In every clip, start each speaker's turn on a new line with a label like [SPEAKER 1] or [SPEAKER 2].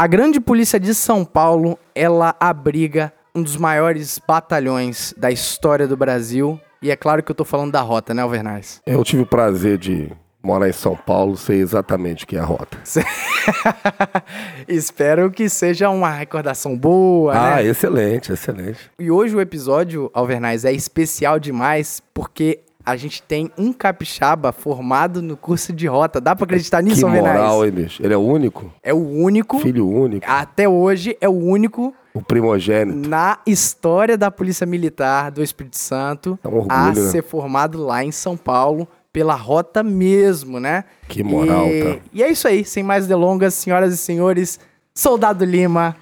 [SPEAKER 1] A Grande Polícia de São Paulo, ela abriga um dos maiores batalhões da história do Brasil. E é claro que eu tô falando da rota, né, Alvernaz?
[SPEAKER 2] Eu tive o prazer de morar em São Paulo, sei exatamente o que é a rota.
[SPEAKER 1] Espero que seja uma recordação boa,
[SPEAKER 2] ah,
[SPEAKER 1] né?
[SPEAKER 2] excelente, excelente.
[SPEAKER 1] E hoje o episódio, Alvernaz, é especial demais porque a gente tem um capixaba formado no curso de rota. Dá pra acreditar nisso,
[SPEAKER 2] que moral, hein, bicho? Ele é o único?
[SPEAKER 1] É o único,
[SPEAKER 2] Filho único?
[SPEAKER 1] até hoje, é o único
[SPEAKER 2] O primogênito?
[SPEAKER 1] na história da Polícia Militar do Espírito Santo
[SPEAKER 2] É um orgulho,
[SPEAKER 1] a
[SPEAKER 2] né?
[SPEAKER 1] ser formado lá em São Paulo pela rota mesmo, né?
[SPEAKER 2] Que moral,
[SPEAKER 1] e...
[SPEAKER 2] tá?
[SPEAKER 1] E é isso aí, sem mais delongas, senhoras e senhores, Soldado Lima.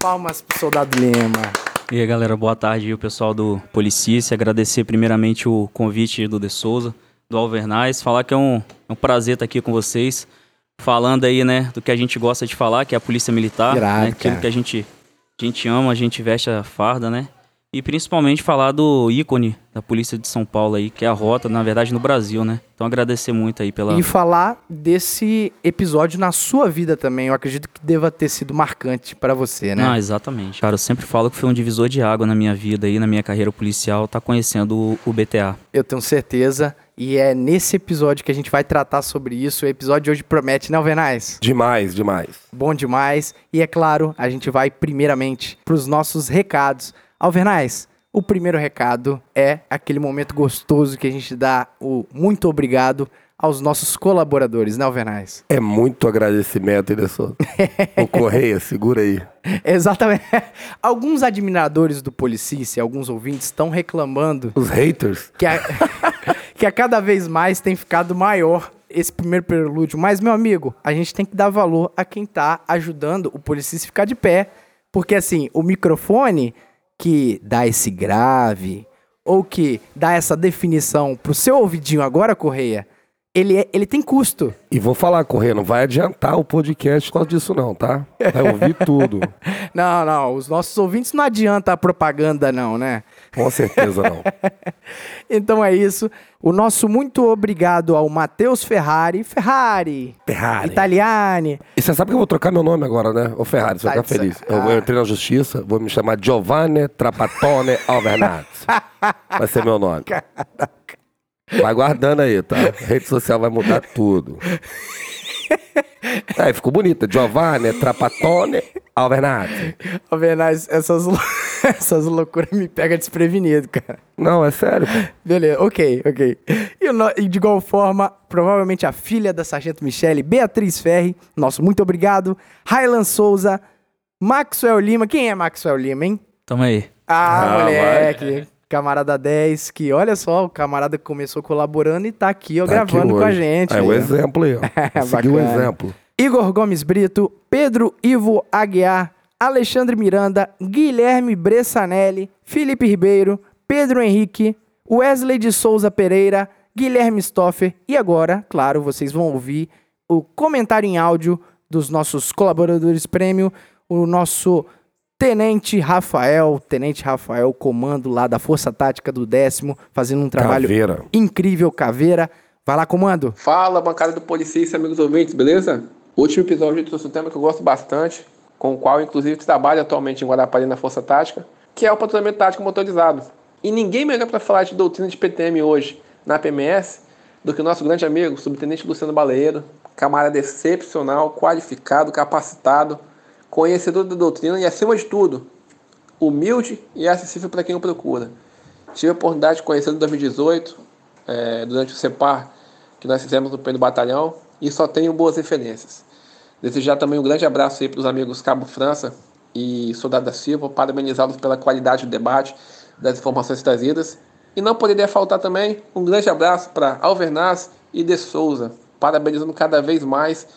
[SPEAKER 1] Palmas pro Soldado Lima.
[SPEAKER 3] E aí, galera, boa tarde aí, o pessoal do Policice. Agradecer primeiramente o convite do De Souza, do Alvernais. Falar que é um, é um prazer estar aqui com vocês, falando aí, né, do que a gente gosta de falar, que é a Polícia Militar.
[SPEAKER 1] Irado,
[SPEAKER 3] né, aquilo
[SPEAKER 1] cara.
[SPEAKER 3] que a gente, a gente ama, a gente veste a farda, né? E principalmente falar do ícone da Polícia de São Paulo aí, que é a Rota, na verdade, no Brasil, né? Então agradecer muito aí pela...
[SPEAKER 1] E falar desse episódio na sua vida também. Eu acredito que deva ter sido marcante pra você, né?
[SPEAKER 3] Ah, exatamente. Cara, eu sempre falo que foi um divisor de água na minha vida aí, na minha carreira policial, tá conhecendo o, BTA.
[SPEAKER 1] Eu tenho certeza. E é nesse episódio que a gente vai tratar sobre isso. O episódio de hoje promete, né, Alvernaz?
[SPEAKER 2] Demais, demais.
[SPEAKER 1] Bom demais. E é claro, a gente vai primeiramente para os nossos recados. Alvernaz, o primeiro recado é aquele momento gostoso que a gente dá o muito obrigado aos nossos colaboradores, né, Alvernaz?
[SPEAKER 2] É muito agradecimento, Ilesson. o Correia, segura aí.
[SPEAKER 1] Exatamente. Alguns admiradores do Policice, alguns ouvintes, estão reclamando
[SPEAKER 2] Os haters.
[SPEAKER 1] que a, que a cada vez mais tem ficado maior esse primeiro prelúdio. Mas, meu amigo, a gente tem que dar valor a quem tá ajudando o Policice a ficar de pé. Porque, assim, o microfone que dá esse grave ou que dá essa definição pro seu ouvidinho agora, Correia, ele, é- ele tem custo.
[SPEAKER 2] E vou falar, Correia, não vai adiantar o podcast por causa disso não, tá? Vai ouvir tudo.
[SPEAKER 1] Não, não, os nossos ouvintes não adianta a propaganda, não, né?
[SPEAKER 2] Com certeza não.
[SPEAKER 1] Então é isso. O nosso muito obrigado ao Matheus Ferrari. Ferrari!
[SPEAKER 2] Ferrari.
[SPEAKER 1] Italiani.
[SPEAKER 2] E você sabe que eu vou trocar meu nome agora, né? Ô Ferrari, você vai
[SPEAKER 1] Tá
[SPEAKER 2] ficar feliz.
[SPEAKER 1] certo.
[SPEAKER 2] Eu vou
[SPEAKER 1] Ah.
[SPEAKER 2] entrar na justiça, vou me chamar Giovanni Trapattone Alvernazzi. Vai ser meu nome. Vai guardando aí, tá? A rede social vai mudar tudo. Aí, ficou bonita. Giovanni Trapattone Alvernazzi.
[SPEAKER 1] Alvernaz, essas, lou- essas loucuras me pegam desprevenido, cara.
[SPEAKER 2] Não, é sério. pô.
[SPEAKER 1] Beleza, ok, ok. E, no- e de igual forma, provavelmente a filha da Sargento Michele, Beatriz Ferri, nosso muito obrigado. Raylan Souza, Maxwell Lima. Quem é Maxwell Lima, hein?
[SPEAKER 3] Tamo aí.
[SPEAKER 1] Ah,
[SPEAKER 2] Ah,
[SPEAKER 1] moleque. Camarada 10, que olha só, o camarada que começou colaborando e tá aqui, ó,
[SPEAKER 2] Tá aqui
[SPEAKER 1] gravando com a gente.
[SPEAKER 2] Aí, o
[SPEAKER 1] ó.
[SPEAKER 2] exemplo aí, ó. Vou Seguir o exemplo.
[SPEAKER 1] Igor Gomes Brito, Pedro Ivo Aguiar, Alexandre Miranda, Guilherme Bressanelli, Felipe Ribeiro, Pedro Henrique, Wesley de Souza Pereira, Guilherme Stoffer e agora, claro, vocês vão ouvir o comentário em áudio dos nossos colaboradores prêmio, o nosso Tenente Rafael, Tenente Rafael, comando lá da Força Tática do décimo, fazendo um trabalho
[SPEAKER 2] Caveira.
[SPEAKER 1] incrível, caveira. Vai lá, comando.
[SPEAKER 4] Fala, bancada do Policista, amigos ouvintes, beleza? O último episódio trouxe um tema que eu gosto bastante, com o qual, inclusive, trabalho atualmente em Guarapari na Força Tática, que é o patrulhamento tático motorizado. E ninguém melhor para falar de doutrina de PTM hoje na PMS do que o nosso grande amigo, subtenente Luciano Baleiro, camarada excepcional, qualificado, capacitado, conhecedor da doutrina e, acima de tudo, humilde e acessível para quem o procura. Tive a oportunidade de conhecê-lo em 2018, eh, durante o CEPAR que nós fizemos no primeiro batalhão, e só tenho boas referências. Desejar também um grande abraço aí para os amigos Cabo França e Soldado da Silva, parabenizá-los pela qualidade do debate, das informações trazidas. E não poderia faltar também um grande abraço para Alvernaz e De Souza, parabenizando cada vez mais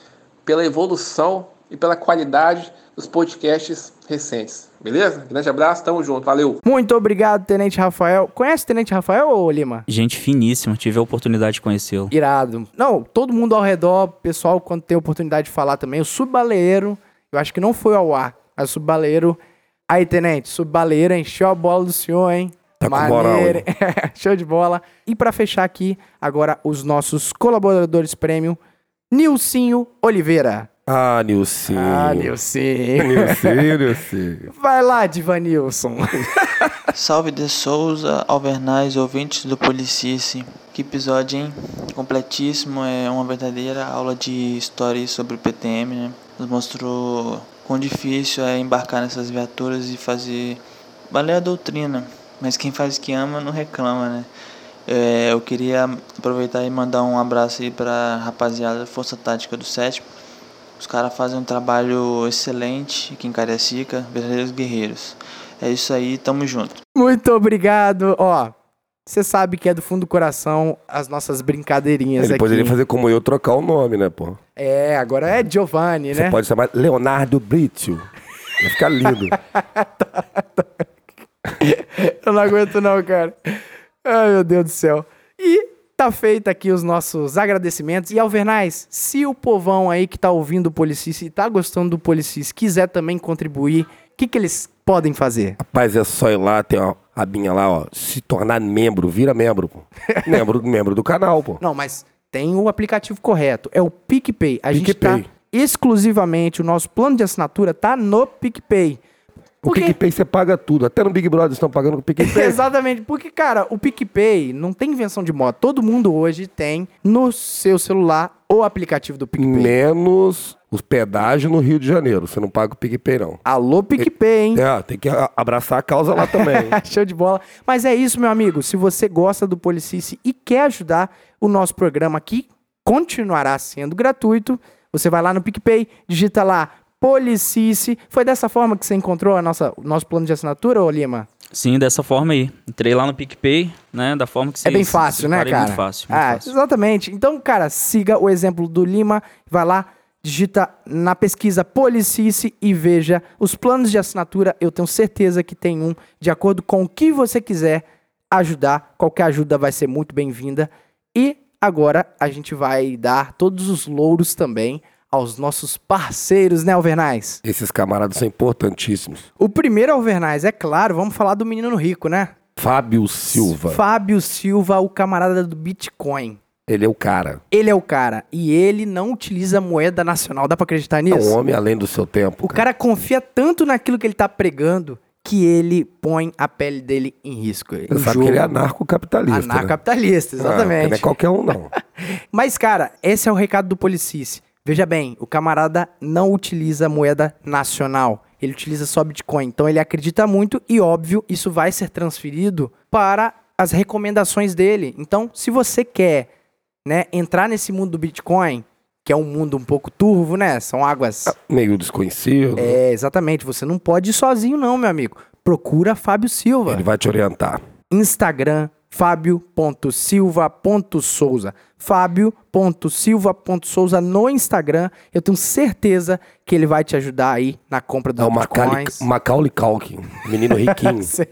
[SPEAKER 4] pela evolução e pela qualidade dos podcasts recentes. Beleza? Grande abraço, tamo junto, valeu!
[SPEAKER 1] Muito obrigado, Tenente Rafael. Conhece o Tenente Rafael ou Lima?
[SPEAKER 3] Gente finíssima, tive a oportunidade de conhecê-lo.
[SPEAKER 1] Irado. Não, todo mundo ao redor, pessoal, quando tem oportunidade de falar também, o subbaleiro, eu acho que não foi ao ar, mas o subbaleiro. Aí, Tenente, subbaleiro encheu a bola do senhor, hein?
[SPEAKER 2] Tá com moral?
[SPEAKER 1] Show de bola. E pra fechar aqui, agora os nossos colaboradores premium, Nilcinho Oliveira.
[SPEAKER 2] Ah, Nilcinho.
[SPEAKER 1] Ah, Nilcinho.
[SPEAKER 2] Nilcinho, Nilcinho.
[SPEAKER 1] Vai lá, Divanilson.
[SPEAKER 5] Salve de Souza, Alvernais, ouvintes do Policice. Que episódio, hein? Completíssimo, é uma verdadeira aula de história sobre o PTM, né? Nos mostrou quão difícil é embarcar nessas viaturas e fazer valer a doutrina. Mas quem faz que ama não reclama, né? É, eu queria aproveitar e mandar um abraço aí pra rapaziada da Força Tática do Sétimo. Os caras fazem um trabalho excelente aqui em Cariacica, verdadeiros guerreiros. É isso aí, tamo junto.
[SPEAKER 1] Muito obrigado. Ó, você sabe que é do fundo do coração as nossas brincadeirinhas
[SPEAKER 2] Ele
[SPEAKER 1] aqui.
[SPEAKER 2] poderia fazer como eu, trocar o nome, né, pô?
[SPEAKER 1] É, agora é Giovanni,
[SPEAKER 2] Você
[SPEAKER 1] né?
[SPEAKER 2] pode chamar Leonardo Brito. Vai ficar lindo.
[SPEAKER 1] Eu não aguento não, cara. Ai, meu Deus do céu. E tá feito aqui os nossos agradecimentos. E Alvernais, se o povão aí que tá ouvindo o Policice e tá gostando do Policice quiser também contribuir, o que que eles podem fazer?
[SPEAKER 2] Rapaz, é só ir lá, tem uma abinha lá, ó. Se tornar membro, vira membro, pô. membro, membro do canal, pô.
[SPEAKER 1] Não, mas tem o aplicativo correto. É o PicPay. A gente tá
[SPEAKER 2] PicPay.
[SPEAKER 1] exclusivamente, o nosso plano de assinatura tá no PicPay.
[SPEAKER 2] O
[SPEAKER 1] Por quê?
[SPEAKER 2] PicPay você paga tudo. Até no Big Brother estão pagando com o PicPay.
[SPEAKER 1] Exatamente, porque, cara, o PicPay não tem invenção de moda. Todo mundo hoje tem no seu celular o aplicativo do PicPay.
[SPEAKER 2] Menos os pedágios no Rio de Janeiro. Você não paga o PicPay, não.
[SPEAKER 1] Alô, PicPay, hein?
[SPEAKER 2] É, tem que abraçar a causa lá também.
[SPEAKER 1] Show de bola. Mas é isso, meu amigo. Se você gosta do Policice e quer ajudar o nosso programa aqui, continuará sendo gratuito. Você vai lá no PicPay, digita lá Policice. Foi dessa forma que você encontrou a nossa, o nosso plano de assinatura, ô Lima?
[SPEAKER 3] Sim, dessa forma aí. Entrei lá no PicPay, né? Da forma que
[SPEAKER 1] É
[SPEAKER 3] vocês
[SPEAKER 1] bem fácil, né, cara?
[SPEAKER 3] Muito fácil, muito
[SPEAKER 1] ah,
[SPEAKER 3] fácil.
[SPEAKER 1] exatamente. Então, cara, siga o exemplo do Lima, vai lá, digita na pesquisa Policice e veja os planos de assinatura. Eu tenho certeza que tem um de acordo com o que você quiser ajudar. Qualquer ajuda vai ser muito bem-vinda. E agora a gente vai dar todos os louros também aos nossos parceiros, né, Alvernais?
[SPEAKER 2] Esses camaradas são importantíssimos.
[SPEAKER 1] O primeiro Alvernais, é claro, vamos falar do menino rico, né?
[SPEAKER 2] Fábio Silva.
[SPEAKER 1] Fábio Silva, o camarada do Bitcoin.
[SPEAKER 2] Ele é o cara.
[SPEAKER 1] Ele é o cara. E ele não utiliza moeda nacional. Dá pra acreditar
[SPEAKER 2] É
[SPEAKER 1] nisso?
[SPEAKER 2] um homem além do seu tempo.
[SPEAKER 1] O cara confia tanto naquilo que ele tá pregando que ele põe a pele dele em risco.
[SPEAKER 2] Você sabe
[SPEAKER 1] jogo.
[SPEAKER 2] que ele é anarcocapitalista. né?
[SPEAKER 1] Anarcapitalista,
[SPEAKER 2] Ah, porque
[SPEAKER 1] exatamente.
[SPEAKER 2] não é qualquer um, não.
[SPEAKER 1] Mas, cara, esse é o recado do Policice. Veja bem, o camarada não utiliza moeda nacional. Ele utiliza só Bitcoin. Então ele acredita muito e, óbvio, isso vai ser transferido para as recomendações dele. Então, se você quer né, entrar nesse mundo do Bitcoin, que é um mundo um pouco turvo, né? São águas.
[SPEAKER 2] Meio desconhecido.
[SPEAKER 1] É, exatamente. Você não pode ir sozinho, não, meu amigo. Procura Fábio Silva.
[SPEAKER 2] Ele vai te orientar.
[SPEAKER 1] Instagram, fábio.silva.souza. Fábio.silva.souza no Instagram. Eu tenho certeza que ele vai te ajudar aí na compra dos
[SPEAKER 2] É o Macaulay, Culkin, menino riquinho.
[SPEAKER 1] Se-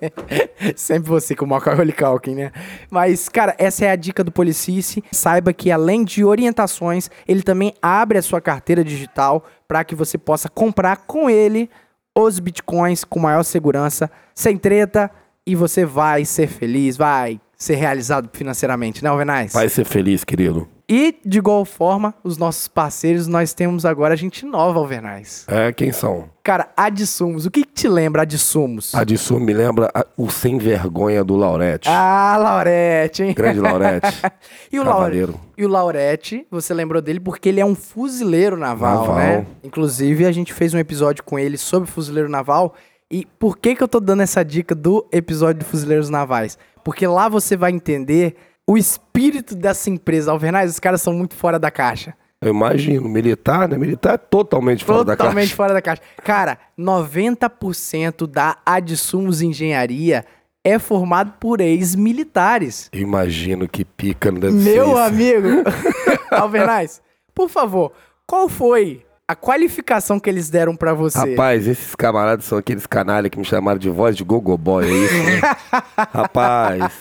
[SPEAKER 1] Sempre você com o Macaulay Culkin, né? Mas, cara, essa é a dica do Policice. Saiba que além de orientações, ele também abre a sua carteira digital para que você possa comprar com ele os bitcoins com maior segurança, sem treta, e você vai ser feliz, vai ser realizado financeiramente, né, Alvenaz?
[SPEAKER 2] Vai ser feliz, querido.
[SPEAKER 1] E, de igual forma, os nossos parceiros, nós temos agora gente nova, Alvenaz.
[SPEAKER 2] É, quem são?
[SPEAKER 1] Cara, Adsumos. O que, que te lembra Adsumos?
[SPEAKER 2] A disso me lembra a- o sem vergonha do Laurete.
[SPEAKER 1] Ah, Laurete, hein?
[SPEAKER 2] Grande Laurete.
[SPEAKER 1] E o, Laure... E o Laurete, você lembrou dele porque ele é um fuzileiro naval,
[SPEAKER 2] Naval.
[SPEAKER 1] né? Inclusive, a gente fez um episódio com ele sobre fuzileiro naval. E por que, que eu tô dando essa dica do episódio de Fuzileiros Navais? Porque lá você vai entender o espírito dessa empresa. Alvernais, os caras são muito fora da caixa.
[SPEAKER 2] Eu imagino, militar, né? Militar é totalmente fora da
[SPEAKER 1] Totalmente
[SPEAKER 2] caixa.
[SPEAKER 1] fora da caixa. Cara, 90% da Adsumos Engenharia é formado por ex-militares.
[SPEAKER 2] Imagino que pica não deve
[SPEAKER 1] Meu amigo, Alvernais, por favor, qual foi a qualificação que eles deram pra você?
[SPEAKER 2] Rapaz, esses camaradas são aqueles canalha que me chamaram de voz de gogoboy, é isso? né? Rapaz,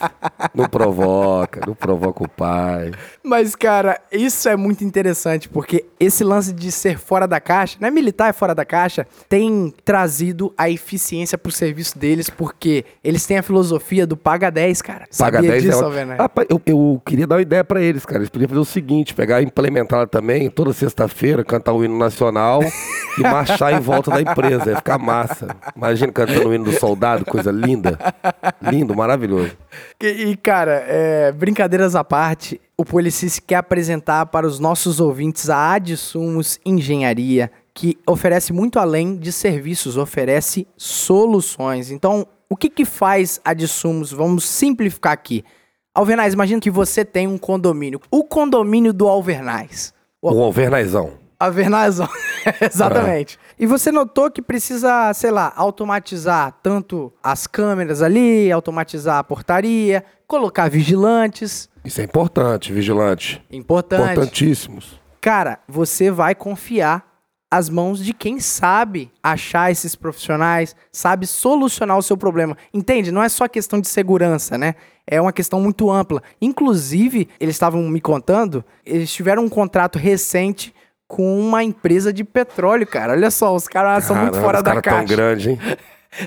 [SPEAKER 2] não provoca, não provoca o pai.
[SPEAKER 1] Mas, cara, isso é muito interessante, porque esse lance de ser fora da caixa, não é militar, é fora da caixa, tem trazido a eficiência pro serviço deles, porque eles têm a filosofia do paga 10, cara.
[SPEAKER 2] Paga
[SPEAKER 1] Sabia
[SPEAKER 2] 10
[SPEAKER 1] disso,
[SPEAKER 2] é...
[SPEAKER 1] Alvernais?
[SPEAKER 2] Rapaz, eu, eu queria dar uma ideia pra eles, cara. Eles podiam fazer o seguinte, pegar e implementar também, toda sexta-feira, cantar o hino nacional E marchar em volta da empresa. Ia ficar massa. Imagina cantando o hino do soldado, coisa linda. Lindo, maravilhoso.
[SPEAKER 1] E, e, cara, é, brincadeiras à parte, o Policice quer apresentar para os nossos ouvintes a Adsumos Engenharia, que oferece muito além de serviços, oferece soluções. Então, o que, que faz a Adsumos? Vamos simplificar aqui. Alvernais, imagina que você tem um condomínio. O condomínio do Alvernais.
[SPEAKER 2] O Alvernazão.
[SPEAKER 1] Alvernazão, exatamente. E você notou que precisa, sei lá, automatizar tanto as câmeras ali, automatizar a portaria, colocar vigilantes.
[SPEAKER 2] Isso é importante, vigilante.
[SPEAKER 1] Importante.
[SPEAKER 2] Importantíssimos.
[SPEAKER 1] Cara, você vai confiar as mãos de quem sabe achar esses profissionais, sabe solucionar o seu problema. Entende? Não é só questão de segurança, né? É uma questão muito ampla. Inclusive, eles estavam me contando, eles tiveram um contrato recente com uma empresa de petróleo, cara. Olha só, os caras são muito fora da
[SPEAKER 2] cara
[SPEAKER 1] caixa.
[SPEAKER 2] tão grande, hein?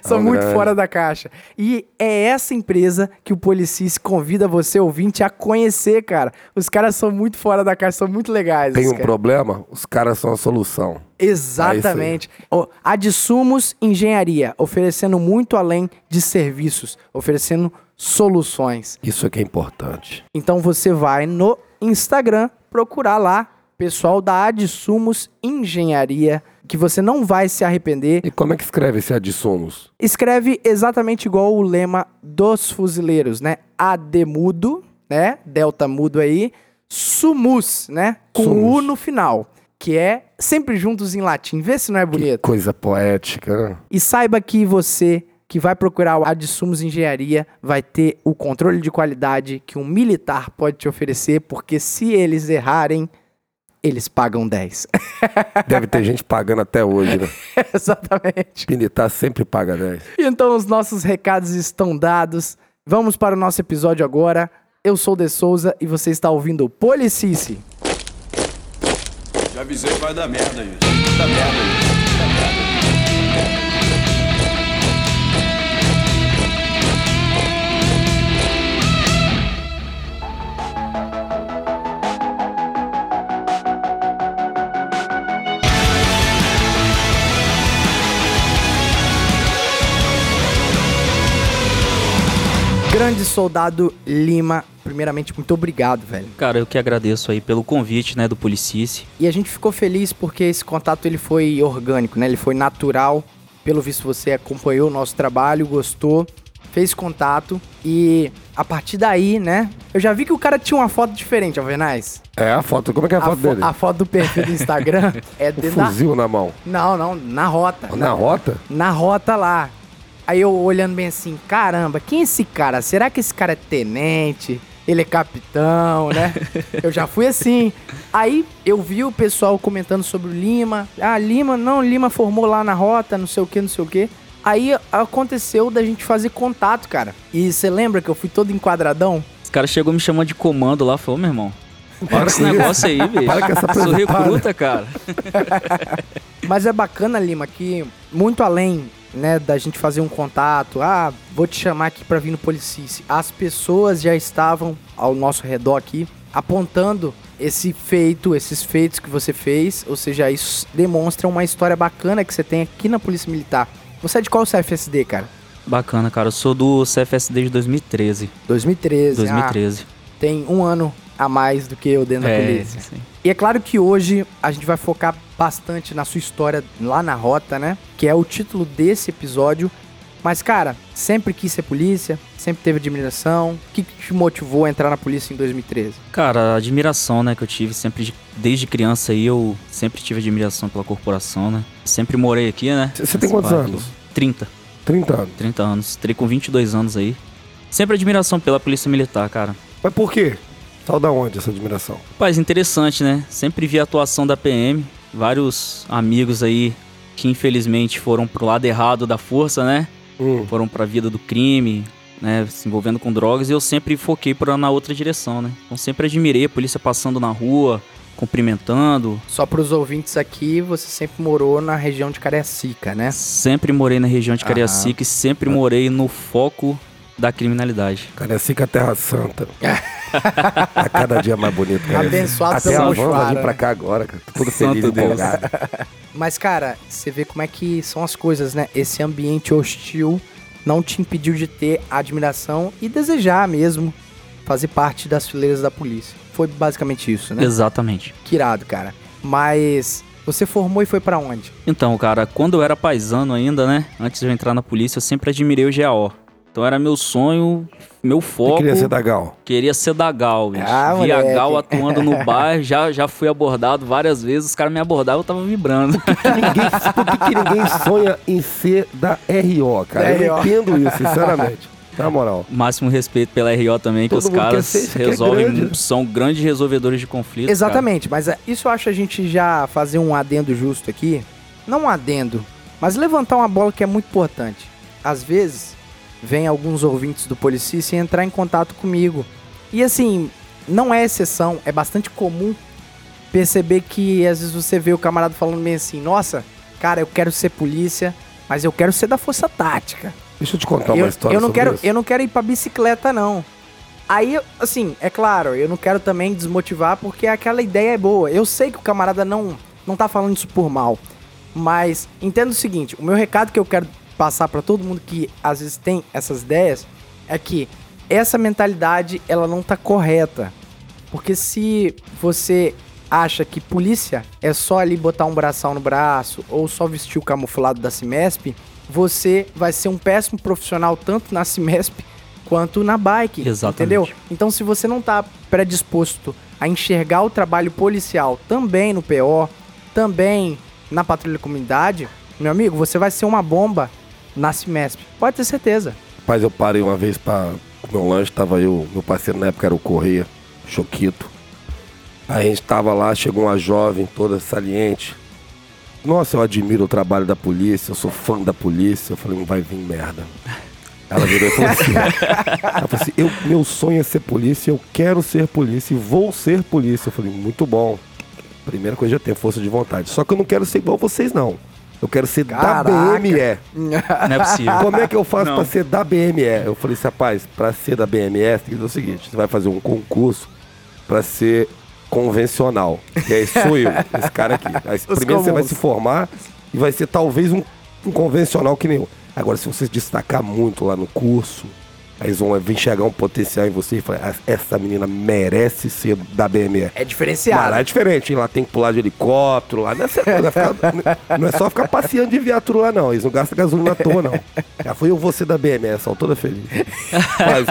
[SPEAKER 1] São
[SPEAKER 2] Tão
[SPEAKER 1] muito
[SPEAKER 2] grande.
[SPEAKER 1] fora da caixa. E é essa empresa que o Policice convida você, ouvinte, a conhecer, cara. Os caras são muito fora da caixa, são muito legais.
[SPEAKER 2] Tem um
[SPEAKER 1] caras.
[SPEAKER 2] problema, os caras são a solução.
[SPEAKER 1] Exatamente. Ó, Adsumos Engenharia, oferecendo muito além de serviços, oferecendo soluções.
[SPEAKER 2] Isso é que é importante.
[SPEAKER 1] Então você vai no Instagram procurar lá, pessoal da Adsumos Engenharia, que você não vai se arrepender.
[SPEAKER 2] E como é que escreve esse adsumos?
[SPEAKER 1] Escreve exatamente igual o lema dos fuzileiros, né? AD mudo, né? Delta mudo aí. Sumus, né? Com
[SPEAKER 2] Sumus.
[SPEAKER 1] U no final. Que é sempre juntos em latim. Vê se não é bonito.
[SPEAKER 2] Coisa poética, né?
[SPEAKER 1] E saiba que você que vai procurar o Adsumos Engenharia vai ter o controle de qualidade que um militar pode te oferecer, porque se eles errarem, eles pagam 10.
[SPEAKER 2] Deve ter gente pagando até hoje, né?
[SPEAKER 1] Exatamente.
[SPEAKER 2] Militar sempre paga 10.
[SPEAKER 1] Então os nossos recados estão dados. Vamos para o nosso episódio agora. Eu sou o De Souza e você está ouvindo o Policice.
[SPEAKER 6] Já avisei que vai dar merda isso. Vai dar merda isso. Vai dar merda.
[SPEAKER 1] Grande soldado Lima, primeiramente, muito obrigado, velho.
[SPEAKER 3] Cara, eu que agradeço aí pelo convite, né, do Policice.
[SPEAKER 1] E a gente ficou feliz porque esse contato ele foi orgânico, né? Ele foi natural. Pelo visto você acompanhou o nosso trabalho, gostou, fez contato e a partir daí, né? Eu já vi que o cara tinha uma foto diferente, Alvernais.
[SPEAKER 2] É a foto. Como é que é a
[SPEAKER 1] A,
[SPEAKER 2] foto
[SPEAKER 1] fo-
[SPEAKER 2] dele?
[SPEAKER 1] a foto do perfil do Instagram é de na...
[SPEAKER 2] fuzil na mão.
[SPEAKER 1] Não, não, na rota.
[SPEAKER 2] Na rota?
[SPEAKER 1] na rota lá. Aí eu olhando bem assim, caramba, quem é esse cara? Será que esse cara é tenente? Ele é capitão, né? eu já fui assim. Aí eu vi o pessoal comentando sobre o Lima. Ah, Lima, não, Lima formou lá na rota, não sei o que, não sei o que. Aí aconteceu da gente fazer contato, cara. E você lembra que eu fui todo enquadradão?
[SPEAKER 3] Os caras chegou me chamando de comando lá, falou, meu irmão. Para com esse negócio aí, bicho.
[SPEAKER 2] Para com essa
[SPEAKER 3] Sou recruta, cara.
[SPEAKER 1] Mas é bacana, Lima, que muito além, né, da gente fazer um contato, ah, vou te chamar aqui pra vir no Policice. As pessoas já estavam ao nosso redor aqui apontando esse feito, esses feitos que você fez, ou seja, isso demonstra uma história bacana que você tem aqui na Polícia Militar. Você é de qual CFSD, cara?
[SPEAKER 3] Bacana, cara. Eu sou do CFSD de 2013.
[SPEAKER 1] 2013.
[SPEAKER 3] 2013.
[SPEAKER 1] Ah, tem um ano a mais do que eu dentro da
[SPEAKER 3] é,
[SPEAKER 1] polícia.
[SPEAKER 3] sim.
[SPEAKER 1] E é claro que hoje a gente vai focar bastante na sua história lá na rota, né? Que é o título desse episódio. Mas, cara, sempre quis ser polícia, sempre teve admiração. O que, que te motivou a entrar na polícia em 2013?
[SPEAKER 3] Cara, a admiração, né, que eu tive sempre, de- desde criança aí, eu sempre tive admiração pela corporação, né? Sempre morei aqui, né?
[SPEAKER 2] Você tem quantos
[SPEAKER 3] parte
[SPEAKER 2] anos?
[SPEAKER 3] aqui. 30,
[SPEAKER 2] 30 anos.
[SPEAKER 3] 30 anos. Entrei com 22 anos aí. Sempre admiração pela polícia militar, cara.
[SPEAKER 2] Mas por quê? Saiu da onde essa admiração?
[SPEAKER 3] Rapaz, interessante, né? Sempre vi a atuação da PM. Vários amigos aí que infelizmente foram pro lado errado da força, né?
[SPEAKER 2] Hum.
[SPEAKER 3] Foram pra vida do crime, né? Se envolvendo com drogas. E eu sempre foquei pra, na outra direção, né? Então sempre admirei a polícia passando na rua, cumprimentando.
[SPEAKER 1] Só para os ouvintes aqui, você sempre morou na região de Cariacica, né?
[SPEAKER 3] Sempre morei na região de Cariacica e sempre morei no foco da criminalidade.
[SPEAKER 2] Cara, é assim que a Terra Santa. a cada dia mais bonito, cara.
[SPEAKER 1] Abençoado
[SPEAKER 2] Até
[SPEAKER 1] pelo
[SPEAKER 2] a van vai
[SPEAKER 1] Mochuara.
[SPEAKER 2] vir pra cá agora, cara. Tô todo feliz e
[SPEAKER 3] Santo Deus.
[SPEAKER 1] Mas, cara, você vê como é que são as coisas, né? Esse ambiente hostil não te impediu de ter admiração e desejar mesmo fazer parte das fileiras da polícia. Foi basicamente isso, né?
[SPEAKER 3] Exatamente.
[SPEAKER 1] Que irado, cara. Mas você formou e foi pra onde?
[SPEAKER 3] Então, cara, quando eu era paisano ainda, né? Antes de eu entrar na polícia, eu sempre admirei o GAO. Então era meu sonho, meu
[SPEAKER 2] Eu
[SPEAKER 3] foco.
[SPEAKER 2] queria ser da Gal.
[SPEAKER 3] Queria ser da Gal, bicho.
[SPEAKER 1] Ah,
[SPEAKER 3] Via
[SPEAKER 1] moleque.
[SPEAKER 3] Gal atuando no bar, já, já fui abordado várias vezes, os caras me abordavam, eu tava vibrando.
[SPEAKER 2] Ninguém, por que, que ninguém sonha em ser da RO, cara? Eu não
[SPEAKER 1] RO.
[SPEAKER 2] entendo isso, sinceramente. Na moral.
[SPEAKER 3] Máximo respeito pela RO também, que
[SPEAKER 2] Todo
[SPEAKER 3] os
[SPEAKER 2] mundo quer
[SPEAKER 3] caras
[SPEAKER 2] ser- quer
[SPEAKER 3] resolvem,
[SPEAKER 2] grande.
[SPEAKER 3] são grandes resolvedores de conflitos. cara.
[SPEAKER 1] Exatamente, mas é, isso eu acho a gente já fazer um adendo justo aqui. Não um adendo, mas levantar uma bola que é muito importante. Às vezes, vem alguns ouvintes do Policícia entrar em contato comigo. E assim, não é exceção, é bastante comum perceber que às vezes você vê o camarada falando bem assim: Nossa, cara, eu quero ser polícia, mas eu quero ser da Força Tática.
[SPEAKER 2] Deixa eu te contar uma
[SPEAKER 1] eu,
[SPEAKER 2] história
[SPEAKER 1] eu não quero,
[SPEAKER 2] isso.
[SPEAKER 1] eu não quero ir pra bicicleta, não. Aí, assim, é claro, eu não quero também desmotivar porque aquela ideia é boa. Eu sei que o camarada não, não tá falando isso por mal. Mas entenda o seguinte, o meu recado que eu quero passar pra todo mundo que às vezes tem essas ideias é que essa mentalidade ela não tá correta. Porque se você acha que polícia é só ali botar um braçal no braço ou só vestir o camuflado da Cimesp, você vai ser um péssimo profissional tanto na Cimesp quanto na bike,
[SPEAKER 3] Exatamente.
[SPEAKER 1] entendeu? Então se você não tá predisposto a enxergar o trabalho policial também no PO, também na patrulha da comunidade, meu amigo, você vai ser uma bomba na Cimesp. Pode ter certeza.
[SPEAKER 2] Rapaz, eu parei uma vez pra comer um lanche, tava eu, meu parceiro na época era o Correia, Choquito. Aí a gente tava lá, chegou uma jovem toda saliente. Nossa, eu admiro o trabalho da polícia, eu sou fã da polícia. Eu falei, não vai vir merda. Ela virou e falou assim, ela falou assim eu, meu sonho é ser polícia, eu quero ser polícia e vou ser polícia. Eu falei, muito bom. Primeira coisa, eu tenho força de vontade. Só que eu não quero ser igual vocês, não. Eu quero ser
[SPEAKER 1] Caraca.
[SPEAKER 2] da BME.
[SPEAKER 3] Não é possível.
[SPEAKER 2] Como é que eu faço pra ser da BME? Eu falei assim, rapaz, pra ser da BME, você tem que fazer o seguinte: você vai fazer um concurso pra ser convencional. E aí sou eu, esse cara aqui. Aí, primeiro você vai
[SPEAKER 1] comuns.
[SPEAKER 2] se formar e vai ser talvez um, um convencional que nem eu. Agora, se você se destacar muito lá no curso, aí eles vão vir enxergar um potencial em você e falar, "Ah, essa menina merece ser da BME.
[SPEAKER 1] É
[SPEAKER 2] Mas
[SPEAKER 1] diferenciado.
[SPEAKER 2] lá é diferente, hein? Lá tem que pular de helicóptero, lá não é, só- não é ficar- não é só ficar passeando de viatura lá, não. Eles não gastam gasolina à toa, não. Já foi eu você da BMS, ó, toda feliz. Mas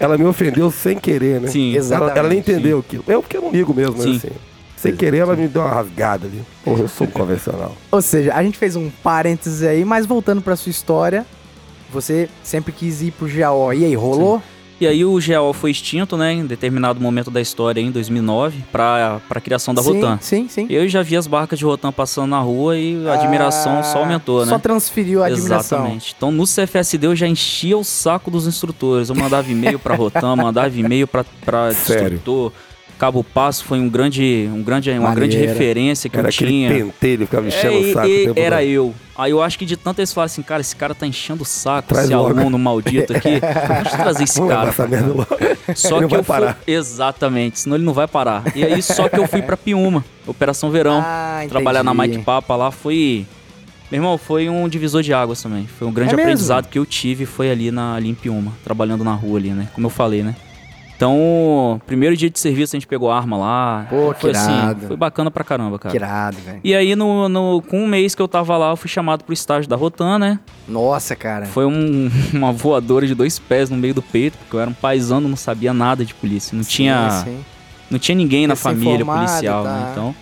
[SPEAKER 2] ela me ofendeu sem querer, né?
[SPEAKER 3] Sim.
[SPEAKER 2] Ela,
[SPEAKER 1] Exatamente,
[SPEAKER 2] ela nem entendeu aquilo. Eu porque eu não ligo mesmo, mas
[SPEAKER 3] Sim.
[SPEAKER 2] assim. Sem querer, ela me deu uma rasgada ali. Porra, eu sou um convencional.
[SPEAKER 1] Ou seja, a gente fez um parênteses aí, mas voltando pra sua história, você sempre quis ir pro GAO. E aí, rolou?
[SPEAKER 3] E aí o GAO foi extinto, né, em determinado momento da história, em 2009, pra, pra criação da
[SPEAKER 1] sim,
[SPEAKER 3] Rotan.
[SPEAKER 1] Sim, sim.
[SPEAKER 3] Eu já vi as barcas de Rotan passando na rua e a admiração
[SPEAKER 1] Ah,
[SPEAKER 3] só aumentou, né?
[SPEAKER 1] Só transferiu a admiração.
[SPEAKER 3] Exatamente. Então no CFSD eu já enchia o saco dos instrutores. Eu mandava e-mail pra Rotan, mandava e-mail pra, pra
[SPEAKER 2] Sério?
[SPEAKER 3] instrutor. Cabo Passo foi um grande, um grande, uma
[SPEAKER 1] Maneira.
[SPEAKER 3] grande referência que
[SPEAKER 2] Era
[SPEAKER 3] eu tinha.
[SPEAKER 2] pentelho, ficava enchendo
[SPEAKER 3] É,
[SPEAKER 2] o saco.
[SPEAKER 3] e-
[SPEAKER 2] o
[SPEAKER 3] era
[SPEAKER 2] todo.
[SPEAKER 3] eu. Aí eu acho que de tanto eles falaram assim, cara, esse cara tá enchendo o saco,
[SPEAKER 2] Traz
[SPEAKER 3] esse
[SPEAKER 2] logo.
[SPEAKER 3] aluno maldito aqui. Deixa eu trazer esse
[SPEAKER 2] Vamos
[SPEAKER 3] cara. Só
[SPEAKER 2] Ele
[SPEAKER 3] que
[SPEAKER 2] não
[SPEAKER 3] eu
[SPEAKER 2] vai parar.
[SPEAKER 3] fui. Exatamente, senão ele não vai parar. E aí, só que eu fui pra Piúma, Operação Verão.
[SPEAKER 1] Ah,
[SPEAKER 3] trabalhar na Mike Papa lá foi. Meu irmão, foi um divisor de águas também. Foi um grande
[SPEAKER 1] É mesmo?
[SPEAKER 3] aprendizado que eu tive, foi ali na Piúma, trabalhando na rua ali, né? Como eu falei, né? Então, primeiro dia de serviço a gente pegou arma lá.
[SPEAKER 1] Pô, que
[SPEAKER 3] foi assim,
[SPEAKER 1] irado.
[SPEAKER 3] foi bacana pra caramba, cara.
[SPEAKER 1] Que irado, velho.
[SPEAKER 3] E aí, no, no- com um mês que eu tava lá, eu fui chamado pro estágio da Rotan, né?
[SPEAKER 1] Nossa, cara.
[SPEAKER 3] Foi um- uma voadora de dois pés no meio do peito, porque eu era um paisano, não sabia nada de polícia. Não tinha
[SPEAKER 1] Sim, sim.
[SPEAKER 3] não tinha ninguém na família policial,
[SPEAKER 1] tá.
[SPEAKER 3] né? Então,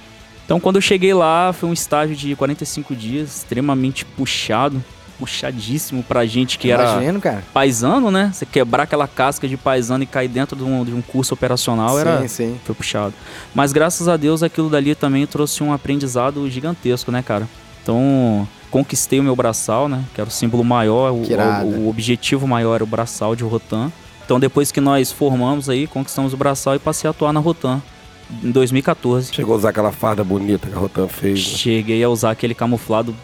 [SPEAKER 3] então, quando eu cheguei lá, foi um estágio de 45 dias, extremamente puxado, puxadíssimo pra gente que era
[SPEAKER 1] Imagino, cara.
[SPEAKER 3] paisano, né? Você quebrar aquela casca de paisano e cair dentro de um, de um curso operacional era
[SPEAKER 1] Sim, sim.
[SPEAKER 3] foi puxado. Mas graças a Deus aquilo dali também trouxe um aprendizado gigantesco, né, cara? Então, conquistei o meu braçal, né? Que era o símbolo maior, o, o- o objetivo maior era o braçal de Rotan. Então, depois que nós formamos aí, conquistamos o braçal e passei a atuar na Rotan em 2014.
[SPEAKER 2] Chegou a usar aquela farda bonita que a Rotan fez. né?
[SPEAKER 3] Cheguei a usar aquele camuflado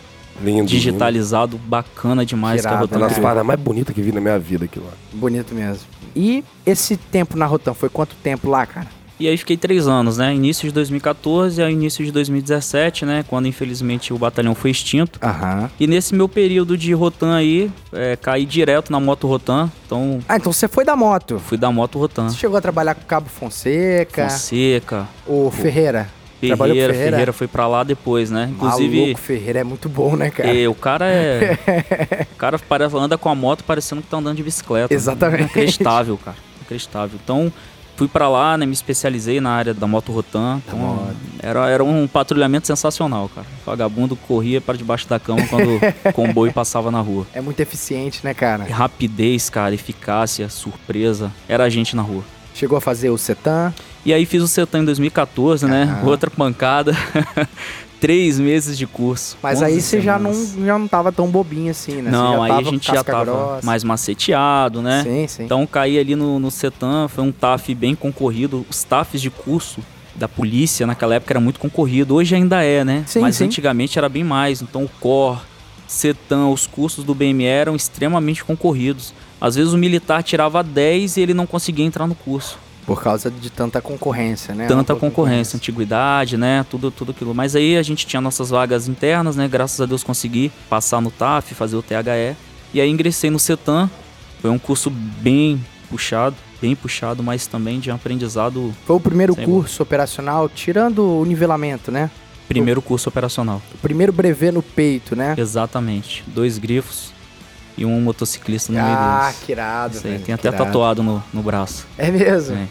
[SPEAKER 2] Lindo.
[SPEAKER 3] digitalizado, bacana demais. que a
[SPEAKER 1] Irado,
[SPEAKER 3] Rotan
[SPEAKER 2] Uma das paradas mais bonitas que vi na minha vida aquilo lá.
[SPEAKER 1] Bonito mesmo. E esse tempo na Rotan foi quanto tempo lá, cara?
[SPEAKER 3] E aí fiquei três anos, né? Início de 2014 a início de 2017, né? Quando infelizmente o batalhão foi extinto.
[SPEAKER 1] Aham.
[SPEAKER 3] E nesse meu período de Rotan aí, é, caí direto na moto Rotan. Então
[SPEAKER 1] Ah, então você foi da moto.
[SPEAKER 3] fui da moto Rotan.
[SPEAKER 1] Você chegou a trabalhar com o Cabo Fonseca,
[SPEAKER 3] Fonseca,
[SPEAKER 1] o Ferreira.
[SPEAKER 3] Ferreira,
[SPEAKER 1] Ferreira?
[SPEAKER 3] Ferreira foi pra lá depois, né? Inclusive,
[SPEAKER 1] Maluco, Ferreira é muito bom, né, cara?
[SPEAKER 3] é, o cara é. o cara para- anda com a moto parecendo que tá andando de bicicleta.
[SPEAKER 1] Exatamente.
[SPEAKER 3] Inacreditável, cara. Inacreditável. Então, fui pra lá, né? Me especializei na área da moto Rotan. Então, era, era um patrulhamento sensacional, cara. O vagabundo corria para debaixo da cama quando o comboio passava na rua.
[SPEAKER 1] É muito eficiente, né, cara?
[SPEAKER 3] Rapidez, cara, eficácia, surpresa. Era a gente na rua.
[SPEAKER 1] Chegou a fazer o Setan.
[SPEAKER 3] E aí fiz o CETAM em 2014, né? Outra pancada. Três meses de curso.
[SPEAKER 1] Mas
[SPEAKER 3] 11
[SPEAKER 1] aí você já não, já não tava tão bobinho assim, né?
[SPEAKER 3] Não,
[SPEAKER 1] já
[SPEAKER 3] aí
[SPEAKER 1] tava
[SPEAKER 3] a gente já tava
[SPEAKER 1] grossa.
[SPEAKER 3] mais maceteado, né?
[SPEAKER 1] Sim, sim.
[SPEAKER 3] Então caí ali no, no CETAM, foi um TAF bem concorrido. Os TAFs de curso da polícia naquela época era muito concorrido. Hoje ainda é, né?
[SPEAKER 1] Sim,
[SPEAKER 3] Mas
[SPEAKER 1] sim.
[SPEAKER 3] antigamente era bem mais. Então o COR, CETAM, os cursos do BME eram extremamente concorridos. Às vezes o militar tirava 10 e ele não conseguia entrar no curso.
[SPEAKER 1] Por causa de tanta concorrência, né?
[SPEAKER 3] Tanta concorrência, antiguidade, né? Tudo, tudo aquilo. Mas aí a gente tinha nossas vagas internas, né? Graças a Deus consegui passar no TAF, fazer o THE. E aí ingressei no CETAM. Foi um curso bem puxado, bem puxado, mas também de aprendizado.
[SPEAKER 1] Foi o primeiro curso operacional, tirando o nivelamento, né?
[SPEAKER 3] Primeiro curso operacional.
[SPEAKER 1] O primeiro brevet no peito, né?
[SPEAKER 3] Exatamente. Dois grifos e um motociclista no meio
[SPEAKER 1] Ah,
[SPEAKER 3] deles.
[SPEAKER 1] que irado,
[SPEAKER 3] Isso aí,
[SPEAKER 1] velho.
[SPEAKER 3] Tem até
[SPEAKER 1] irado.
[SPEAKER 3] tatuado no, no braço.
[SPEAKER 1] É mesmo?
[SPEAKER 3] É.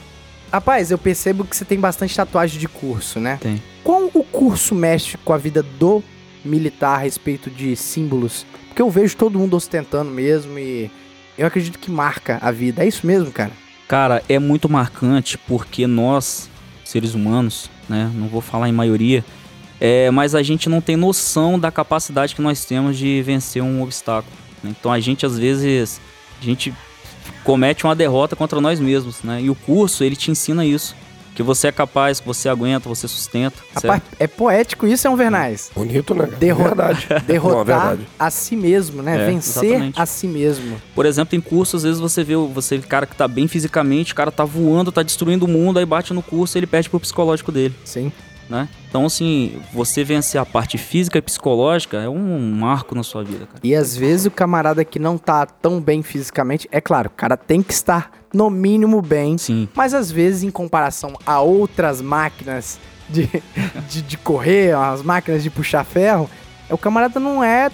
[SPEAKER 1] Rapaz, eu percebo que você tem bastante tatuagem de curso, né?
[SPEAKER 3] Tem.
[SPEAKER 1] Como o curso mexe com a vida do militar a respeito de símbolos? Porque eu vejo todo mundo ostentando mesmo e eu acredito que marca a vida. É isso mesmo, cara?
[SPEAKER 3] Cara, é muito marcante porque nós, seres humanos, né? Não vou falar em maioria, é, mas a gente não tem noção da capacidade que nós temos de vencer um obstáculo. Né? Então a gente às vezes a gente comete uma derrota contra nós mesmos, né? E o curso ele te ensina isso, que você é capaz, que você aguenta, você sustenta.
[SPEAKER 1] Rapaz, é poético isso, é um Vernais?
[SPEAKER 2] Bonito, né?
[SPEAKER 1] Derro-
[SPEAKER 2] Verdade. Não, é
[SPEAKER 1] Derrotar
[SPEAKER 2] verdade.
[SPEAKER 1] a si mesmo, né?
[SPEAKER 3] É,
[SPEAKER 1] Vencer
[SPEAKER 3] exatamente.
[SPEAKER 1] a si mesmo.
[SPEAKER 3] Por exemplo, em curso, às vezes você vê o você cara que tá bem fisicamente, o cara tá voando, tá destruindo o mundo, aí bate no curso e ele perde pro psicológico dele.
[SPEAKER 1] Sim.
[SPEAKER 3] Né? Então, assim, você vencer a parte física e psicológica é um marco na sua vida, cara.
[SPEAKER 1] E às vezes o camarada que não tá tão bem fisicamente, é claro, o cara tem que estar no mínimo bem,
[SPEAKER 3] Sim,
[SPEAKER 1] mas às vezes em comparação a outras máquinas de, de, de correr, as máquinas de puxar ferro, o camarada não é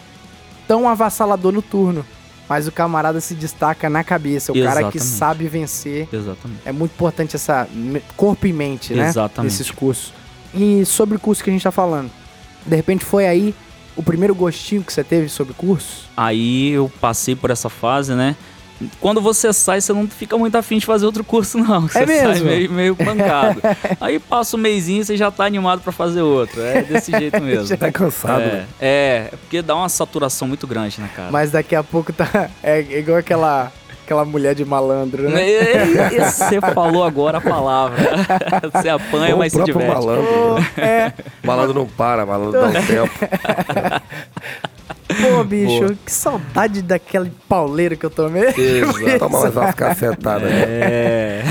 [SPEAKER 1] tão avassalador no turno. Mas o camarada se destaca na cabeça, o cara que
[SPEAKER 3] Exatamente.
[SPEAKER 1] sabe vencer.
[SPEAKER 3] exatamente.
[SPEAKER 1] É muito importante essa corpo e mente, né?
[SPEAKER 3] Exatamente.
[SPEAKER 1] Nesses cursos. E sobre o curso que a gente tá falando, de repente foi aí o primeiro gostinho que você teve sobre cursos?
[SPEAKER 3] Aí eu passei por essa fase, né? Quando você sai, você não fica muito afim de fazer outro curso, não. Você sai
[SPEAKER 1] É mesmo?
[SPEAKER 3] meio, meio pancado. Aí passa um mêsinho e você já tá animado pra fazer outro. É desse jeito mesmo.
[SPEAKER 2] Tá cansado,
[SPEAKER 3] É,
[SPEAKER 2] né?
[SPEAKER 3] é, é porque dá uma saturação muito grande, né, cara?
[SPEAKER 1] Mas daqui a pouco tá. É igual aquela, aquela mulher de malandro, né?
[SPEAKER 3] É, Você falou agora a palavra. Você apanha,
[SPEAKER 2] Ou
[SPEAKER 3] mas se diverte.
[SPEAKER 2] malandro. né?
[SPEAKER 1] É.
[SPEAKER 2] Malandro não para, malandro dá um tempo.
[SPEAKER 1] Pô, bicho,
[SPEAKER 3] Boa.
[SPEAKER 1] que saudade daquele pauleiro que eu tomei.
[SPEAKER 3] Exato.
[SPEAKER 2] Toma mais umas cacetadas. né?
[SPEAKER 3] É.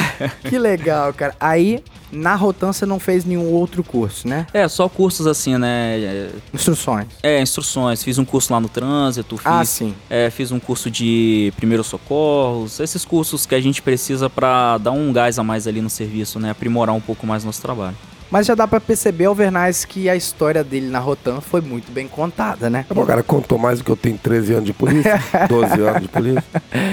[SPEAKER 1] que legal, cara. Aí, na Rotan, você não fez nenhum outro curso, né?
[SPEAKER 3] É, só cursos assim, né?
[SPEAKER 1] Instruções.
[SPEAKER 3] É, instruções. Fiz um curso lá no trânsito, fiz,
[SPEAKER 1] Ah, sim.
[SPEAKER 3] é, fiz um curso de primeiros socorros, esses cursos que a gente precisa pra dar um gás a mais ali no serviço, né? Aprimorar um pouco mais nosso trabalho.
[SPEAKER 1] Mas já dá pra perceber, Alvernais, que a história dele na Rotan foi muito bem contada, né?
[SPEAKER 2] O cara contou mais do que eu tenho 13 anos de polícia, 12 anos de polícia.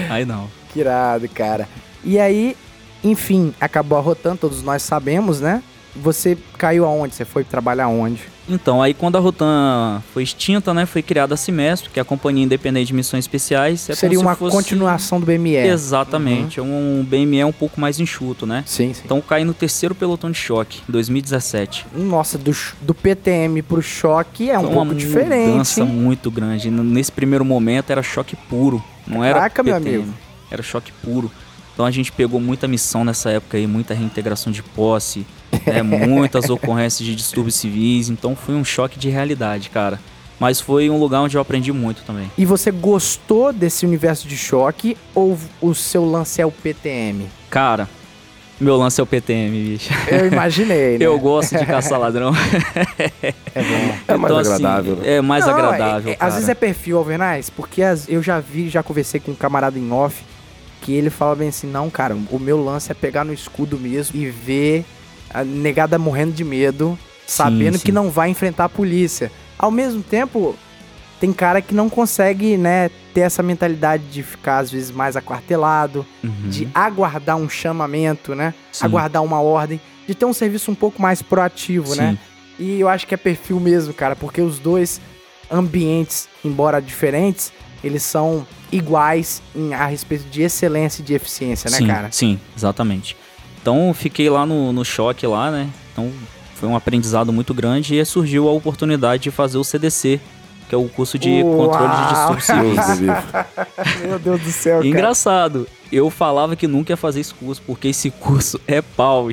[SPEAKER 3] Aí não.
[SPEAKER 1] Que irado, cara. E aí, enfim, acabou a Rotan, todos nós sabemos, né? Você caiu aonde? Você foi trabalhar aonde?
[SPEAKER 3] Então, aí quando a Rotan foi extinta, né? Foi criada a Cimesp, que é a Companhia Independente de Missões Especiais. É
[SPEAKER 1] Seria
[SPEAKER 3] se
[SPEAKER 1] uma
[SPEAKER 3] fosse-
[SPEAKER 1] continuação do BME.
[SPEAKER 3] Exatamente. É um BME um pouco mais enxuto, né?
[SPEAKER 1] Sim, sim.
[SPEAKER 3] Então caí no terceiro pelotão de choque, em 2017.
[SPEAKER 1] Nossa, do, do PTM pro choque é um
[SPEAKER 3] Foi
[SPEAKER 1] pouco
[SPEAKER 3] uma
[SPEAKER 1] diferente.
[SPEAKER 3] mudança
[SPEAKER 1] hein?
[SPEAKER 3] muito grande. Nesse primeiro momento era choque puro, não era
[SPEAKER 1] Caraca, meu
[SPEAKER 3] PTM,
[SPEAKER 1] amigo.
[SPEAKER 3] era choque puro. Então a gente pegou muita missão nessa época aí, muita reintegração de posse, né, muitas ocorrências de distúrbios civis. Então foi um choque de realidade, cara. Mas foi um lugar onde eu aprendi muito também.
[SPEAKER 1] E você gostou desse universo de choque ou o seu lance é o PTM?
[SPEAKER 3] Cara, meu lance é o PTM, bicho.
[SPEAKER 1] Eu imaginei, né?
[SPEAKER 3] Eu gosto de caçar ladrão.
[SPEAKER 1] É bom.
[SPEAKER 2] É mais
[SPEAKER 3] Então, assim,
[SPEAKER 2] agradável, né?
[SPEAKER 3] É mais
[SPEAKER 1] Não,
[SPEAKER 3] agradável.
[SPEAKER 1] é- é-
[SPEAKER 3] cara.
[SPEAKER 1] às vezes é perfil, Alvernais, porque as- eu já vi, já conversei com um camarada em off, que ele fala bem assim, não, cara, o meu lance é pegar no escudo mesmo e ver a negada morrendo de medo, sabendo
[SPEAKER 3] sim.
[SPEAKER 1] que não vai enfrentar a polícia. Ao mesmo tempo, tem cara que não consegue, né, ter essa mentalidade de ficar, às vezes, mais aquartelado,
[SPEAKER 3] Uhum.
[SPEAKER 1] de aguardar um chamamento, né?
[SPEAKER 3] Sim.
[SPEAKER 1] Aguardar uma ordem, de ter um serviço um pouco mais proativo, né?
[SPEAKER 3] Sim.
[SPEAKER 1] E eu acho que é perfil mesmo, cara, porque os dois ambientes, embora diferentes, eles são iguais em, a respeito de excelência e de eficiência, né,
[SPEAKER 3] sim,
[SPEAKER 1] cara?
[SPEAKER 3] Sim, exatamente. Então fiquei lá no, no choque lá, né? Então foi um aprendizado muito grande e surgiu a oportunidade de fazer o CDC, que é o curso de
[SPEAKER 1] Uau!
[SPEAKER 3] controle de distúrbios.
[SPEAKER 1] Meu Deus do céu, cara.
[SPEAKER 3] Engraçado, eu falava que nunca ia fazer esse curso, porque esse curso é pau.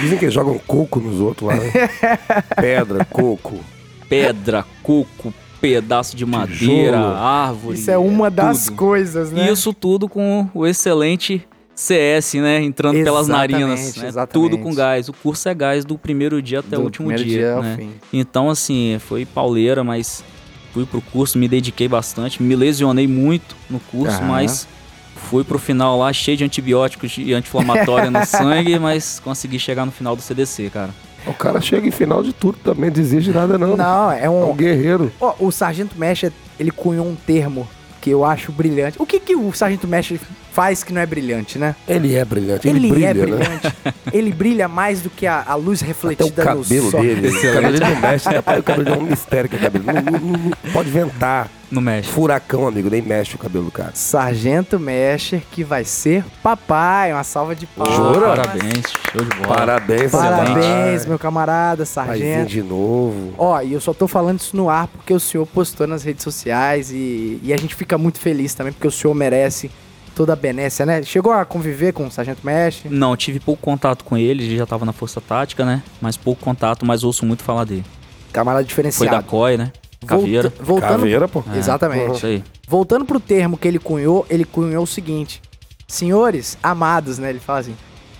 [SPEAKER 2] Dizem que jogam coco nos outros lá, né? Pedra, coco.
[SPEAKER 3] Pedra, coco, pedaço de madeira,
[SPEAKER 2] Tijolo.
[SPEAKER 3] árvore.
[SPEAKER 1] Isso é uma das
[SPEAKER 3] tudo.
[SPEAKER 1] coisas, né?
[SPEAKER 3] Isso tudo com o excelente CS, né? Entrando pelas narinas. Né?
[SPEAKER 1] exatamente.
[SPEAKER 3] Tudo com gás. O curso é gás do primeiro dia até
[SPEAKER 1] Do
[SPEAKER 3] o último dia.
[SPEAKER 1] ao
[SPEAKER 3] né? Então, assim, foi pauleira, mas fui pro curso, me dediquei bastante, me lesionei muito no curso,
[SPEAKER 1] Aham.
[SPEAKER 3] mas fui pro final lá cheio de antibióticos e anti-inflamatória no sangue, mas consegui chegar no final do CDC, cara.
[SPEAKER 2] O cara chega em final de tudo também, desiste de nada não.
[SPEAKER 1] Não, é
[SPEAKER 2] É um
[SPEAKER 1] um...
[SPEAKER 2] guerreiro.
[SPEAKER 1] Ó, o Sargento Mestre, ele cunhou um termo que eu acho brilhante. O que que o Sargento Mestre faz que não é brilhante, né?
[SPEAKER 2] Ele é brilhante, ele, brilha,
[SPEAKER 1] é
[SPEAKER 2] né?
[SPEAKER 1] brilhante. ele brilha mais do que a, a luz
[SPEAKER 2] Até o
[SPEAKER 1] refletida
[SPEAKER 2] cabelo
[SPEAKER 1] no sol.
[SPEAKER 2] dele, o cabelo dele não mexe, né? O cabelo dele é um mistério que é cabelo. Não, não- não- não pode ventar.
[SPEAKER 3] No México.
[SPEAKER 2] Furacão, amigo, nem mexe o cabelo do cara.
[SPEAKER 1] Sargento Mestre, que vai ser papai. Uma salva de palmas.
[SPEAKER 2] Jura?
[SPEAKER 3] Parabéns, show de bola.
[SPEAKER 2] Parabéns,
[SPEAKER 1] Parabéns, meu camarada,
[SPEAKER 2] Paizinho
[SPEAKER 1] sargento.
[SPEAKER 2] de novo.
[SPEAKER 1] Ó, e eu só tô falando isso no ar porque o senhor postou nas redes sociais e, e a gente fica muito feliz também porque o senhor merece toda a benécia, né? Chegou a conviver com o Sargento Mestre?
[SPEAKER 3] Não, tive pouco contato com ele, ele já tava na Força Tática, né? Mas pouco contato, mas ouço muito falar dele.
[SPEAKER 1] Camarada
[SPEAKER 3] Foi
[SPEAKER 1] diferenciado.
[SPEAKER 3] da COI, né? Caveira.
[SPEAKER 1] Volta- voltando,
[SPEAKER 2] Caveira, pô.
[SPEAKER 3] É,
[SPEAKER 1] Exatamente.
[SPEAKER 3] Isso aí.
[SPEAKER 1] Voltando pro termo que ele cunhou, ele cunhou o seguinte: Senhores, amados, né? Ele fala assim: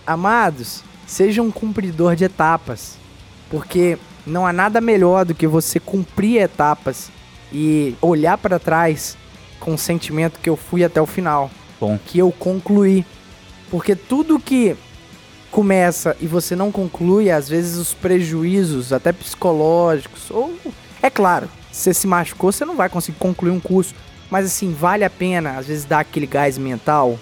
[SPEAKER 1] Amados, seja um cumpridor de etapas, porque não há nada melhor do que você cumprir etapas e olhar para trás com o sentimento que eu fui até o final,
[SPEAKER 3] Bom.
[SPEAKER 1] que eu concluí. Porque tudo que começa e você não conclui, às vezes os prejuízos, até psicológicos, ou é claro, se você se machucou, você não vai conseguir concluir um curso, mas assim, vale a pena às vezes dar aquele gás mental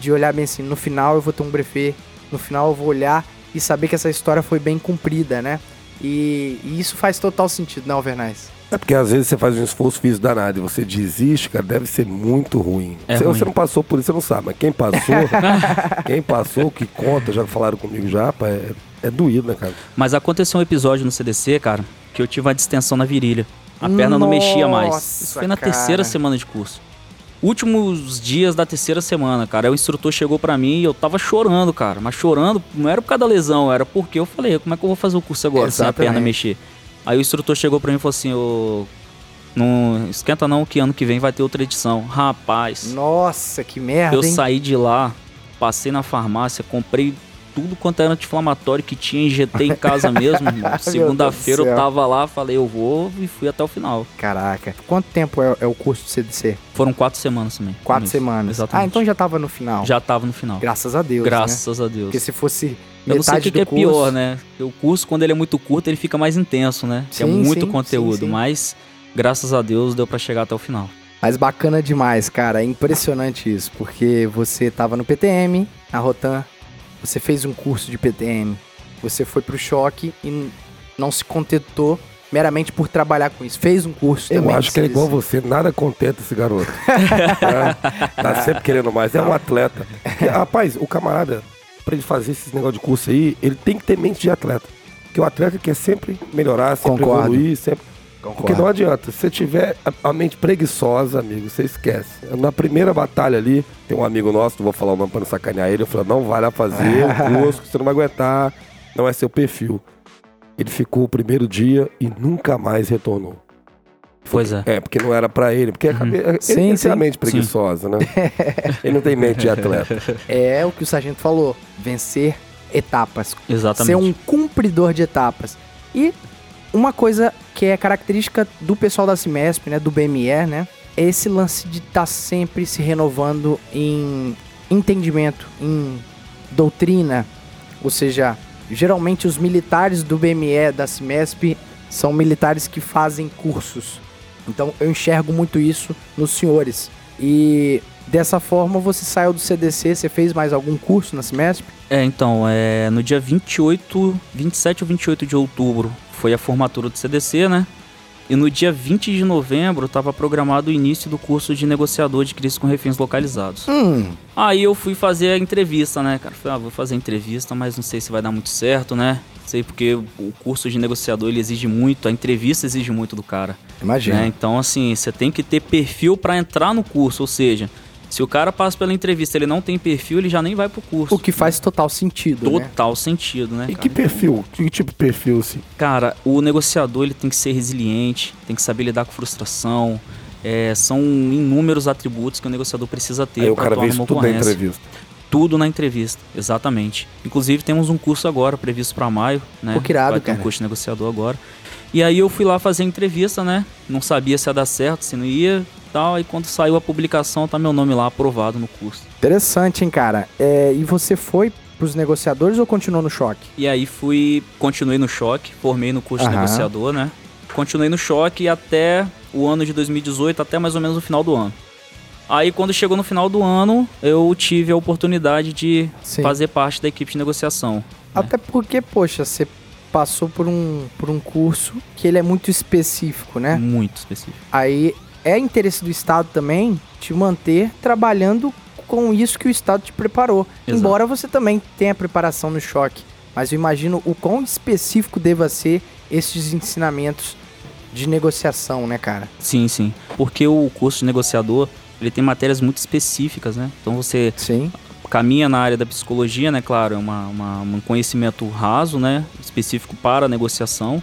[SPEAKER 1] de olhar bem assim, no final eu vou ter um brefê, no final eu vou olhar e saber que essa história foi bem cumprida, né? E, e isso faz total sentido, né, Alvernais?
[SPEAKER 2] É porque às vezes você faz um esforço físico danado e você desiste, cara, deve ser muito ruim.
[SPEAKER 3] É
[SPEAKER 2] Se
[SPEAKER 3] ruim.
[SPEAKER 2] você não passou por isso, você não sabe. Mas quem passou, quem passou, que conta, já falaram comigo já, pá, é, é doído, né, cara?
[SPEAKER 3] Mas aconteceu um episódio no CDC, cara, que eu tive uma distensão na virilha. A perna não mexia mais.
[SPEAKER 1] Nossa,
[SPEAKER 3] Isso foi na
[SPEAKER 1] cara.
[SPEAKER 3] terceira semana de curso. Últimos dias da terceira semana, cara. Aí o instrutor chegou pra mim e eu tava chorando, cara. Mas chorando não era por causa da lesão, era porque eu falei, como é que eu vou fazer o curso agora sem a perna
[SPEAKER 1] Exatamente.
[SPEAKER 3] mexer? Aí o instrutor chegou pra mim e falou assim, ô. Não esquenta não que ano que vem vai ter outra edição. Rapaz,
[SPEAKER 1] Nossa, que merda,
[SPEAKER 3] eu
[SPEAKER 1] hein?
[SPEAKER 3] saí de lá, passei na farmácia, comprei tudo quanto era anti-inflamatório que tinha, injetei em casa mesmo. Segunda-feira eu tava lá, falei, eu vou e fui até o final.
[SPEAKER 1] Caraca. Quanto tempo é, é o curso do CDC?
[SPEAKER 3] Foram quatro semanas também.
[SPEAKER 1] Quatro semanas.
[SPEAKER 3] Exatamente.
[SPEAKER 1] Ah, então já tava no final.
[SPEAKER 3] Já tava no final.
[SPEAKER 1] Graças a Deus, né?
[SPEAKER 3] Graças a Deus.
[SPEAKER 1] Porque se fosse
[SPEAKER 3] Eu não sei o
[SPEAKER 1] metade
[SPEAKER 3] que, que é
[SPEAKER 1] do curso...
[SPEAKER 3] pior, né? Porque o curso, quando ele é muito curto, ele fica mais intenso, né? É
[SPEAKER 1] Sim,
[SPEAKER 3] muito
[SPEAKER 1] sim,
[SPEAKER 3] conteúdo,
[SPEAKER 1] sim, sim.
[SPEAKER 3] mas graças a Deus deu pra chegar até o final.
[SPEAKER 1] Mas bacana demais, cara. É impressionante isso. Porque você tava no PTM, na Rotan, você fez um curso de PTM, você foi pro choque e não se contentou meramente por trabalhar com isso. Fez um curso
[SPEAKER 2] Eu
[SPEAKER 1] também.
[SPEAKER 2] acho
[SPEAKER 1] de
[SPEAKER 2] que ele é igual você, nada contenta esse garoto. É, tá sempre querendo mais. É um atleta. Porque, rapaz, o camarada, pra ele fazer esse negócio de curso aí, ele tem que ter mente de atleta. Porque o atleta quer sempre melhorar, sempre
[SPEAKER 1] Concordo.
[SPEAKER 2] evoluir, sempre. Porque não adianta. Se você tiver a, mente preguiçosa, amigo, você esquece. Na primeira batalha ali, tem um amigo nosso, não vou falar o nome pra não sacanear ele, eu falei, não vai lá fazer o curso, você não vai aguentar, não é seu perfil. Ele ficou o primeiro dia e nunca mais retornou.
[SPEAKER 3] Pois é.
[SPEAKER 2] É, porque não era pra ele. Porque a cabe- ele
[SPEAKER 1] Sim,
[SPEAKER 2] tem
[SPEAKER 1] sim.
[SPEAKER 2] a mente preguiçosa, né? ele não tem mente de atleta.
[SPEAKER 1] É o que o sargento falou, vencer etapas,
[SPEAKER 3] Exatamente.
[SPEAKER 1] ser um cumpridor de etapas. E uma coisa que é característica do pessoal da CIMESP, né, do BME, né, é esse lance de estar sempre se renovando em entendimento, em doutrina, ou seja, geralmente os militares do BME, da CIMESP, são militares que fazem cursos. Então eu enxergo muito isso nos senhores. E dessa forma você saiu do CDC, você fez mais algum curso na CIMESP?
[SPEAKER 3] É, então, é, no dia 28, 27 ou 28 de outubro foi a formatura do CDC, né? E no dia 20 de novembro estava programado o início do curso de negociador de crise com reféns localizados.
[SPEAKER 1] Hum,
[SPEAKER 3] Aí eu fui fazer a entrevista, né, cara? Falei, ah, vou fazer a entrevista, mas não sei se vai dar muito certo, né? Sei porque o curso de negociador ele exige muito, a entrevista exige muito do cara.
[SPEAKER 1] imagina.
[SPEAKER 3] né? Então, assim, você tem que ter perfil para entrar no curso, ou seja, se o cara passa pela entrevista ele não tem perfil, ele já nem vai pro curso.
[SPEAKER 1] O que faz total sentido, né?
[SPEAKER 3] total sentido, né?
[SPEAKER 2] E
[SPEAKER 3] cara?
[SPEAKER 2] que perfil? Que tipo de perfil, assim?
[SPEAKER 3] Cara, o negociador ele tem que ser resiliente, tem que saber lidar com frustração. é, são inúmeros atributos que o negociador precisa ter
[SPEAKER 2] Aí o cara
[SPEAKER 3] atuar
[SPEAKER 2] vê isso tudo na entrevista.
[SPEAKER 3] Tudo na entrevista, exatamente. Inclusive temos um curso agora previsto para maio, né?
[SPEAKER 1] Pô, que irado,
[SPEAKER 3] Vai ter um
[SPEAKER 1] cara.
[SPEAKER 3] curso de negociador agora. E aí eu fui lá fazer a entrevista, né? Não sabia se ia dar certo, se não ia, tal. E quando saiu a publicação, tá meu nome lá aprovado no curso.
[SPEAKER 1] Interessante, hein, cara? É, e você foi pros negociadores ou continuou no choque?
[SPEAKER 3] E aí fui, continuei no choque, formei no curso de negociador, né? Continuei no choque até o ano de 2018, até mais ou menos o final do ano. Aí quando chegou no final do ano, eu tive a oportunidade de
[SPEAKER 1] Sim.
[SPEAKER 3] fazer parte da equipe de negociação.
[SPEAKER 1] Até porque, poxa, você passou por um, por um curso que ele é muito específico, né?
[SPEAKER 3] Muito específico.
[SPEAKER 1] Aí é interesse do Estado também te manter trabalhando com isso que o Estado te preparou.
[SPEAKER 3] Exato.
[SPEAKER 1] Embora você também tenha preparação no choque. Mas eu imagino o quão específico deva ser esses ensinamentos de negociação, né, cara?
[SPEAKER 3] Sim, sim. Porque o curso de negociador, ele tem matérias muito específicas, né? Então você
[SPEAKER 1] Sim.
[SPEAKER 3] caminha na área da psicologia, né? Claro, é uma, uma- um conhecimento raso, né? Específico para a negociação,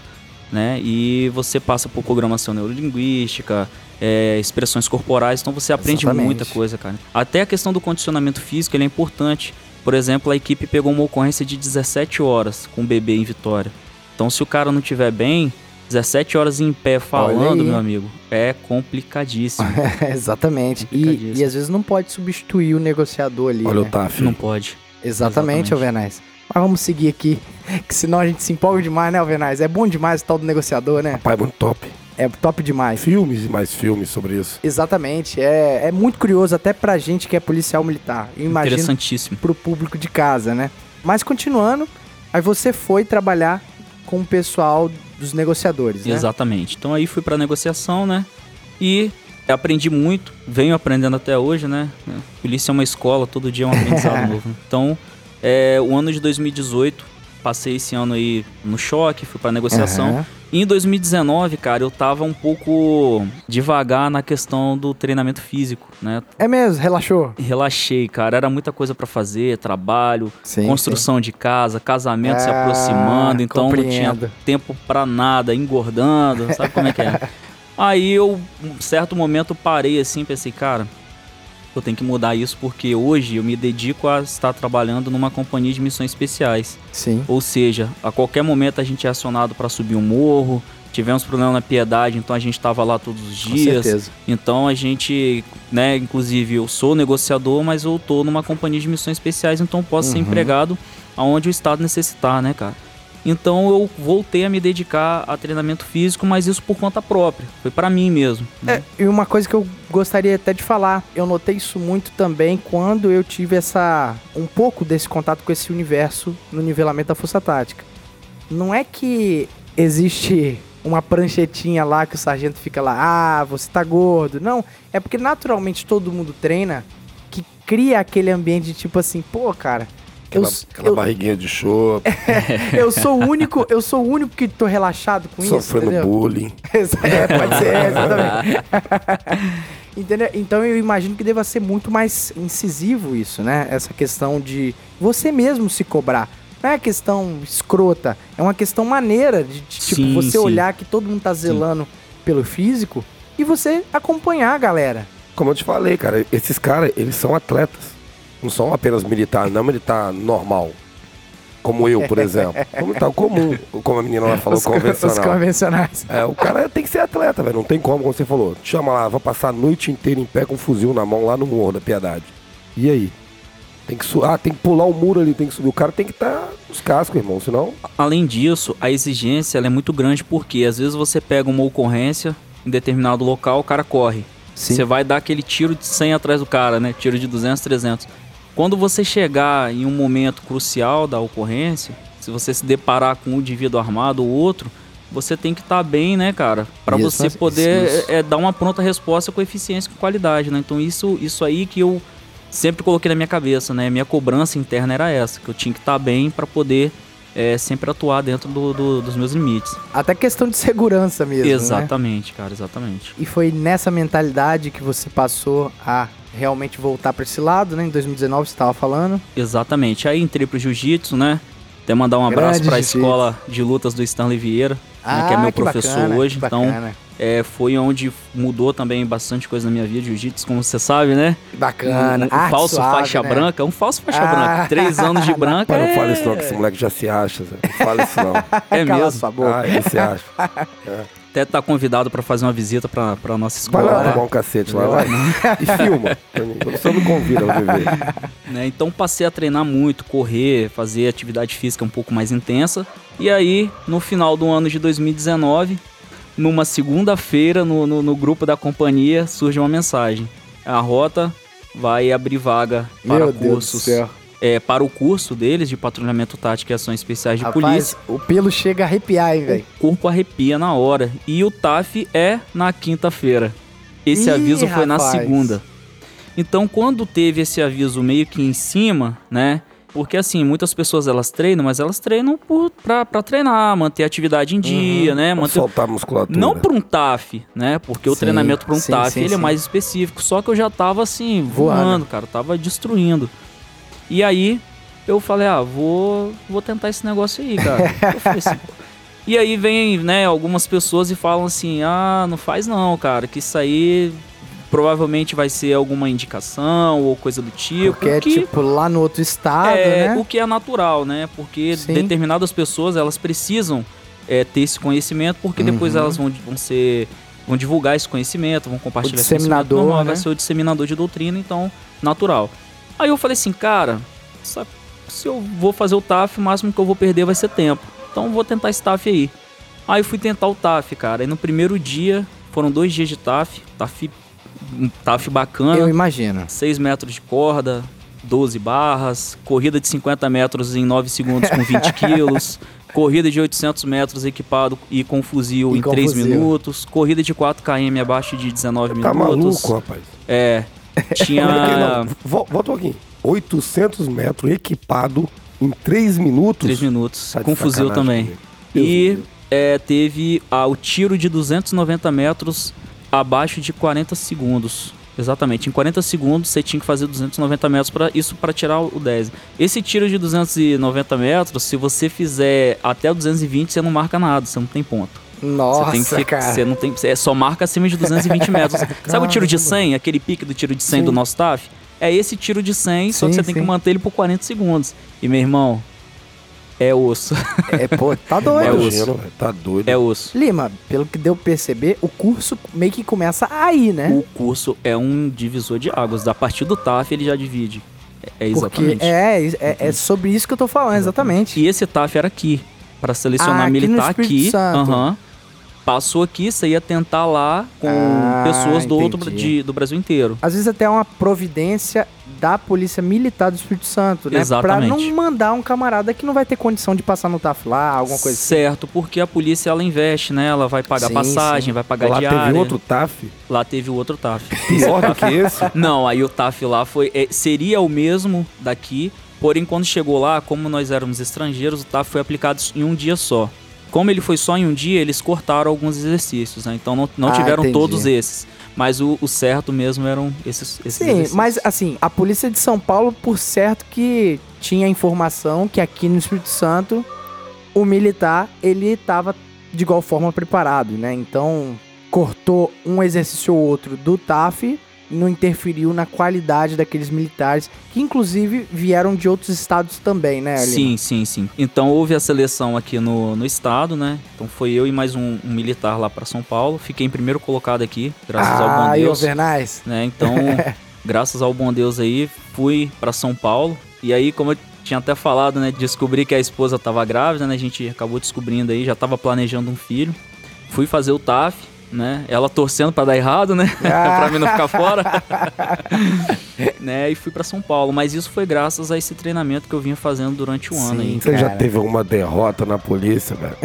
[SPEAKER 3] né? E você passa por programação neurolinguística, é, expressões corporais, então você aprende
[SPEAKER 1] Exatamente.
[SPEAKER 3] muita coisa, cara. Até a questão do condicionamento físico, ele é importante. Por exemplo, a equipe pegou uma ocorrência de 17 horas com o bebê em Vitória. Então, se o cara não tiver bem, 17 horas em pé falando, meu amigo, é complicadíssimo.
[SPEAKER 1] Exatamente. E,
[SPEAKER 3] Complicadíssimo.
[SPEAKER 1] e às vezes não pode substituir o negociador ali.
[SPEAKER 2] Olha
[SPEAKER 1] né?
[SPEAKER 2] o TAF.
[SPEAKER 3] não pode.
[SPEAKER 1] Exatamente,
[SPEAKER 3] Exatamente.
[SPEAKER 1] Alvernais. Mas vamos seguir aqui, que senão a gente se empolga demais, né, Alvernais? É bom demais o tal do negociador, né?
[SPEAKER 2] Pai, muito top.
[SPEAKER 1] É top demais.
[SPEAKER 2] Filmes e mais filmes sobre isso.
[SPEAKER 1] Exatamente. É, é muito curioso, até pra gente que é policial militar. Eu imagino
[SPEAKER 3] Interessantíssimo.
[SPEAKER 1] pro público de casa, né? Mas continuando, aí você foi trabalhar com o pessoal dos negociadores, né?
[SPEAKER 3] Exatamente. Então aí fui pra negociação, né? E aprendi muito, venho aprendendo até hoje, né? Polícia é uma escola, todo dia é um aprendizado novo. Então, é, o ano de 2018, passei esse ano aí no choque, fui pra negociação. E em 2019, cara, eu tava um pouco devagar na questão do treinamento físico, né?
[SPEAKER 1] É mesmo, relaxou.
[SPEAKER 3] Relaxei, cara. Era muita coisa pra fazer, trabalho,
[SPEAKER 1] Sim,
[SPEAKER 3] construção de casa, casamento se
[SPEAKER 1] Ah,
[SPEAKER 3] aproximando, então não
[SPEAKER 1] compreendo.
[SPEAKER 3] tinha tempo pra nada, engordando, sabe como é que é? Aí eu, um certo momento, parei assim, pensei, cara, eu tenho que mudar isso porque hoje eu me dedico a estar trabalhando numa companhia de missões especiais.
[SPEAKER 1] Sim.
[SPEAKER 3] Ou seja, a qualquer momento a gente é acionado para subir um morro, tivemos problema na piedade, então a gente estava lá todos os
[SPEAKER 1] Com
[SPEAKER 3] dias.
[SPEAKER 1] certeza.
[SPEAKER 3] Então a gente, né, inclusive eu sou negociador, mas eu tô numa companhia de missões especiais, então posso ser
[SPEAKER 1] Uhum.
[SPEAKER 3] empregado aonde o estado necessitar, né, cara? Então eu voltei a me dedicar a treinamento físico, mas isso por conta própria. Foi pra mim mesmo. né?
[SPEAKER 1] É, e uma coisa que eu gostaria até de falar, eu notei isso muito também quando eu tive essa um pouco desse contato com esse universo no nivelamento da força tática. Não é que existe uma pranchetinha lá que o sargento fica lá, ah, você tá gordo. Não, é porque naturalmente todo mundo treina que cria aquele ambiente de tipo assim, pô, cara, eu,
[SPEAKER 2] Aquela, aquela
[SPEAKER 1] eu,
[SPEAKER 2] barriguinha de chope,
[SPEAKER 1] eu sou o único, eu sou o único que tô relaxado com isso,
[SPEAKER 2] sofrendo bullying.
[SPEAKER 1] é, pode ser, exatamente. Entendeu? Então eu imagino que deva ser muito mais incisivo isso, né? Essa questão de você mesmo se cobrar. Não é questão escrota, é uma questão maneira de, de, tipo,
[SPEAKER 3] Sim,
[SPEAKER 1] você
[SPEAKER 3] sim.
[SPEAKER 1] olhar que todo mundo tá zelando pelo físico e você acompanhar a galera.
[SPEAKER 2] Como eu te falei, cara, esses caras, eles são atletas. Não são apenas militares, não militar normal. Como eu, por exemplo. Como militar comum, como a menina lá falou,
[SPEAKER 1] os, co-
[SPEAKER 2] convencional.
[SPEAKER 1] os convencionais.
[SPEAKER 2] É, o cara tem que ser atleta, velho. Não tem como, como você falou. Te chama lá, vai passar a noite inteira em pé com um fuzil na mão lá no Morro da Piedade. E aí? Tem que suar, ah, tem que pular o muro ali, tem que subir. O cara tem que estar nos cascos, irmão, senão.
[SPEAKER 3] Além disso, a exigência ela é muito grande porque às vezes você pega uma ocorrência em determinado local, o cara corre.
[SPEAKER 1] Sim.
[SPEAKER 3] Você vai dar aquele tiro de 100 atrás do cara, né? Tiro de 200, 300. Quando você chegar em um momento crucial da ocorrência, se você se deparar com um indivíduo armado ou outro, você tem que estar bem, né, cara?
[SPEAKER 1] Isso,
[SPEAKER 3] você
[SPEAKER 1] isso,
[SPEAKER 3] poder
[SPEAKER 1] isso.
[SPEAKER 3] é, dar uma pronta resposta com eficiência e com qualidade, né? Então isso, isso aí que eu sempre coloquei na minha cabeça, né? Minha cobrança interna era essa, que eu tinha que estar bem pra poder é, sempre atuar dentro do- do- dos meus limites.
[SPEAKER 1] Até questão de segurança mesmo. Né?
[SPEAKER 3] exatamente, cara, exatamente.
[SPEAKER 1] E foi nessa mentalidade que você passou a realmente voltar pra esse lado, né? Em 2019 você estava falando.
[SPEAKER 3] Exatamente. Aí entrei pro jiu-jitsu, né? Até mandar um abraço pra
[SPEAKER 1] jiu-jitsu.
[SPEAKER 3] escola de lutas do Stanley Vieira, né, que é meu professor
[SPEAKER 1] Ah, bacana,
[SPEAKER 3] hoje.
[SPEAKER 1] que
[SPEAKER 3] Então, é, foi onde mudou também bastante coisa na minha vida, jiu-jitsu, como você sabe, né?
[SPEAKER 1] Bacana.
[SPEAKER 3] Um, um
[SPEAKER 1] Arte
[SPEAKER 3] falso
[SPEAKER 1] suave,
[SPEAKER 3] faixa
[SPEAKER 1] né?
[SPEAKER 3] branca, um falso faixa
[SPEAKER 1] Ah.
[SPEAKER 3] branca. Três anos de branca
[SPEAKER 2] Mas não
[SPEAKER 3] é,
[SPEAKER 2] fala isso não, que esse moleque já se acha, Zé. Não fala isso não.
[SPEAKER 3] é
[SPEAKER 1] Cala
[SPEAKER 3] mesmo.
[SPEAKER 1] sua boca.
[SPEAKER 2] Ah, ele se acha.
[SPEAKER 3] Até tá convidado pra fazer uma visita pra, pra nossa
[SPEAKER 2] Vai
[SPEAKER 3] escola.
[SPEAKER 2] lá
[SPEAKER 3] lá.
[SPEAKER 2] tomar um cacete lá, vai. E filma. Você me convida pra me ver.
[SPEAKER 3] né? Então passei a treinar muito, correr, fazer atividade física um pouco mais intensa. E aí, no final do ano de 2019, numa segunda-feira, no, no, no grupo da companhia, surge uma mensagem. A rota vai abrir vaga para
[SPEAKER 1] Meu
[SPEAKER 3] cursos. É, para o curso deles de patrulhamento tático e ações especiais de
[SPEAKER 1] Rapaz,
[SPEAKER 3] polícia.
[SPEAKER 1] o pelo chega a arrepiar, hein, velho?
[SPEAKER 3] O corpo arrepia na hora. E o TAF é na quinta-feira. Esse
[SPEAKER 1] Ih,
[SPEAKER 3] aviso foi na
[SPEAKER 1] rapaz.
[SPEAKER 3] segunda. Então, quando teve esse aviso meio que em cima, né? Porque assim, muitas pessoas elas treinam, mas elas treinam por, pra, pra treinar, manter a atividade em dia, né?
[SPEAKER 2] Vamos
[SPEAKER 3] Manter...
[SPEAKER 2] soltar a musculatura.
[SPEAKER 3] Não para um TAF, né? Porque o
[SPEAKER 1] Sim,
[SPEAKER 3] treinamento para um
[SPEAKER 1] sim,
[SPEAKER 3] TAF
[SPEAKER 1] sim,
[SPEAKER 3] ele é mais específico. Só que eu já tava assim,
[SPEAKER 1] Voando.
[SPEAKER 3] voando, cara. Tava destruindo. E aí eu falei, ah, vou, vou tentar esse negócio aí, cara. assim. E aí vem, né, algumas pessoas e falam assim, ah, não faz não, cara, que isso aí provavelmente vai ser alguma indicação ou coisa do tipo.
[SPEAKER 1] Porque é tipo lá no outro estado,
[SPEAKER 3] é,
[SPEAKER 1] né?
[SPEAKER 3] o que é natural, né? Porque
[SPEAKER 1] Sim.
[SPEAKER 3] determinadas pessoas elas precisam é, ter esse conhecimento, porque depois
[SPEAKER 1] Uhum.
[SPEAKER 3] elas vão, vão ser vão divulgar esse conhecimento, vão compartilhar esse
[SPEAKER 1] disseminador,
[SPEAKER 3] conhecimento normal,
[SPEAKER 1] né?
[SPEAKER 3] vai ser o disseminador de doutrina, então natural. Aí eu falei assim, cara, se eu vou fazer o TAF, o máximo que eu vou perder vai ser tempo. Então eu vou tentar esse TAF aí. Aí eu fui tentar o TAF, cara. E no primeiro dia, foram dois dias de TAF, TAF, um TAF bacana.
[SPEAKER 1] Eu imagino.
[SPEAKER 3] 6 metros de corda, 12 barras, corrida de 50 metros em 9 segundos com 20 quilos, corrida de 800 metros equipado e com fuzil
[SPEAKER 1] E
[SPEAKER 3] em
[SPEAKER 1] com
[SPEAKER 3] 3
[SPEAKER 1] fuzil.
[SPEAKER 3] minutos, corrida de 4 km abaixo de 19
[SPEAKER 2] Tá
[SPEAKER 3] minutos.
[SPEAKER 2] maluco, rapaz.
[SPEAKER 3] É, tinha...
[SPEAKER 2] Não, vol- volta um pouquinho. 800 metros equipado em 3 minutos.
[SPEAKER 3] 3 minutos,
[SPEAKER 2] Tá
[SPEAKER 3] com fuzil também. E é, teve ah, o tiro de 290 metros abaixo de 40 segundos. Exatamente, em 40 segundos você tinha que fazer 290 metros para isso para tirar o 10. Esse tiro de 290 metros, se você fizer até o 220, você não marca nada, você não tem ponto.
[SPEAKER 1] Nossa,
[SPEAKER 3] você tem que
[SPEAKER 1] cara.
[SPEAKER 3] você não tem, você só marca acima de 220 metros. Sabe o tiro de 100, aquele pique do tiro de 100 do
[SPEAKER 1] Sim.
[SPEAKER 3] nosso TAF? É esse tiro de 100, só que
[SPEAKER 1] Sim,
[SPEAKER 3] você tem que
[SPEAKER 1] sim.
[SPEAKER 3] manter ele por 40 segundos. E meu irmão, é osso.
[SPEAKER 1] É, pô, tá doido.
[SPEAKER 3] É osso.
[SPEAKER 2] Tá doido.
[SPEAKER 3] É osso.
[SPEAKER 1] Lima, pelo que deu pra perceber, o curso meio que começa aí, né?
[SPEAKER 3] O curso é um divisor de águas. A partir do TAF ele já divide. É, é
[SPEAKER 1] Porque
[SPEAKER 3] exatamente.
[SPEAKER 1] é, é, é sobre isso que eu tô falando, exatamente.
[SPEAKER 3] E esse TAF era aqui. Para selecionar
[SPEAKER 1] Ah, aqui no
[SPEAKER 3] militar aqui.
[SPEAKER 1] Santo.
[SPEAKER 3] Aham. Passou aqui, você ia tentar lá com
[SPEAKER 1] Ah,
[SPEAKER 3] pessoas do outro
[SPEAKER 1] entendi.
[SPEAKER 3] de- do Brasil inteiro.
[SPEAKER 1] Às vezes até é uma providência da Polícia Militar do Espírito Santo, né?
[SPEAKER 3] Exatamente.
[SPEAKER 1] Pra não mandar um camarada que não vai ter condição de passar no TAF lá, alguma coisa assim.
[SPEAKER 3] Certo, porque a polícia ela investe, né? Ela vai pagar
[SPEAKER 1] Sim,
[SPEAKER 3] passagem,
[SPEAKER 1] sim.
[SPEAKER 3] vai pagar
[SPEAKER 2] Lá
[SPEAKER 3] diária.
[SPEAKER 2] teve outro TAF
[SPEAKER 3] Lá teve o outro TAF.
[SPEAKER 2] pior do que esse.
[SPEAKER 3] Não, aí o TAF lá foi. é, seria o mesmo daqui, porém, quando chegou lá, como nós éramos estrangeiros, o TAF foi aplicado em um dia só. Como ele foi só em um dia, eles cortaram alguns exercícios, né? Então não, não
[SPEAKER 1] Ah,
[SPEAKER 3] tiveram
[SPEAKER 1] entendi.
[SPEAKER 3] todos esses. Mas o, o certo mesmo eram esses, esses
[SPEAKER 1] Sim,
[SPEAKER 3] exercícios.
[SPEAKER 1] mas assim, a Polícia de São Paulo, por certo que tinha informação que aqui no Espírito Santo o militar, ele tava de igual forma preparado, né? Então, cortou um exercício ou outro do TAF, não interferiu na qualidade daqueles militares, que inclusive vieram de outros estados também, né, Lima?
[SPEAKER 3] Sim, sim, sim. Então houve a seleção aqui no, no estado, né? Então foi eu e mais um, um militar lá pra São Paulo. Fiquei em primeiro colocado aqui, graças ao bom
[SPEAKER 1] Ah,
[SPEAKER 3] Deus.
[SPEAKER 1] Overnais?
[SPEAKER 3] né? Então, graças ao bom Deus aí, fui pra São Paulo. E aí, como eu tinha até falado, né, descobri que a esposa tava grávida, né? A gente acabou descobrindo aí, já tava planejando um filho. Fui fazer o TAF, né? Ela torcendo pra dar errado, né? pra mim não ficar fora. né? E fui pra São Paulo, mas isso foi graças a esse treinamento que eu vinha fazendo durante o ano aí.
[SPEAKER 2] Você já teve alguma derrota na polícia, velho?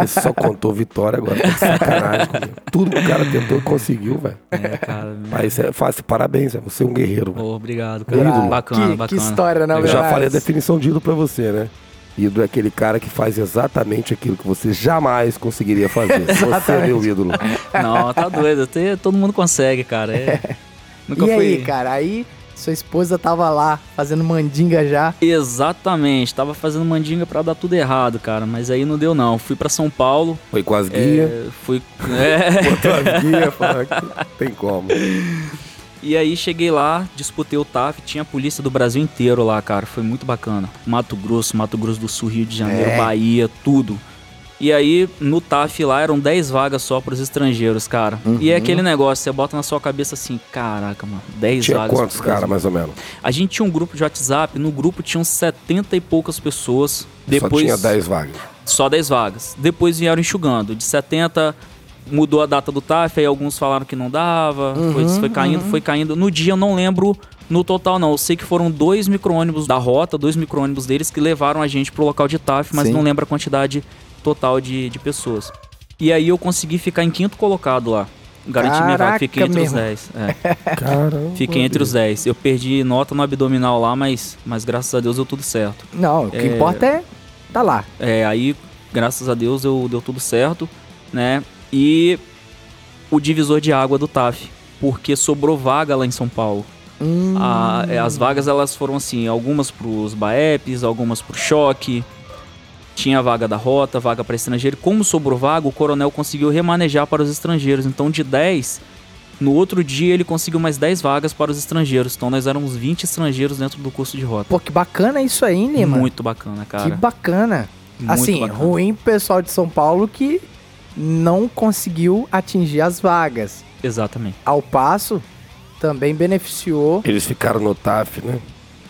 [SPEAKER 2] Você só contou vitória agora. Tá sacanagem comigo. Tudo que o cara tentou conseguiu, velho.
[SPEAKER 3] É, cara.
[SPEAKER 2] Mas é fácil, parabéns, velho. Você é um guerreiro.
[SPEAKER 3] Ô, obrigado, cara.
[SPEAKER 2] Ídolo.
[SPEAKER 3] Bacana,
[SPEAKER 1] que,
[SPEAKER 3] bacana.
[SPEAKER 1] que história, né,
[SPEAKER 2] Eu já falei a definição de ídolo pra você, né? Ídolo é aquele cara que faz exatamente aquilo que você jamais conseguiria fazer. você é meu ídolo.
[SPEAKER 3] Não, tá doido. Todo mundo consegue, cara. É... Nunca
[SPEAKER 1] E
[SPEAKER 3] foi...
[SPEAKER 1] aí, cara, aí sua esposa tava lá fazendo mandinga já.
[SPEAKER 3] Exatamente, tava fazendo mandinga pra dar tudo errado, cara, mas aí não deu não. Fui pra São Paulo,
[SPEAKER 2] Foi com as guias.
[SPEAKER 3] é, fui, é,
[SPEAKER 2] Botou as guias, tem como.
[SPEAKER 3] E aí cheguei lá, disputei o TAF, tinha a polícia do Brasil inteiro lá, cara, foi muito bacana. Mato Grosso, Mato Grosso do Sul, Rio de Janeiro,
[SPEAKER 1] É.
[SPEAKER 3] Bahia, tudo. E aí, no TAF lá, eram 10 vagas só pros estrangeiros, cara. E é aquele negócio, você bota na sua cabeça assim, caraca, mano, 10
[SPEAKER 2] Tinha
[SPEAKER 3] vagas.
[SPEAKER 2] quantos caras, mais ou menos?
[SPEAKER 3] A gente tinha um grupo de WhatsApp, no grupo tinham 70 e poucas pessoas. Depois,
[SPEAKER 2] Só tinha 10 vagas.
[SPEAKER 3] Só 10 vagas. Depois vieram enxugando. De 70 mudou a data do TAF, aí alguns falaram que não dava. foi, foi caindo, foi caindo. No dia eu não lembro no total, não. Eu sei que foram dois micro-ônibus da rota, dois micro-ônibus deles que levaram a gente pro local de TAF, mas
[SPEAKER 1] Sim.
[SPEAKER 3] não lembro a quantidade total de, de pessoas. E aí eu consegui ficar em quinto colocado lá. Garanti minha vaga, fiquei entre os
[SPEAKER 1] meu
[SPEAKER 3] 10. É.
[SPEAKER 2] Caramba.
[SPEAKER 3] Fiquei entre os 10. Eu perdi nota no abdominal lá, mas, mas graças a Deus deu tudo certo.
[SPEAKER 1] Não, o que
[SPEAKER 3] É.
[SPEAKER 1] importa é tá lá.
[SPEAKER 3] É, aí, graças a Deus, eu, deu tudo certo, né? E o divisor de água do TAF, porque sobrou vaga lá em São Paulo.
[SPEAKER 1] Hum,
[SPEAKER 3] A- é, as vagas, elas foram assim, algumas pros BAEPs, algumas pro choque, tinha vaga da rota, vaga para estrangeiro. Como sobrou vaga, o coronel conseguiu remanejar para os estrangeiros. Então, de 10, no outro dia ele conseguiu mais 10 vagas para os estrangeiros. Então, nós éramos 20 estrangeiros dentro do curso de rota.
[SPEAKER 1] Pô, que bacana isso aí, Lima.
[SPEAKER 3] Muito bacana, cara.
[SPEAKER 1] Que bacana.
[SPEAKER 3] Muito
[SPEAKER 1] assim,
[SPEAKER 3] bacana.
[SPEAKER 1] ruim pro pessoal de São Paulo que não conseguiu atingir as vagas.
[SPEAKER 3] Exatamente.
[SPEAKER 1] Ao passo, também beneficiou.
[SPEAKER 2] Eles ficaram no TAF, né?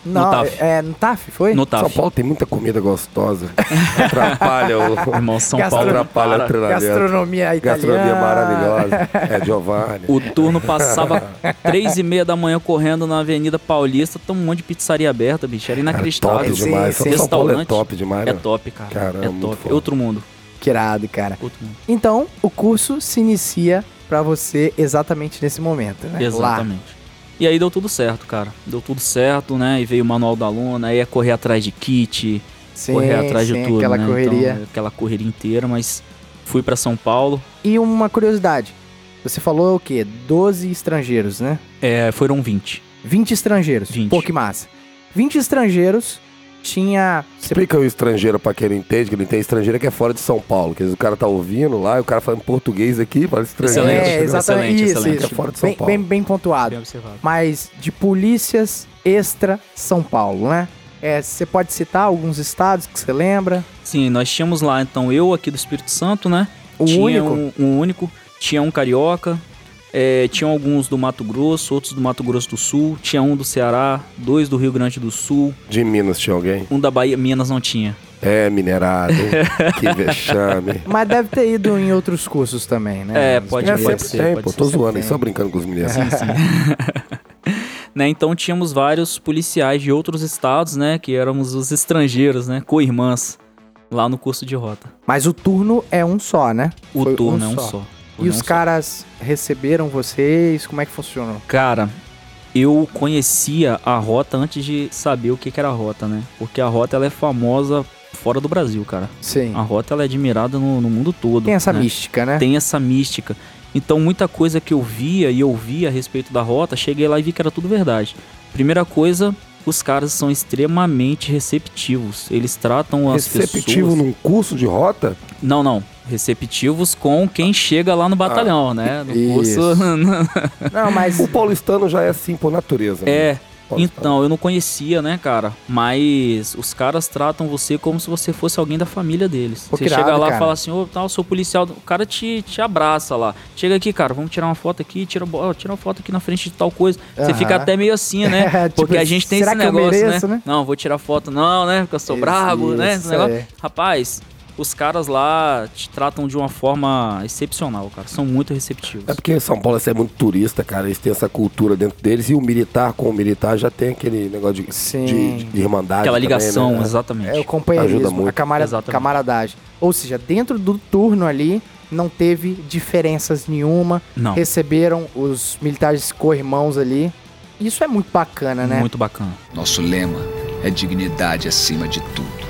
[SPEAKER 1] Não,
[SPEAKER 3] TAF.
[SPEAKER 1] É, no TAF, foi?
[SPEAKER 3] No
[SPEAKER 2] São
[SPEAKER 3] TAF.
[SPEAKER 2] Paulo tem muita comida gostosa. Atrapalha o.
[SPEAKER 3] Irmão, São Paulo.
[SPEAKER 2] Atrapalha
[SPEAKER 3] para.
[SPEAKER 2] o treinamento.
[SPEAKER 1] Gastronomia italiana.
[SPEAKER 2] Gastronomia maravilhosa. É Giovanni.
[SPEAKER 3] O turno passava três e meia da manhã correndo na Avenida Paulista, tem um monte de pizzaria aberta, bicho. Era
[SPEAKER 2] Cara,
[SPEAKER 3] inacreditável.
[SPEAKER 2] top demais.
[SPEAKER 1] Sim, sim.
[SPEAKER 2] São Paulo é
[SPEAKER 3] Restaurante.
[SPEAKER 2] top demais.
[SPEAKER 3] É
[SPEAKER 2] né?
[SPEAKER 3] top, cara.
[SPEAKER 2] Caramba,
[SPEAKER 3] é top. Outro mundo.
[SPEAKER 1] Que irado, cara. Então, o curso se inicia pra você exatamente nesse momento, né? Lá.
[SPEAKER 3] Exatamente. E aí deu tudo certo, cara. Deu tudo certo, né? E veio o manual da aluna, aí é correr atrás de kit,
[SPEAKER 1] Sim,
[SPEAKER 3] correr atrás
[SPEAKER 1] sim,
[SPEAKER 3] de tudo,
[SPEAKER 1] aquela
[SPEAKER 3] né?
[SPEAKER 1] correria.
[SPEAKER 3] Então, aquela correria inteira, mas fui pra São Paulo.
[SPEAKER 1] E uma curiosidade. Você falou o quê? 12 estrangeiros, né?
[SPEAKER 3] É, foram 20.
[SPEAKER 1] 20 estrangeiros.
[SPEAKER 3] 20.
[SPEAKER 1] Pô, que massa. 20 estrangeiros tinha...
[SPEAKER 2] Explica o estrangeiro pra quem não entende, que não tem estrangeiro que é fora de São Paulo. Que o cara tá ouvindo lá e o cara fala em português aqui, fala estrangeiro.
[SPEAKER 3] Excelente,
[SPEAKER 1] é, exatamente. isso,
[SPEAKER 3] excelente.
[SPEAKER 1] isso.
[SPEAKER 2] É fora de São
[SPEAKER 1] bem,
[SPEAKER 2] Paulo.
[SPEAKER 1] bem, bem pontuado.
[SPEAKER 3] Bem observado.
[SPEAKER 1] Mas de polícias extra São Paulo, né? É, você pode citar alguns estados que você lembra?
[SPEAKER 3] Sim, nós tínhamos lá, então, eu aqui do Espírito Santo, né?
[SPEAKER 1] O
[SPEAKER 3] tinha
[SPEAKER 1] único?
[SPEAKER 3] Um, um único. Tinha um carioca. É, tinha alguns do Mato Grosso, outros do Mato Grosso do Sul. Tinha um do Ceará, dois do Rio Grande do Sul.
[SPEAKER 2] De Minas tinha alguém?
[SPEAKER 3] Um da Bahia, Minas não tinha.
[SPEAKER 2] É, minerado. que vexame.
[SPEAKER 1] Mas deve ter ido em outros cursos também, né?
[SPEAKER 3] É, pode-
[SPEAKER 2] É,
[SPEAKER 3] pode
[SPEAKER 2] sempre
[SPEAKER 3] ser,
[SPEAKER 2] tem,
[SPEAKER 3] pode
[SPEAKER 2] pô.
[SPEAKER 3] ser,
[SPEAKER 2] Tô zoando,
[SPEAKER 1] tem.
[SPEAKER 2] só brincando com os meninos.
[SPEAKER 3] Né, então tínhamos vários policiais de outros estados, né? Que éramos os estrangeiros, né? Co-irmãs. Lá no curso de rota.
[SPEAKER 1] Mas o turno é um só, né?
[SPEAKER 3] O
[SPEAKER 1] Foi
[SPEAKER 3] turno é um só.
[SPEAKER 1] E os caras receberam vocês? Como é que funcionou?
[SPEAKER 3] Cara, eu conhecia a rota antes de saber o que, que era a rota, né? Porque a rota ela é famosa fora do Brasil, cara.
[SPEAKER 1] Sim.
[SPEAKER 3] A rota ela é admirada no, no mundo todo.
[SPEAKER 1] Tem essa
[SPEAKER 3] né?
[SPEAKER 1] mística, né?
[SPEAKER 3] Tem essa mística. Então, muita coisa que eu via e ouvia a respeito da rota, cheguei lá e vi que era tudo verdade. Primeira coisa, os caras são extremamente receptivos. Eles tratam as
[SPEAKER 2] Receptivo
[SPEAKER 3] pessoas...
[SPEAKER 2] num curso de rota?
[SPEAKER 3] Não, não. Receptivos com quem chega lá no batalhão, né? No curso.
[SPEAKER 1] Não, mas
[SPEAKER 2] O paulistano já é assim por natureza. né?
[SPEAKER 3] é.
[SPEAKER 2] Paulistano.
[SPEAKER 3] Então, eu não conhecia, né, cara? Mas os caras tratam você como se você fosse alguém da família deles.
[SPEAKER 1] Pô,
[SPEAKER 3] você chega lá
[SPEAKER 1] cara.
[SPEAKER 3] e fala assim, ô, tal, sou policial. O cara te, te abraça lá. Chega aqui, cara, vamos tirar uma foto aqui, tira, ó, tira uma foto aqui na frente de tal coisa. Você
[SPEAKER 1] Aham.
[SPEAKER 3] fica até meio assim, né?
[SPEAKER 1] Tipo,
[SPEAKER 3] Porque a gente tem
[SPEAKER 1] será
[SPEAKER 3] esse
[SPEAKER 1] que eu
[SPEAKER 3] negócio,
[SPEAKER 1] mereço,
[SPEAKER 3] né?
[SPEAKER 1] né?
[SPEAKER 3] Não, vou tirar foto, não, né? Porque eu sou
[SPEAKER 1] Isso,
[SPEAKER 3] brabo, né? Esse
[SPEAKER 1] isso
[SPEAKER 3] negócio.
[SPEAKER 1] aí.
[SPEAKER 3] Rapaz, os caras lá te tratam de uma forma excepcional, cara. São muito receptivos.
[SPEAKER 2] É porque São Paulo é muito turista, cara. Eles têm essa cultura dentro deles. E o militar com o militar já tem aquele negócio de,
[SPEAKER 1] Sim.
[SPEAKER 2] de, de irmandade.
[SPEAKER 3] Aquela
[SPEAKER 2] também,
[SPEAKER 3] ligação,
[SPEAKER 2] né?
[SPEAKER 3] exatamente.
[SPEAKER 1] é o
[SPEAKER 2] Ajuda
[SPEAKER 1] companheirismo,
[SPEAKER 2] muito.
[SPEAKER 1] a camara-
[SPEAKER 3] Exatamente.
[SPEAKER 1] camaradagem. Ou seja, dentro do turno ali não teve diferenças nenhuma.
[SPEAKER 3] Não.
[SPEAKER 1] Receberam os militares co-irmãos ali. Isso é muito bacana, né?
[SPEAKER 3] Muito bacana.
[SPEAKER 7] Nosso lema é dignidade acima de tudo.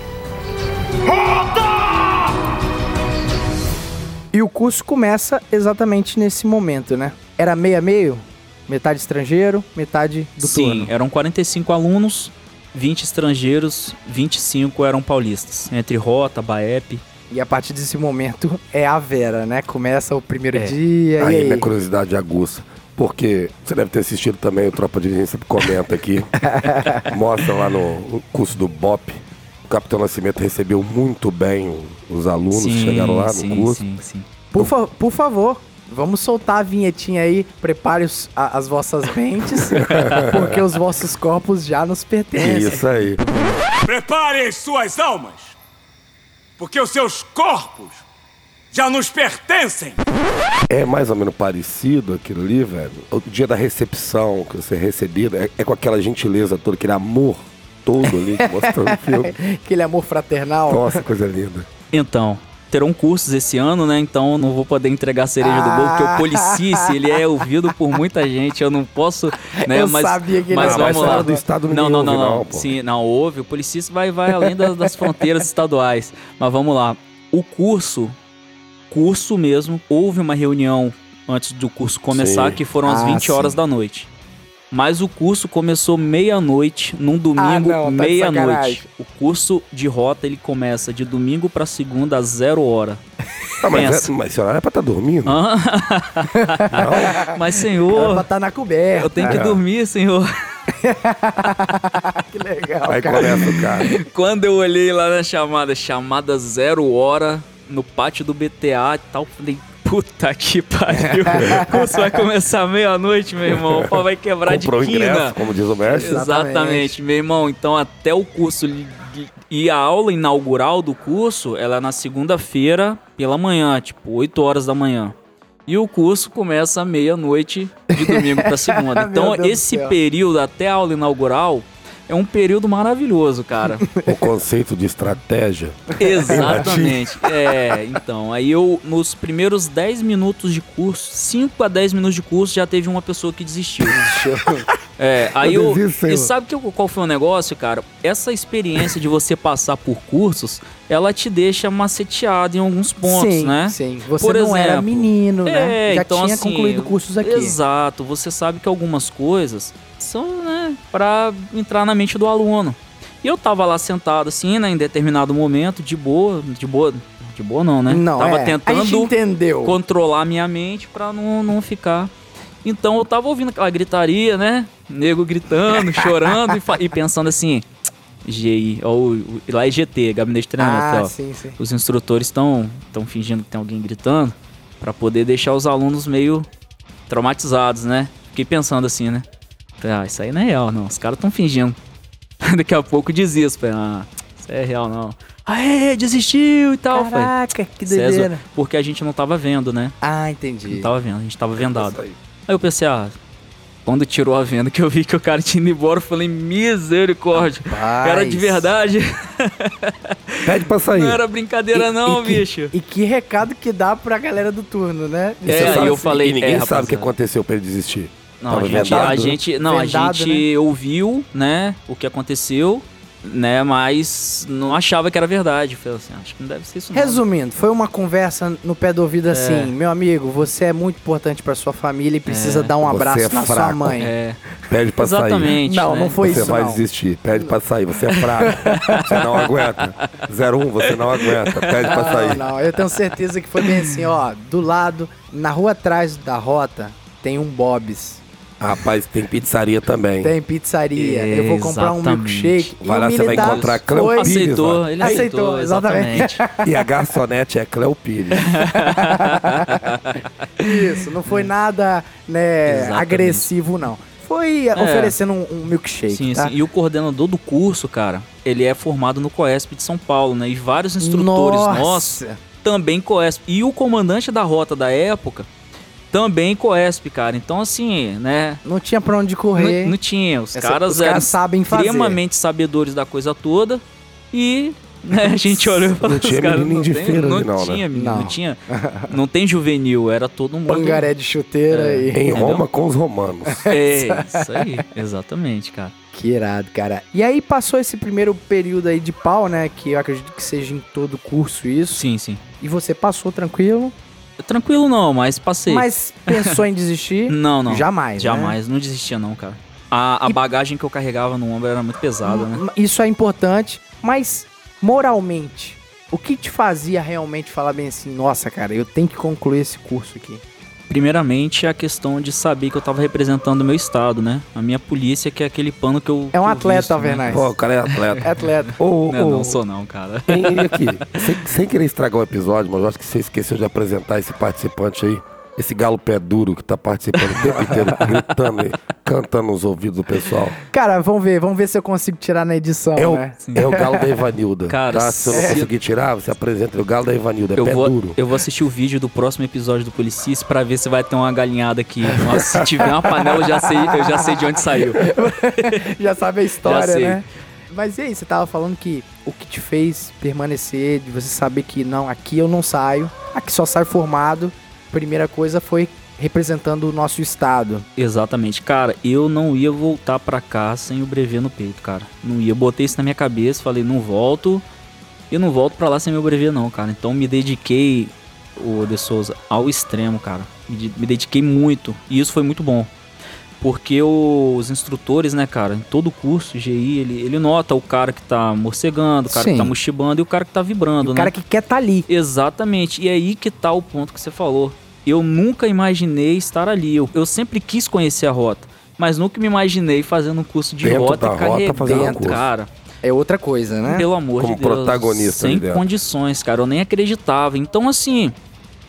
[SPEAKER 1] E o curso começa exatamente nesse momento, né? Era meio a meio? Metade estrangeiro, metade do
[SPEAKER 3] Sim,
[SPEAKER 1] turno.
[SPEAKER 3] eram 45 alunos, 20 estrangeiros, 25 eram paulistas. Entre Rota, Baep.
[SPEAKER 1] E a partir desse momento é a Vera, né? Começa o primeiro
[SPEAKER 3] É.
[SPEAKER 1] dia
[SPEAKER 2] Aí,
[SPEAKER 1] e aí.
[SPEAKER 2] minha curiosidade aguça. Porque você deve ter assistido também o Tropa de sempre comenta aqui. Mostra lá no, no curso do BOP. O Capitão Nascimento recebeu muito bem os alunos que chegaram lá no
[SPEAKER 3] sim,
[SPEAKER 2] curso.
[SPEAKER 3] Sim, sim.
[SPEAKER 1] Por, fa- por favor, vamos soltar a vinhetinha aí. Prepare os- a- as vossas mentes, porque os vossos corpos já nos pertencem.
[SPEAKER 2] Isso aí.
[SPEAKER 8] Preparem suas almas, porque os seus corpos já nos pertencem.
[SPEAKER 2] É mais ou menos parecido aquilo ali, velho. O dia da recepção, que você é recebido, é, é com aquela gentileza toda, aquele amor todo ali que mostra no filme.
[SPEAKER 1] Aquele amor fraternal.
[SPEAKER 2] Nossa, coisa linda.
[SPEAKER 3] Então, terão cursos esse ano, né? Então não vou poder entregar a cereja do bolo, porque
[SPEAKER 1] Ah.
[SPEAKER 3] o Policice, ele é ouvido por muita gente. Eu não posso, né?
[SPEAKER 1] Eu
[SPEAKER 3] mas,
[SPEAKER 1] sabia que ele
[SPEAKER 3] mas
[SPEAKER 1] era
[SPEAKER 3] vamos
[SPEAKER 2] fora
[SPEAKER 3] lá.
[SPEAKER 2] do estado
[SPEAKER 3] não, não,
[SPEAKER 2] ouve,
[SPEAKER 3] não, não.
[SPEAKER 2] não.
[SPEAKER 3] Sim, não houve. O Policice vai, vai além das, das fronteiras estaduais. Mas vamos lá. O curso, curso mesmo, houve uma reunião antes do curso começar,
[SPEAKER 2] Sim.
[SPEAKER 3] que foram às
[SPEAKER 1] Ah,
[SPEAKER 3] 20 horas
[SPEAKER 1] sim.
[SPEAKER 3] da noite. Mas o curso começou meia-noite, num domingo,
[SPEAKER 1] Ah, tá
[SPEAKER 3] meia-noite. O curso de rota ele começa de domingo pra segunda às zero hora.
[SPEAKER 2] Ah, mas,
[SPEAKER 3] Pensa.
[SPEAKER 2] é, mas esse horário é pra estar dormindo.
[SPEAKER 3] Ah, Mas,
[SPEAKER 1] Era
[SPEAKER 3] senhor,
[SPEAKER 1] pra estar na coberta.
[SPEAKER 3] eu tenho que dormir, senhor.
[SPEAKER 1] Que legal,
[SPEAKER 2] Aí
[SPEAKER 1] cara.
[SPEAKER 2] começa o cara.
[SPEAKER 3] Quando eu olhei lá na chamada, chamada zero hora, no pátio do BTA e tal, falei, puta que pariu. O curso vai começar meia-noite, meu irmão. O pau vai quebrar
[SPEAKER 2] Comprou
[SPEAKER 3] de quina.
[SPEAKER 2] ingresso, como diz o mestre.
[SPEAKER 1] Exatamente.
[SPEAKER 3] Exatamente, meu irmão. Então, até o curso e a aula inaugural do curso, ela é na segunda-feira pela manhã, tipo 8 horas da manhã. E o curso começa à meia-noite de domingo para segunda. Então, esse período até a aula inaugural é um período maravilhoso, cara.
[SPEAKER 2] O conceito de estratégia.
[SPEAKER 3] Exatamente. É, então, aí eu, nos primeiros 10 minutos de curso, 5 a 10 minutos de curso, já teve uma pessoa que desistiu. É, aí
[SPEAKER 2] Eu
[SPEAKER 3] eu.
[SPEAKER 2] desisto, senhor.
[SPEAKER 3] E sabe que, qual foi o negócio, cara? Essa experiência de você passar por cursos, ela te deixa maceteado em alguns pontos,
[SPEAKER 1] sim,
[SPEAKER 3] né?
[SPEAKER 1] sim. Você
[SPEAKER 3] Por
[SPEAKER 1] não era
[SPEAKER 3] exemplo,
[SPEAKER 1] menino, né?
[SPEAKER 3] É,
[SPEAKER 1] Já
[SPEAKER 3] então,
[SPEAKER 1] tinha
[SPEAKER 3] assim,
[SPEAKER 1] concluído cursos aqui.
[SPEAKER 3] Exato. Você sabe que algumas coisas são, né, pra entrar na mente do aluno. E eu tava lá sentado, assim, né, em determinado momento, de boa, de boa, de boa não, né?
[SPEAKER 1] Não,
[SPEAKER 3] tava
[SPEAKER 1] é.
[SPEAKER 3] Tentando controlar a minha mente pra não, não ficar. Então eu tava ouvindo aquela gritaria, né? Nego gritando, chorando e, e pensando assim, GI, ou lá é GT, gabinete de treinamento,
[SPEAKER 1] Ah,
[SPEAKER 3] ó.
[SPEAKER 1] sim, sim.
[SPEAKER 3] Os instrutores estão estão fingindo que tem alguém gritando pra poder deixar os alunos meio traumatizados, né? Fiquei pensando assim, né? Falei, Ah, isso aí não é real, não. Os caras estão fingindo. Daqui a pouco desisto. Falei, ah, isso aí é real, não. Aê, desistiu e tal. Falei,
[SPEAKER 1] Caraca, que
[SPEAKER 3] César,
[SPEAKER 1] doideira.
[SPEAKER 3] porque a gente não tava vendo, né?
[SPEAKER 1] Ah, entendi.
[SPEAKER 3] Não tava vendo, a gente tava vendado. Aí eu pensei, ah, quando tirou a venda que eu vi que o cara tinha ido embora, eu falei, misericórdia.
[SPEAKER 1] Rapaz.
[SPEAKER 3] Era de verdade.
[SPEAKER 2] Pede pra sair.
[SPEAKER 3] Não era brincadeira, não,
[SPEAKER 1] e que-
[SPEAKER 3] bicho.
[SPEAKER 1] E que recado que dá pra galera do turno, né?
[SPEAKER 3] É, aí
[SPEAKER 2] sabe-
[SPEAKER 3] eu falei,
[SPEAKER 2] E ninguém
[SPEAKER 3] é,
[SPEAKER 2] sabe o que aconteceu pra ele desistir.
[SPEAKER 3] Não,
[SPEAKER 2] Tava
[SPEAKER 3] a gente, a
[SPEAKER 2] né?
[SPEAKER 3] gente, não,
[SPEAKER 1] Vendado,
[SPEAKER 3] a gente ouviu, né, o que aconteceu, né, mas não achava que era verdade. Falei assim, acho que não deve ser isso não.
[SPEAKER 1] Resumindo, foi uma conversa no pé do ouvido assim, meu amigo, você é muito importante pra sua família e precisa
[SPEAKER 3] É.
[SPEAKER 1] dar um
[SPEAKER 2] Você
[SPEAKER 1] abraço
[SPEAKER 2] é
[SPEAKER 1] na sua
[SPEAKER 2] fraco.
[SPEAKER 1] mãe.
[SPEAKER 3] É,
[SPEAKER 2] Pede pra sair.
[SPEAKER 3] Exatamente.
[SPEAKER 1] Não,
[SPEAKER 3] né?
[SPEAKER 1] não foi
[SPEAKER 2] você
[SPEAKER 1] isso
[SPEAKER 2] vai
[SPEAKER 1] não.
[SPEAKER 2] desistir. Pede pra sair. Você é fraco. você não aguenta. 01, você não aguenta. Pede pra sair.
[SPEAKER 1] Não, não, eu tenho certeza que foi bem assim, ó. Do lado, na rua atrás da rota, tem um Bob's.
[SPEAKER 2] Rapaz, tem pizzaria também.
[SPEAKER 1] Tem pizzaria. eu vou comprar um
[SPEAKER 3] Exatamente.
[SPEAKER 1] milkshake. e
[SPEAKER 2] Vai lá, você vai encontrar Cleo Pires,
[SPEAKER 3] Aceitou, ele
[SPEAKER 1] Aceitou,
[SPEAKER 3] aceitou,
[SPEAKER 1] exatamente.
[SPEAKER 3] exatamente.
[SPEAKER 2] E a garçonete é Cleo Pires.
[SPEAKER 1] Isso, não foi nada, né,
[SPEAKER 3] Exatamente.
[SPEAKER 1] agressivo, não. Foi oferecendo um, um milkshake,
[SPEAKER 3] Sim,
[SPEAKER 1] tá?
[SPEAKER 3] sim. E o coordenador do curso, cara, ele é formado no COESP de São Paulo, né? E vários instrutores
[SPEAKER 1] Nossa.
[SPEAKER 3] nossos também COESP. E o comandante da rota da época também COESP, cara. Então, assim, né?
[SPEAKER 1] Não tinha pra onde correr.
[SPEAKER 3] Não, não tinha. Os
[SPEAKER 1] Essa-
[SPEAKER 3] caras
[SPEAKER 1] os
[SPEAKER 3] eram
[SPEAKER 1] caras sabem fazer.
[SPEAKER 3] extremamente sabedores da coisa toda. E né, a gente olhou e falou,
[SPEAKER 2] Não tinha
[SPEAKER 3] "Os caras
[SPEAKER 2] menino de
[SPEAKER 3] tem-
[SPEAKER 2] feira
[SPEAKER 3] não
[SPEAKER 2] não, né?"
[SPEAKER 3] tinha, menino, não.
[SPEAKER 1] Não.
[SPEAKER 3] tinha. Não tem juvenil, era todo mundo.
[SPEAKER 1] Pangaré de chuteira
[SPEAKER 3] É.
[SPEAKER 1] e...
[SPEAKER 2] Em Roma com os romanos.
[SPEAKER 3] É, isso aí. Exatamente, cara.
[SPEAKER 1] Que irado, cara. E aí passou esse primeiro período aí de pau, né? Que eu acredito que seja em todo curso isso.
[SPEAKER 3] Sim, sim.
[SPEAKER 1] E você passou tranquilo,
[SPEAKER 3] Tranquilo não, mas passei.
[SPEAKER 1] mas pensou em desistir?
[SPEAKER 3] Não, não.
[SPEAKER 1] Jamais, né?
[SPEAKER 3] Jamais, não desistia não, cara. A, a
[SPEAKER 1] E-
[SPEAKER 3] bagagem que eu carregava no ombro era muito pesada, né?
[SPEAKER 1] Isso é importante, mas moralmente, o que te fazia realmente falar bem assim, nossa, cara, eu tenho que concluir esse curso aqui?
[SPEAKER 3] Primeiramente, a questão de saber que eu tava representando o meu estado, né? A minha polícia, que é aquele pano que eu.
[SPEAKER 1] É um atleta,
[SPEAKER 3] né?
[SPEAKER 1] Alvernaz.
[SPEAKER 2] Pô, o cara é atleta.
[SPEAKER 1] É atleta.
[SPEAKER 2] Ô,
[SPEAKER 3] Não,
[SPEAKER 2] ô,
[SPEAKER 3] não sou não, cara.
[SPEAKER 2] E aqui, sem, sem querer estragar o episódio, mas eu acho que você esqueceu de apresentar esse participante aí. Esse galo pé duro que tá participando o tempo inteiro, gritando e cantando nos ouvidos do pessoal.
[SPEAKER 1] Cara, vamos ver, vamos ver se eu consigo tirar na edição,
[SPEAKER 2] É o,
[SPEAKER 1] né?
[SPEAKER 2] é o galo da Ivanilda.
[SPEAKER 3] Cara,
[SPEAKER 2] tá? Se eu não
[SPEAKER 3] se-
[SPEAKER 2] conseguir tirar, você apresenta o galo da Ivanilda. É
[SPEAKER 3] Eu
[SPEAKER 2] pé
[SPEAKER 3] vou,
[SPEAKER 2] duro.
[SPEAKER 3] eu vou assistir o vídeo do próximo episódio do Policice pra ver se vai ter uma galinhada aqui. Nossa, se tiver uma panela, eu já sei, eu já sei de onde saiu.
[SPEAKER 1] Já sabe a história,
[SPEAKER 3] Já sei.
[SPEAKER 1] né? Mas e aí, você tava falando que o que te fez permanecer, de você saber que não, aqui eu não saio, aqui só saio formado. Primeira coisa foi representando o nosso estado.
[SPEAKER 3] Exatamente. Cara, eu não ia voltar pra cá sem o brevet no peito, cara. Não ia. Botei isso na minha cabeça, falei, não volto. Eu não volto pra lá sem meu brevet, não, cara. Então me dediquei, o De Souza, ao extremo, cara. Me dediquei muito. E isso foi muito bom. Porque os instrutores, né, cara, em todo curso, GI, ele, ele nota o cara que tá morcegando, o cara
[SPEAKER 1] Sim.
[SPEAKER 3] que tá mochibando e o cara que tá vibrando,
[SPEAKER 1] o
[SPEAKER 3] né?
[SPEAKER 1] cara que quer tá ali.
[SPEAKER 3] Exatamente. E é aí que tá o ponto que você falou. Eu nunca imaginei estar ali. Eu, eu sempre quis conhecer a rota, mas nunca me imaginei fazendo um curso de
[SPEAKER 2] Dentro
[SPEAKER 3] rota e
[SPEAKER 2] rota,
[SPEAKER 3] carregando,
[SPEAKER 2] fazendo um curso.
[SPEAKER 3] cara.
[SPEAKER 1] É outra coisa, né?
[SPEAKER 3] Pelo amor
[SPEAKER 2] Como
[SPEAKER 3] de Deus.
[SPEAKER 2] protagonista ali
[SPEAKER 3] Sem
[SPEAKER 2] dentro.
[SPEAKER 3] condições, cara. Eu nem acreditava. Então, assim,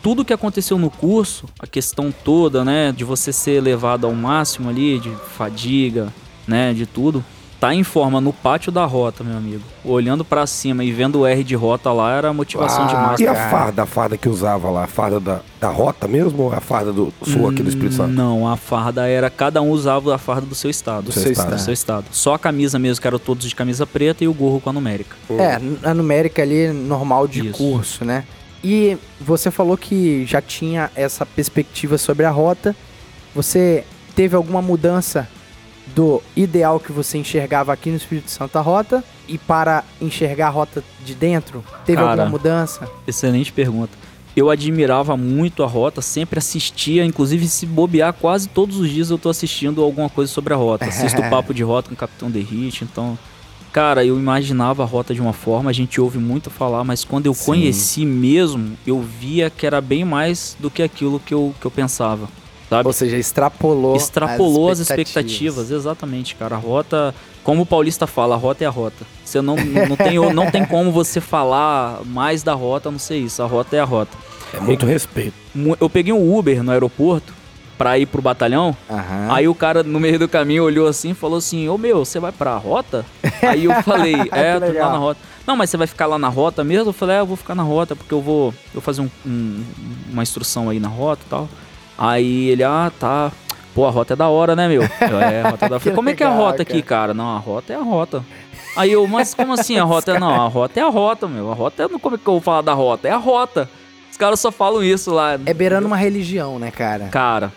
[SPEAKER 3] tudo que aconteceu no curso, a questão toda, né, de você ser levado ao máximo ali, de fadiga, né, de tudo, tá em forma no pátio da rota, meu amigo. Olhando pra cima e vendo o R de rota lá era motivação
[SPEAKER 1] Ah,
[SPEAKER 3] demais.
[SPEAKER 2] E a
[SPEAKER 1] cara.
[SPEAKER 2] farda, a farda que usava lá? A farda da, da rota mesmo ou a farda do sul aqui do Espírito Santo?
[SPEAKER 3] Não, a farda era. Cada um usava a farda do seu estado.
[SPEAKER 2] Do seu estado.
[SPEAKER 3] Do seu estado. Só a camisa mesmo, que eram todos de camisa preta, e o gorro com a numérica.
[SPEAKER 1] É, a numérica ali normal de
[SPEAKER 3] Isso.
[SPEAKER 1] curso, né? E você falou que já tinha essa perspectiva sobre a rota. Você teve alguma mudança do ideal que você enxergava aqui no Espírito Santo a rota e para enxergar a rota de dentro? Teve
[SPEAKER 3] Cara,
[SPEAKER 1] alguma mudança?
[SPEAKER 3] Excelente pergunta. Eu admirava muito a rota, sempre assistia, inclusive se bobear, quase todos os dias eu tô assistindo alguma coisa sobre a rota. Assisto o papo de rota com o Capitão Derrite, então. Cara, eu imaginava a rota de uma forma, a gente ouve muito falar, mas quando eu
[SPEAKER 1] Sim.
[SPEAKER 3] conheci mesmo, eu via que era bem mais do que aquilo que eu, que eu pensava. Sabe?
[SPEAKER 1] Ou seja, extrapolou,
[SPEAKER 3] extrapolou as expectativas. exatamente, cara. A rota, como o paulista fala, a rota é a rota. Você não, não, tem, não tem como você falar mais da rota, não sei isso. A rota é a rota.
[SPEAKER 2] É muito respeito.
[SPEAKER 3] Mu- Eu peguei um Uber no aeroporto pra ir pro batalhão.
[SPEAKER 1] Aham.
[SPEAKER 3] Aí o cara no meio do caminho olhou assim e falou assim: Ô meu, você vai pra rota? Aí eu falei: É,
[SPEAKER 1] Que
[SPEAKER 3] tô lá na rota. Não, mas você vai ficar lá na rota mesmo? Eu falei: É, eu vou ficar na rota porque eu vou, eu fazer um- um- uma instrução aí na rota e tal. Aí ele: Ah, tá. Pô, a rota é da hora, né, meu? Eu, é, a rota é da hora. Falei, Como é que é a rota aqui, cara? Não, a rota é a rota. Aí eu, mas como assim a rota? Não, a rota é a rota, meu. A rota é. Como é que eu vou falar da rota? É a rota. Os caras só falam isso lá.
[SPEAKER 1] É beirando uma religião, né, cara?
[SPEAKER 3] Cara,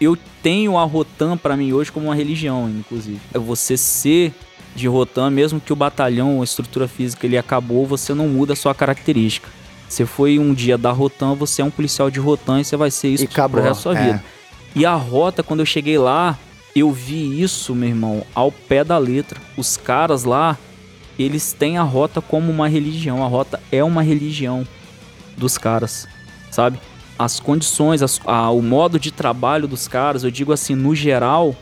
[SPEAKER 3] eu tenho a Rotan pra mim hoje como uma religião, inclusive. É você ser de Rotan, mesmo que o batalhão, a estrutura física, ele acabou, você não muda a sua característica. Você foi um dia da Rotan, você é um policial de Rotan e você vai ser isso
[SPEAKER 1] E acabou,
[SPEAKER 3] pro resto da sua
[SPEAKER 1] é.
[SPEAKER 3] vida. E a rota, quando eu cheguei lá, eu vi isso, meu irmão, ao pé da letra. Os caras lá, eles têm a rota como uma religião. A rota é uma religião dos caras, sabe? As condições, as- a- o modo de trabalho dos caras, eu digo assim, no geral,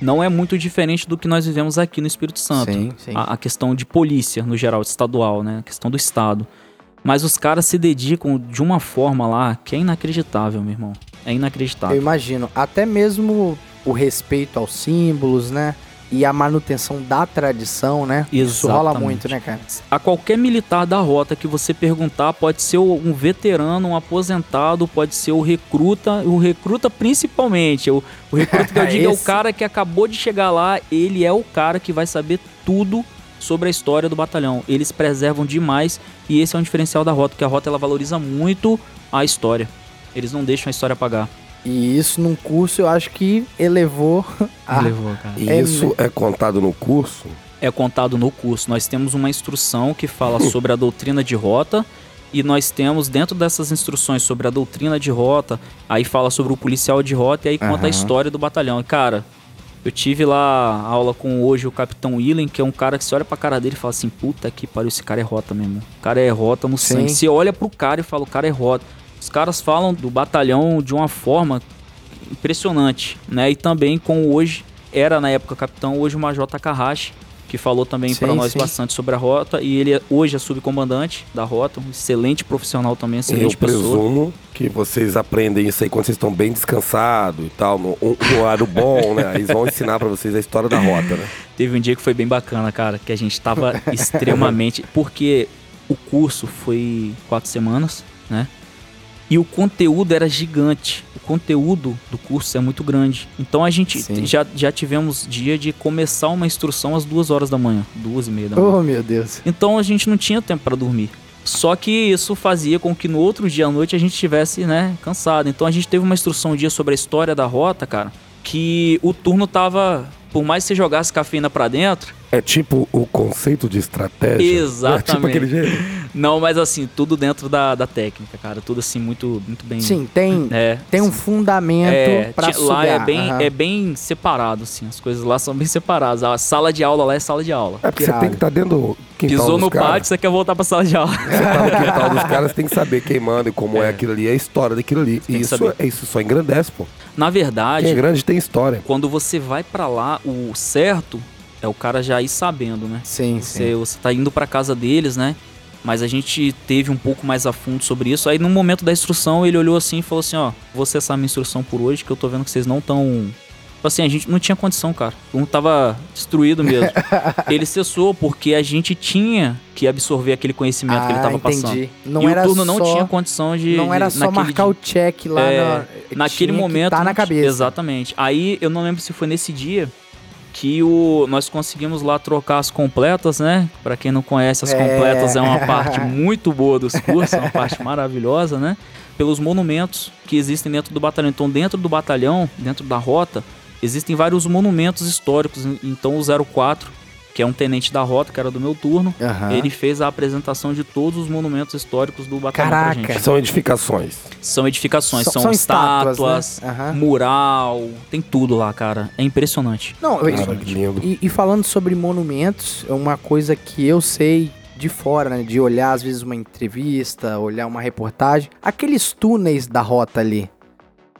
[SPEAKER 3] não é muito diferente do que nós vivemos aqui no Espírito Santo.
[SPEAKER 1] Sim, sim.
[SPEAKER 3] A, a questão de polícia, no geral, estadual, né? A questão do Estado. Mas os caras se dedicam de uma forma lá que é inacreditável, meu irmão. É
[SPEAKER 1] Eu
[SPEAKER 3] inacreditável.
[SPEAKER 1] imagino. Até mesmo o respeito aos símbolos, né? E a manutenção da tradição, né? Isso rola
[SPEAKER 3] Exatamente.
[SPEAKER 1] muito, né, cara?
[SPEAKER 3] A qualquer militar da rota que você perguntar, pode ser um veterano, um aposentado, pode ser o recruta, o recruta principalmente. O, o recruta que eu digo é o cara que acabou de chegar lá, ele é o cara que vai saber tudo sobre a história do batalhão. Eles preservam demais e esse é um diferencial da rota, porque a rota ela valoriza muito a história. Eles não deixam a história apagar.
[SPEAKER 1] E isso num curso eu acho que elevou a.
[SPEAKER 3] Levou, cara.
[SPEAKER 2] E
[SPEAKER 1] É
[SPEAKER 2] isso é contado no curso?
[SPEAKER 3] é contado no curso. Nós temos uma instrução que fala sobre a doutrina de rota e nós temos dentro dessas instruções sobre a doutrina de rota, aí fala sobre o policial de rota e aí conta
[SPEAKER 1] Aham.
[SPEAKER 3] a história do batalhão. E cara, eu tive lá aula com hoje o capitão Willen, que é um cara que você olha pra cara dele e fala assim: "Puta que pariu, esse cara é rota mesmo". O cara é rota no
[SPEAKER 1] Sim.
[SPEAKER 3] sangue. Você olha pro cara e fala: "O cara é rota". Os caras falam do batalhão de uma forma impressionante, né? E também com hoje era na época capitão, hoje o Major Takahashi, que falou também para nós
[SPEAKER 1] sim.
[SPEAKER 3] bastante sobre a rota e ele é- hoje é subcomandante da rota, um excelente profissional também,
[SPEAKER 2] Eu
[SPEAKER 3] excelente pessoa.
[SPEAKER 2] presumo que vocês aprendem isso aí quando vocês estão bem descansados e tal, no, um- no horário bom, né? Eles vão ensinar pra vocês a história da rota, né?
[SPEAKER 3] Teve um dia que foi bem bacana, cara, que a gente tava extremamente. Porque o curso foi quatro semanas, né? E o conteúdo era gigante. O conteúdo do curso é muito grande. Então a gente
[SPEAKER 1] Sim.
[SPEAKER 3] já, já tivemos dia de começar uma instrução às duas horas da manhã. Duas e meia da manhã.
[SPEAKER 1] Oh, meu Deus.
[SPEAKER 3] Então a gente não tinha tempo para dormir. Só que isso fazia com que no outro dia à noite a gente estivesse, né, cansado. Então a gente teve uma instrução um dia sobre a história da rota, cara, que o turno tava, por mais que você jogasse cafeína pra dentro,
[SPEAKER 2] É tipo o conceito de estratégia. É tipo
[SPEAKER 3] Exatamente.
[SPEAKER 2] aquele jeito.
[SPEAKER 3] não, mas assim, tudo dentro da, da técnica, cara, tudo assim muito muito bem.
[SPEAKER 1] Sim, tem,
[SPEAKER 3] É.
[SPEAKER 1] tem um fundamento
[SPEAKER 3] é,
[SPEAKER 1] pra
[SPEAKER 3] ti- lá é
[SPEAKER 1] sugar.
[SPEAKER 3] bem,
[SPEAKER 1] Aham.
[SPEAKER 3] é bem separado, assim. As coisas lá são bem separadas. A sala de aula lá é sala de aula.
[SPEAKER 2] É porque você tem que estar dentro do quintal
[SPEAKER 3] Pisou
[SPEAKER 2] dos
[SPEAKER 3] no pátio, você quer voltar pra sala de aula.
[SPEAKER 2] Você tá no quintal dos caras, tem que saber quem manda e como é,
[SPEAKER 3] É.
[SPEAKER 2] aquilo ali, a história daquilo ali. E isso, é- isso só engrandece, pô.
[SPEAKER 3] Na verdade,
[SPEAKER 2] Quem é grande tem história.
[SPEAKER 3] quando você vai pra lá, o certo é o cara já ir sabendo, né?
[SPEAKER 1] Sim, sim.
[SPEAKER 3] Você, você tá indo pra casa deles, né? Mas a gente teve um pouco mais a fundo sobre isso. Aí no momento da instrução, ele olhou assim e falou assim, ó, vou cessar minha instrução por hoje, que eu tô vendo que vocês não tão Tipo assim, a gente não tinha condição, cara. Um tava destruído mesmo. ele cessou porque a gente tinha que absorver aquele conhecimento que ele
[SPEAKER 1] Ah,
[SPEAKER 3] tava
[SPEAKER 1] entendi.
[SPEAKER 3] passando.
[SPEAKER 1] Não
[SPEAKER 3] e
[SPEAKER 1] era
[SPEAKER 3] o turno não
[SPEAKER 1] só-
[SPEAKER 3] tinha condição de.
[SPEAKER 1] Não era
[SPEAKER 3] de-
[SPEAKER 1] só marcar
[SPEAKER 3] dia.
[SPEAKER 1] o check lá
[SPEAKER 3] É,
[SPEAKER 1] na,
[SPEAKER 3] Naquele
[SPEAKER 1] tinha que
[SPEAKER 3] momento.
[SPEAKER 1] Tá na
[SPEAKER 3] não
[SPEAKER 1] cabeça.
[SPEAKER 3] Exatamente. Aí eu não lembro se foi nesse dia que o, nós conseguimos lá trocar as completas, né? Pra quem não conhece, as
[SPEAKER 1] É.
[SPEAKER 3] completas é uma parte muito boa dos cursos, é uma parte maravilhosa, né? Pelos monumentos que existem dentro do batalhão. Então, dentro do batalhão, dentro da rota, existem vários monumentos históricos. Então, o 04, que é um tenente da rota, que era do meu turno,
[SPEAKER 1] Aham.
[SPEAKER 3] ele fez a apresentação de todos os monumentos históricos do batalhão pra
[SPEAKER 1] Caraca.
[SPEAKER 3] gente.
[SPEAKER 2] São edificações.
[SPEAKER 3] São edificações,
[SPEAKER 1] São-
[SPEAKER 3] são,
[SPEAKER 1] são estátuas,
[SPEAKER 3] estátuas,
[SPEAKER 1] né? Aham.
[SPEAKER 3] mural, tem tudo lá, cara. É impressionante.
[SPEAKER 1] Não, eu-
[SPEAKER 2] Cara, lindo.
[SPEAKER 1] E, e falando sobre monumentos, é uma coisa que eu sei de fora, né? De olhar às vezes uma entrevista, olhar uma reportagem. Aqueles túneis da rota ali.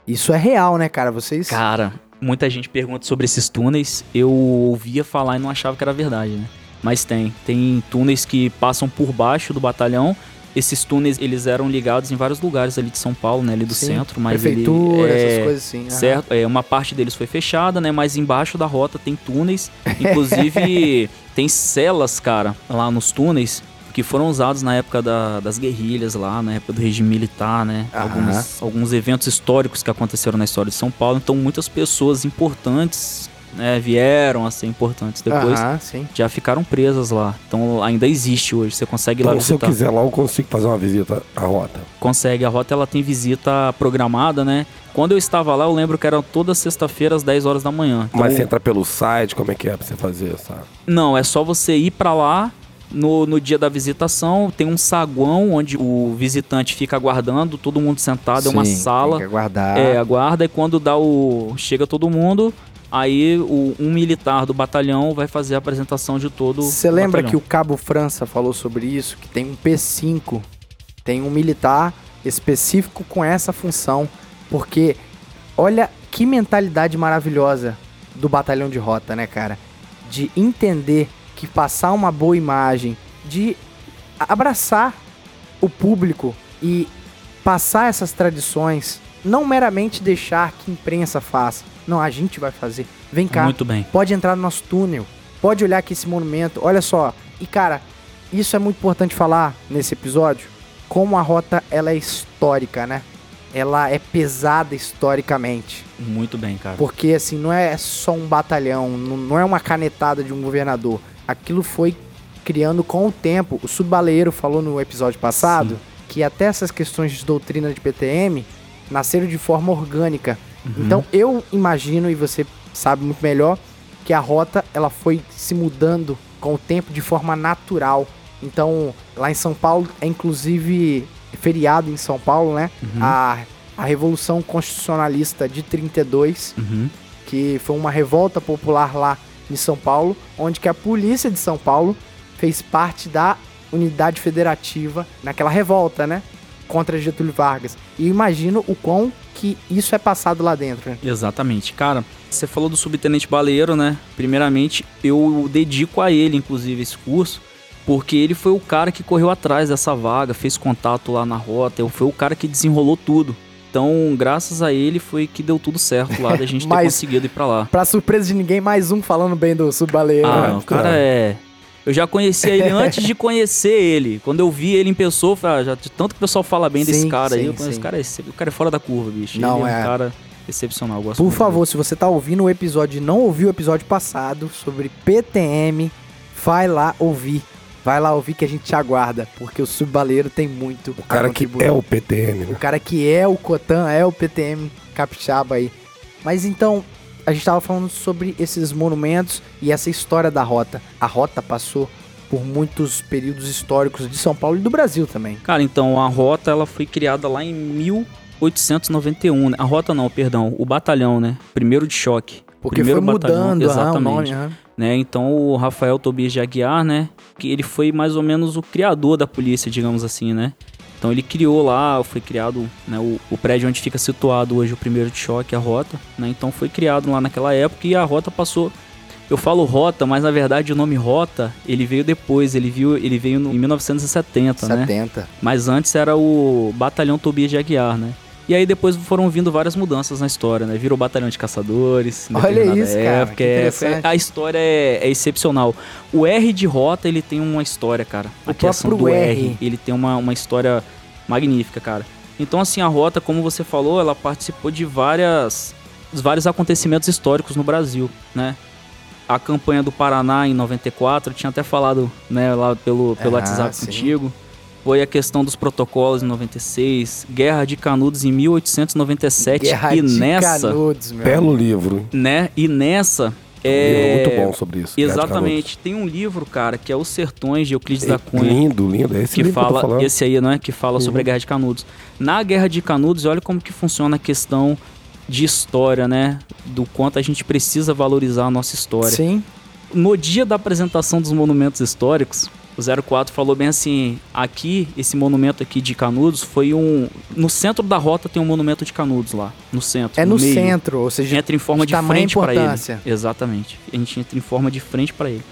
[SPEAKER 1] Isso é real, né, cara? Vocês.
[SPEAKER 3] Cara, muita gente pergunta sobre esses túneis. Eu ouvia falar e não achava que era verdade, né? Mas tem. Tem túneis que passam por baixo do batalhão. Esses túneis, eles eram ligados em vários lugares ali de São Paulo, né? Ali do
[SPEAKER 1] Sim,
[SPEAKER 3] centro. Mas
[SPEAKER 1] Prefeitura,
[SPEAKER 3] ele,
[SPEAKER 1] essas
[SPEAKER 3] é,
[SPEAKER 1] coisas assim.
[SPEAKER 3] Certo, é, uma parte deles foi fechada, né? Mas embaixo da rota tem túneis. Inclusive, tem celas, cara, lá nos túneis, que foram usados na época da- das guerrilhas lá, na época do regime militar, né?
[SPEAKER 1] Aham.
[SPEAKER 3] Alguns, alguns eventos históricos que aconteceram na história de São Paulo. Então, muitas pessoas importantes né, vieram a ser importantes depois.
[SPEAKER 1] Aham, sim.
[SPEAKER 3] Já ficaram presas lá. Então ainda existe hoje. Você consegue ir lá
[SPEAKER 2] Então, se eu
[SPEAKER 3] visitar.
[SPEAKER 2] quiser lá, eu consigo fazer uma visita à rota.
[SPEAKER 3] Consegue. A rota ela tem visita programada, né? Quando eu estava lá, eu lembro que era toda sexta-feira às 10 horas da manhã. Então,
[SPEAKER 2] Mas você entra pelo site, como é que é pra você fazer essa?
[SPEAKER 3] Não, é só você ir pra lá No, no dia da visitação, tem um saguão onde o visitante fica aguardando, todo mundo sentado, é uma
[SPEAKER 1] Sim,
[SPEAKER 3] sala.
[SPEAKER 1] Tem que aguardar.
[SPEAKER 3] É, aguarda e quando dá o. chega todo mundo, aí o, um militar do batalhão vai fazer a apresentação de todo
[SPEAKER 1] Você lembra
[SPEAKER 3] batalhão.
[SPEAKER 1] que o Cabo França falou sobre isso? Que tem um P5, tem um militar específico com essa função. Porque olha que mentalidade maravilhosa do batalhão de rota, né, cara? De entender que passar uma boa imagem, de abraçar o público e passar essas tradições, não meramente deixar que a imprensa faça. Não, a gente vai fazer. Vem cá,
[SPEAKER 3] Muito bem.
[SPEAKER 1] pode entrar no nosso túnel, pode olhar aqui esse monumento, olha só. E cara, isso é muito importante falar nesse episódio, como a rota ela é histórica, né? Ela é pesada historicamente,
[SPEAKER 3] Muito bem, cara.
[SPEAKER 1] porque assim, não é só um batalhão, não é uma canetada de um governador. Aquilo foi criando com o tempo. O Subbaleiro falou no episódio passado que até essas questões de doutrina de PTM nasceram de forma orgânica. Então eu imagino, e você sabe muito melhor, que a rota ela foi se mudando com o tempo de forma natural. Então, lá em São Paulo, é inclusive feriado em São Paulo, né? A, a Revolução Constitucionalista de 32,
[SPEAKER 3] Uhum.
[SPEAKER 1] que foi uma revolta popular lá em São Paulo, onde que a polícia de São Paulo fez parte da unidade federativa naquela revolta, né? Contra Getúlio Vargas. E imagino o quão que isso é passado lá dentro, né?
[SPEAKER 3] Exatamente. Cara, você falou do subtenente Baleiro, né? Primeiramente, eu dedico a ele, inclusive, esse curso, porque ele foi o cara que correu atrás dessa vaga, fez contato lá na rota, foi o cara que desenrolou tudo. Então, graças a ele, foi que deu tudo certo lá, da gente ter conseguido ir pra lá.
[SPEAKER 1] Pra surpresa de ninguém, mais um falando bem do Subbaleiro.
[SPEAKER 3] Ah,
[SPEAKER 1] né?
[SPEAKER 3] o cara é. Eu já conhecia ele antes de conhecer ele. Quando eu vi ele em pessoa, eu falei, ah, já tanto que o pessoal fala bem desse
[SPEAKER 1] Sim,
[SPEAKER 3] cara aí,
[SPEAKER 1] sim,
[SPEAKER 3] eu conheço,
[SPEAKER 1] sim.
[SPEAKER 3] esse cara é, o cara é fora da curva, bicho.
[SPEAKER 1] Não,
[SPEAKER 3] ele é,
[SPEAKER 1] é.
[SPEAKER 3] um cara excepcional, eu gosto
[SPEAKER 1] Por
[SPEAKER 3] muito
[SPEAKER 1] favor, se você tá ouvindo o episódio e não ouviu o episódio passado sobre PTM, vai lá ouvir. Vai lá ouvir que a gente te aguarda, porque o Subbaleiro tem muito
[SPEAKER 2] O cara que é o PTM,
[SPEAKER 1] O
[SPEAKER 2] né?
[SPEAKER 1] cara que é o Cotan, é o PTM capixaba aí. Mas então, a gente tava falando sobre esses monumentos e essa história da rota. A rota passou por muitos períodos históricos de São Paulo e do Brasil também.
[SPEAKER 3] Cara, então a rota ela foi criada lá em 1891, né? A rota não, perdão, o batalhão, né? Primeiro de choque.
[SPEAKER 1] Porque
[SPEAKER 3] Primeiro
[SPEAKER 1] foi
[SPEAKER 3] batalhão,
[SPEAKER 1] mudando aham, o
[SPEAKER 3] exatamente.
[SPEAKER 1] nome. aham.
[SPEAKER 3] né? Então o Rafael Tobias de Aguiar, né? Que ele foi mais ou menos o criador da polícia, digamos assim, né? Então ele criou lá, foi criado né, o, o prédio onde fica situado hoje o primeiro de choque, a rota, né? Então foi criado lá naquela época e a rota passou. Eu falo rota, mas na verdade o nome rota ele veio depois, ele viu, ele veio no- em 1970, né?
[SPEAKER 1] 70.
[SPEAKER 3] Mas antes era o Batalhão Tobias de Aguiar, né? E aí depois foram vindo várias mudanças na história, né? Virou Batalhão de Caçadores.
[SPEAKER 1] Olha isso, cara, que
[SPEAKER 3] é- a história é, é excepcional. O R de Rota, ele tem uma história, cara.
[SPEAKER 1] O
[SPEAKER 3] a criação do
[SPEAKER 1] próprio
[SPEAKER 3] R.
[SPEAKER 1] R.
[SPEAKER 3] ele tem uma, uma história magnífica, cara. Então, assim, a Rota, como você falou, ela participou de várias, vários acontecimentos históricos no Brasil, né? A campanha do Paraná em 94, eu tinha até falado, né, lá pelo, pelo
[SPEAKER 1] Ah,
[SPEAKER 3] WhatsApp
[SPEAKER 1] sim.
[SPEAKER 3] contigo. Foi a questão dos protocolos em 96, Guerra de Canudos em 1897
[SPEAKER 1] Guerra
[SPEAKER 3] e
[SPEAKER 1] de
[SPEAKER 3] nessa,
[SPEAKER 1] Canudos, meu.
[SPEAKER 2] Belo livro. hein?
[SPEAKER 3] né? E nessa
[SPEAKER 2] Um
[SPEAKER 3] é
[SPEAKER 2] livro muito bom sobre isso.
[SPEAKER 3] Exatamente. Tem um livro, cara, que é Os Sertões de Euclides
[SPEAKER 2] Canudos.
[SPEAKER 3] da Cunha.
[SPEAKER 2] Lindo, lindo. É esse
[SPEAKER 3] Que
[SPEAKER 2] livro que eu tô
[SPEAKER 3] fala,
[SPEAKER 2] falando.
[SPEAKER 3] esse aí, não é? Que fala sobre a Guerra de Canudos. Na Guerra de Canudos, olha como que funciona a questão de história, né? Do quanto a gente precisa valorizar a nossa história.
[SPEAKER 1] Sim.
[SPEAKER 3] No dia da apresentação dos monumentos históricos, o 04 falou bem assim: aqui, esse monumento aqui de Canudos foi um. No centro da rota tem um monumento de Canudos lá. No centro.
[SPEAKER 1] É no
[SPEAKER 3] meio
[SPEAKER 1] centro, ou seja,
[SPEAKER 3] entra em forma
[SPEAKER 1] de
[SPEAKER 3] de, frente para ele. Exatamente. A gente entra em forma de frente para ele.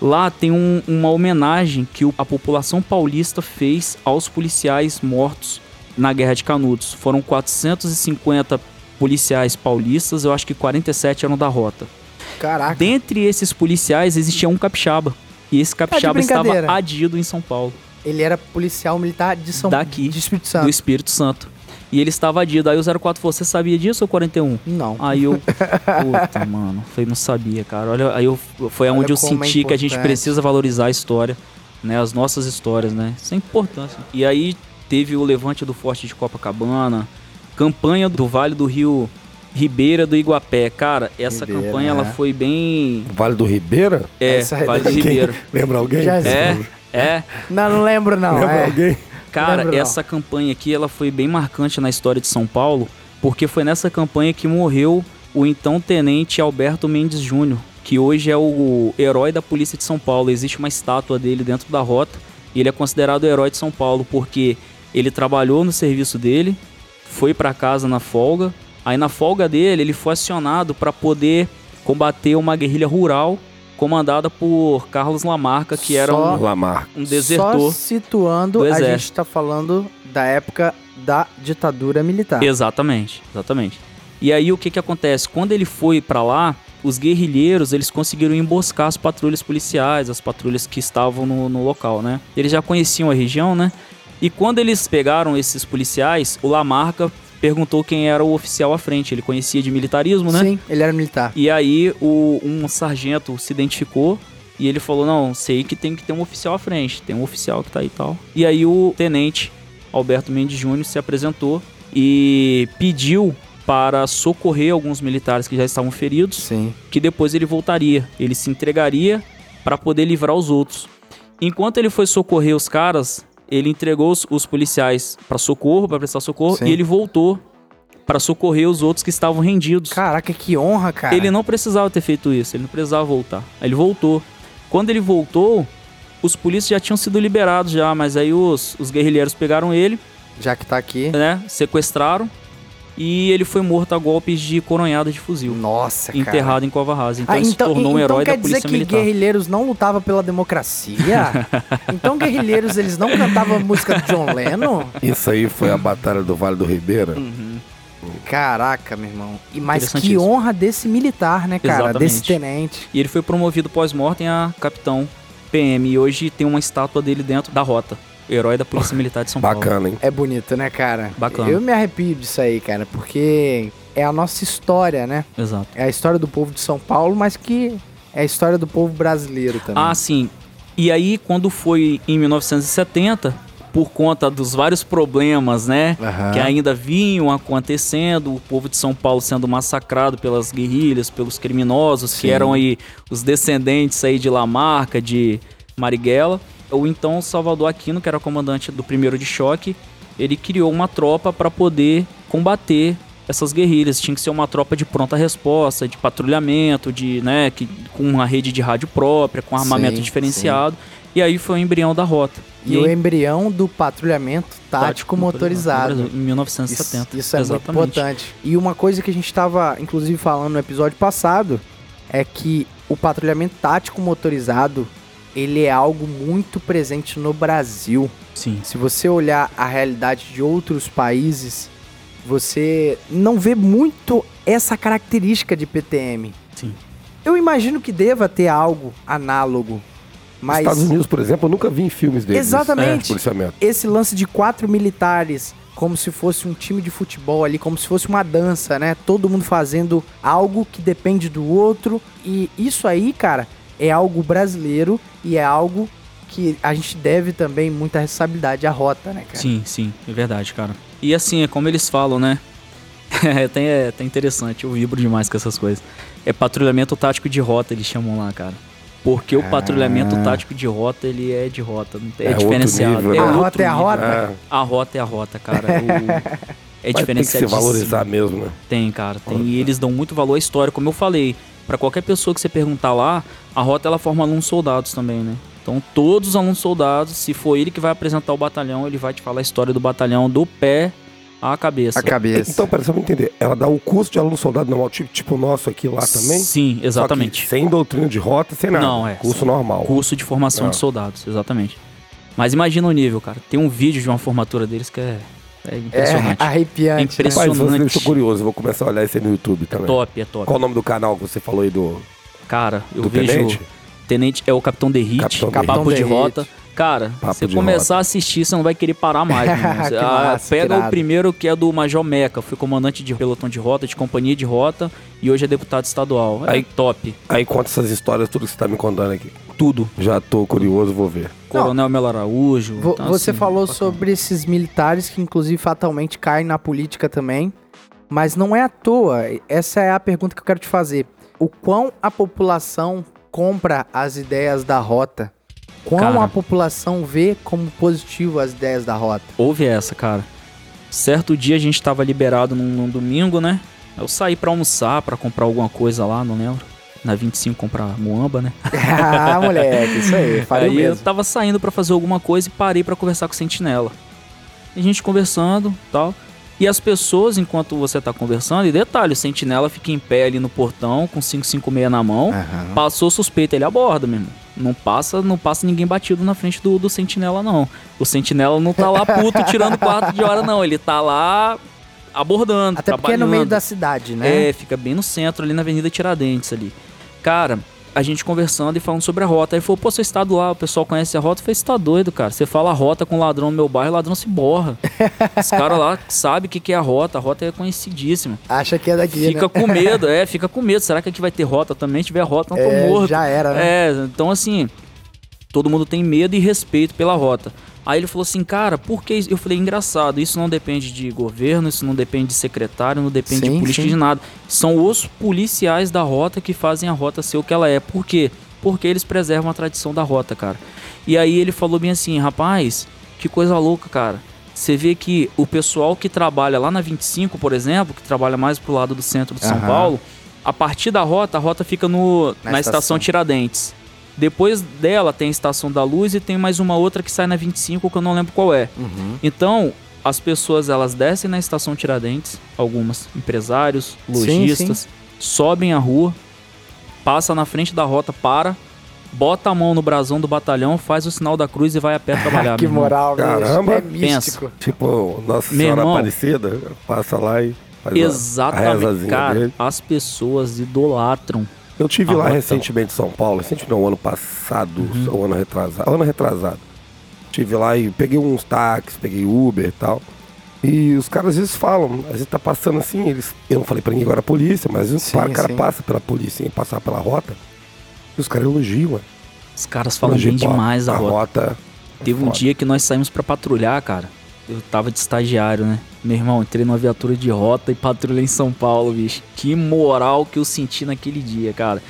[SPEAKER 3] Lá tem um- uma homenagem que a população paulista fez aos policiais mortos na Guerra de Canudos. Foram 450 policiais paulistas, eu acho que 47 eram da rota.
[SPEAKER 1] caraca.
[SPEAKER 3] Dentre esses policiais existia um capixaba. E esse capixaba estava
[SPEAKER 1] brincadeira.
[SPEAKER 3] adido em São Paulo,
[SPEAKER 1] Ele era policial militar de São
[SPEAKER 3] Daqui,
[SPEAKER 1] de Espírito
[SPEAKER 3] do
[SPEAKER 1] Santo.
[SPEAKER 3] Espírito Santo. E ele estava adido. Aí o 04 falou: Você sabia disso ou 41?
[SPEAKER 1] Não.
[SPEAKER 3] Aí eu, puta, mano, foi não sabia, cara. Olha, aí eu foi onde eu
[SPEAKER 1] é
[SPEAKER 3] senti que a gente precisa valorizar a história, né, as nossas histórias, né? Isso é importância. E aí teve o levante do Forte de Copacabana, campanha do Vale do Rio Ribeira do Iguapé. Cara, essa
[SPEAKER 1] Ribeira,
[SPEAKER 3] campanha ela
[SPEAKER 1] é.
[SPEAKER 3] foi bem
[SPEAKER 2] Vale do Ribeira?
[SPEAKER 3] é,
[SPEAKER 1] Essa é
[SPEAKER 3] Vale do. Ribeira.
[SPEAKER 2] Lembra alguém?
[SPEAKER 1] Já
[SPEAKER 3] É, É,
[SPEAKER 1] Não, não lembro não.
[SPEAKER 2] Lembra
[SPEAKER 1] é.
[SPEAKER 2] alguém?
[SPEAKER 3] Cara,
[SPEAKER 1] Lembro não.
[SPEAKER 3] essa campanha aqui, ela foi bem marcante na história de São Paulo, porque foi nessa campanha que morreu o então tenente Alberto Mendes Júnior, que hoje é o herói da polícia de São Paulo. Existe uma estátua dele dentro da rota, e ele é considerado o herói de São Paulo porque ele trabalhou no serviço dele, foi pra casa na folga, aí na folga dele ele foi acionado para poder combater uma guerrilha rural comandada por Carlos Lamarca, que era
[SPEAKER 1] Só-
[SPEAKER 3] um,
[SPEAKER 2] Lamar.
[SPEAKER 3] um desertor.
[SPEAKER 1] Só situando,
[SPEAKER 3] do
[SPEAKER 1] a gente tá falando da época da ditadura militar.
[SPEAKER 3] Exatamente, exatamente. E aí o que que acontece? Quando ele foi pra lá, os guerrilheiros eles conseguiram emboscar as patrulhas policiais, as patrulhas que estavam no, no local, né? Eles já conheciam a região, né? E quando eles pegaram esses policiais, o Lamarca perguntou quem era o oficial à frente. Ele conhecia de militarismo, né?
[SPEAKER 1] Sim, ele era militar.
[SPEAKER 3] E aí o, um sargento se identificou e ele falou: Não, sei que tem que ter um oficial à frente, tem um oficial que tá aí e tal. E aí o tenente Alberto Mendes Júnior se apresentou e pediu para socorrer alguns militares que já estavam feridos,
[SPEAKER 1] Sim.
[SPEAKER 3] que depois ele voltaria, ele se entregaria para poder livrar os outros. Enquanto ele foi socorrer os caras, ele entregou os, os policiais para socorro, para prestar socorro,
[SPEAKER 1] Sim.
[SPEAKER 3] e ele voltou para socorrer os outros que estavam rendidos.
[SPEAKER 1] Caraca, que honra, cara.
[SPEAKER 3] Ele não precisava ter feito isso, ele não precisava voltar. Ele voltou. Quando ele voltou, os polícias já tinham sido liberados já, mas aí os, os guerrilheiros pegaram ele,
[SPEAKER 1] Já que tá aqui.
[SPEAKER 3] né, sequestraram e ele foi morto a golpes de coronhada de fuzil,
[SPEAKER 1] Nossa, cara.
[SPEAKER 3] enterrado em Cova Rasa. Então
[SPEAKER 1] Ah,
[SPEAKER 3] ele se tornou um
[SPEAKER 1] então
[SPEAKER 3] herói
[SPEAKER 1] quer
[SPEAKER 3] da polícia
[SPEAKER 1] dizer que
[SPEAKER 3] militar.
[SPEAKER 1] guerrilheiros não lutavam pela democracia? então guerrilheiros, eles não cantavam música do John Lennon?
[SPEAKER 2] Isso aí foi a Batalha do Vale do Ribeira.
[SPEAKER 3] Uhum.
[SPEAKER 1] Caraca, meu irmão. E mas que honra desse militar, né, cara?
[SPEAKER 3] Exatamente.
[SPEAKER 1] Desse tenente.
[SPEAKER 3] E ele foi promovido pós-mortem a capitão PM e hoje tem uma estátua dele dentro da rota, herói da polícia militar de São Paulo.
[SPEAKER 2] Bacana, hein?
[SPEAKER 1] É bonito, né, cara?
[SPEAKER 3] Bacana.
[SPEAKER 1] Eu me arrepio disso aí, cara, porque é a nossa história, né?
[SPEAKER 3] Exato.
[SPEAKER 1] É a história do povo de São Paulo, mas que é a história do povo brasileiro também.
[SPEAKER 3] Ah, sim. E aí, quando foi em 1970, por conta dos vários problemas, né?
[SPEAKER 1] Aham.
[SPEAKER 3] Que ainda vinham acontecendo, o povo de São Paulo sendo massacrado pelas guerrilhas, pelos criminosos, que
[SPEAKER 1] Sim.
[SPEAKER 3] eram aí os descendentes aí de Lamarca, de Marighella. O então Salvador Aquino, que era comandante do primeiro de choque, ele criou uma tropa para poder combater essas guerrilhas. Tinha que ser uma tropa de pronta resposta, de patrulhamento, de, né, que, com uma rede de rádio própria, com armamento
[SPEAKER 1] Sim,
[SPEAKER 3] diferenciado. E aí foi o embrião da rota.
[SPEAKER 1] E o embrião do patrulhamento tático motorizado.
[SPEAKER 3] no Brasil, Em 1970.
[SPEAKER 1] Isso, isso é muito
[SPEAKER 3] Exatamente.
[SPEAKER 1] importante. E uma coisa que a gente estava, inclusive, falando no episódio passado é que o patrulhamento tático motorizado ele é algo muito presente no Brasil.
[SPEAKER 3] Sim.
[SPEAKER 1] Se você olhar a realidade de outros países, você não vê muito essa característica de PTM.
[SPEAKER 3] Sim.
[SPEAKER 1] Eu imagino que deva ter algo análogo, mas
[SPEAKER 2] Estados Unidos, por exemplo, eu nunca vi em filmes deles.
[SPEAKER 1] Exatamente.
[SPEAKER 2] É, policiamento.
[SPEAKER 1] esse lance de quatro militares, como se fosse um time de futebol ali, como se fosse uma dança, né? Todo mundo fazendo algo que depende do outro. E isso aí, cara, é algo brasileiro e é algo que a gente deve também muita responsabilidade à rota, né, cara?
[SPEAKER 3] Sim, sim, é verdade, cara. E assim, é como eles falam, né? é até, é até interessante, eu vibro demais com essas coisas. É patrulhamento tático de rota, eles chamam lá, cara. Porque o patrulhamento
[SPEAKER 1] Ah.
[SPEAKER 3] tático de rota, ele é de rota, não tem- é,
[SPEAKER 2] É outro
[SPEAKER 3] diferenciado.
[SPEAKER 2] nível,
[SPEAKER 3] é
[SPEAKER 2] né?
[SPEAKER 1] A
[SPEAKER 3] outro
[SPEAKER 1] rota é a rota?
[SPEAKER 2] É,
[SPEAKER 3] A rota é a rota, cara. O- É
[SPEAKER 2] mas tem que se valorizar mesmo, né?
[SPEAKER 3] Tem, cara, tem. E eles dão muito valor à história, como eu falei. Pra qualquer pessoa que você perguntar lá, a rota ela forma alunos soldados também, né? Então todos os alunos soldados, se for ele que vai apresentar o batalhão, ele vai te falar a história do batalhão do pé à cabeça.
[SPEAKER 1] A cabeça.
[SPEAKER 2] Então, pera, só pra entender. Ela dá o curso de aluno soldado normal, tipo, tipo o nosso aqui lá também?
[SPEAKER 3] Sim,
[SPEAKER 2] Só que
[SPEAKER 3] exatamente.
[SPEAKER 2] sem doutrina de rota, sem nada.
[SPEAKER 3] Não, é.
[SPEAKER 2] Curso normal.
[SPEAKER 3] Curso de formação
[SPEAKER 2] Ah.
[SPEAKER 3] de soldados, exatamente. Mas imagina o nível, cara. Tem um vídeo de uma formatura deles que é, é
[SPEAKER 1] É
[SPEAKER 3] impressionante.
[SPEAKER 1] arrepiante.
[SPEAKER 3] Impressionante.
[SPEAKER 1] né?
[SPEAKER 2] Você deixou curioso, eu vou começar a olhar isso aí no YouTube também.
[SPEAKER 3] top, é top.
[SPEAKER 2] Qual o nome do canal que você falou aí do,
[SPEAKER 3] Cara, eu
[SPEAKER 2] do
[SPEAKER 3] vejo.
[SPEAKER 2] Tenente?
[SPEAKER 3] Tenente é o Capitão Derrite,
[SPEAKER 2] Capitão
[SPEAKER 3] Papo de Rota. Cara,
[SPEAKER 2] Papo
[SPEAKER 3] você
[SPEAKER 2] de
[SPEAKER 3] começar a assistir, você não vai querer parar mais. Ah,
[SPEAKER 1] massa,
[SPEAKER 3] pega o primeiro que é do Major Meca, fui comandante de pelotão de rota, de companhia de rota e hoje é deputado estadual. É
[SPEAKER 2] Aí-
[SPEAKER 3] top.
[SPEAKER 2] Aí conta essas histórias, tudo que você tá me contando aqui.
[SPEAKER 3] Tudo.
[SPEAKER 2] Já tô curioso, vou ver.
[SPEAKER 3] Coronel Melo Araújo.
[SPEAKER 1] Vo-
[SPEAKER 3] então,
[SPEAKER 1] você
[SPEAKER 3] assim,
[SPEAKER 1] falou
[SPEAKER 3] bacana.
[SPEAKER 1] sobre esses militares que, inclusive, fatalmente caem na política também. Mas não é à toa. Essa é a pergunta que eu quero te fazer. O quão a população compra as ideias da rota? quão
[SPEAKER 3] Cara.
[SPEAKER 1] a população vê como positivo as ideias da rota.
[SPEAKER 3] Houve essa, cara. Certo dia a gente tava liberado num, num domingo, né? Eu saí pra almoçar, pra comprar alguma coisa lá, não lembro. Na 25 comprar muamba, né?
[SPEAKER 1] ah, moleque, isso aí, faria
[SPEAKER 3] Aí eu
[SPEAKER 1] mesmo.
[SPEAKER 3] tava saindo pra fazer alguma coisa e parei pra conversar com o sentinela. A gente conversando, tal. E as pessoas, enquanto você tá conversando, e detalhe, o sentinela fica em pé ali no portão com 556 na mão.
[SPEAKER 1] Aham.
[SPEAKER 3] Passou suspeito, ele aborda, meu irmão. Não passa, não passa ninguém batido na frente do, do sentinela, não. O sentinela não tá lá puto tirando quarto de hora, não. Ele tá lá abordando,
[SPEAKER 1] Até porque é no meio
[SPEAKER 3] trabalhando.
[SPEAKER 1] da cidade, né?
[SPEAKER 3] É, fica bem no centro, ali na Avenida Tiradentes ali. Cara, a gente conversando e falando sobre a rota. Aí falou, pô, você está do lá, o pessoal conhece a rota. Eu falei, você tá doido, cara. Você fala a rota com ladrão no meu bairro, o ladrão se borra. Os caras lá sabem o que, que é a rota, a rota é conhecidíssima.
[SPEAKER 1] Acha que é daqui,
[SPEAKER 3] Fica
[SPEAKER 1] né?
[SPEAKER 3] com medo, é, fica com medo. Será que aqui vai ter rota também? Se tiver rota, não tô
[SPEAKER 1] É,
[SPEAKER 3] morto.
[SPEAKER 1] já era, né?
[SPEAKER 3] É, então assim, todo mundo tem medo e respeito pela rota. Aí ele falou assim, cara, por que isso? Eu falei, engraçado, isso não depende de governo, isso não depende de secretário, não depende
[SPEAKER 1] Sim,
[SPEAKER 3] de política
[SPEAKER 1] sim.
[SPEAKER 3] de nada. São os policiais da rota que fazem a rota ser o que ela é. Por quê? Porque eles preservam a tradição da rota, cara. E aí ele falou bem assim, rapaz, que coisa louca, cara. Você vê que o pessoal que trabalha lá na 25, por exemplo, que trabalha mais pro lado do centro de São
[SPEAKER 1] Aham.
[SPEAKER 3] Paulo, a partir da rota, a rota fica no,
[SPEAKER 1] Na
[SPEAKER 3] na,
[SPEAKER 1] estação.
[SPEAKER 3] estação Tiradentes. Depois dela tem a Estação da Luz e tem mais uma outra que sai na 25 que eu não lembro qual é.
[SPEAKER 1] Uhum.
[SPEAKER 3] Então, as pessoas elas descem na Estação Tiradentes, algumas empresários, lojistas, sobem a rua, passa na frente da rota, para, bota a mão no brasão do batalhão, faz o sinal da cruz e vai a pé trabalhar.
[SPEAKER 1] que moral, bicho.
[SPEAKER 2] Caramba.
[SPEAKER 1] É místico.
[SPEAKER 2] Tipo, Nossa
[SPEAKER 3] Meu
[SPEAKER 2] Senhora
[SPEAKER 3] irmão.
[SPEAKER 2] Aparecida, passa lá e faz
[SPEAKER 3] Exatamente, cara.
[SPEAKER 2] dele.
[SPEAKER 3] As pessoas idolatram.
[SPEAKER 2] Eu tive
[SPEAKER 3] A
[SPEAKER 2] lá
[SPEAKER 3] rota.
[SPEAKER 2] recentemente em São Paulo, recentemente não, ano passado,
[SPEAKER 3] Uhum.
[SPEAKER 2] ou ano retrasado, ano retrasado. Tive lá e peguei uns táxis, peguei Uber e tal. E os caras às vezes falam, às vezes tá passando assim, eles. Eu não falei pra ninguém agora a polícia, mas às vezes
[SPEAKER 1] Sim,
[SPEAKER 2] o cara
[SPEAKER 1] sim.
[SPEAKER 2] passa pela polícia e passar pela rota. E os caras elogiam.
[SPEAKER 3] Os caras falam
[SPEAKER 2] Elogiam,
[SPEAKER 3] bem demais a rota.
[SPEAKER 2] rota.
[SPEAKER 3] Teve um
[SPEAKER 2] foda.
[SPEAKER 3] dia que nós saímos pra patrulhar, cara. Eu tava de estagiário, né? Meu irmão, entrei numa viatura de rota e patrulhei em São Paulo, bicho. Que moral que eu senti naquele dia, cara.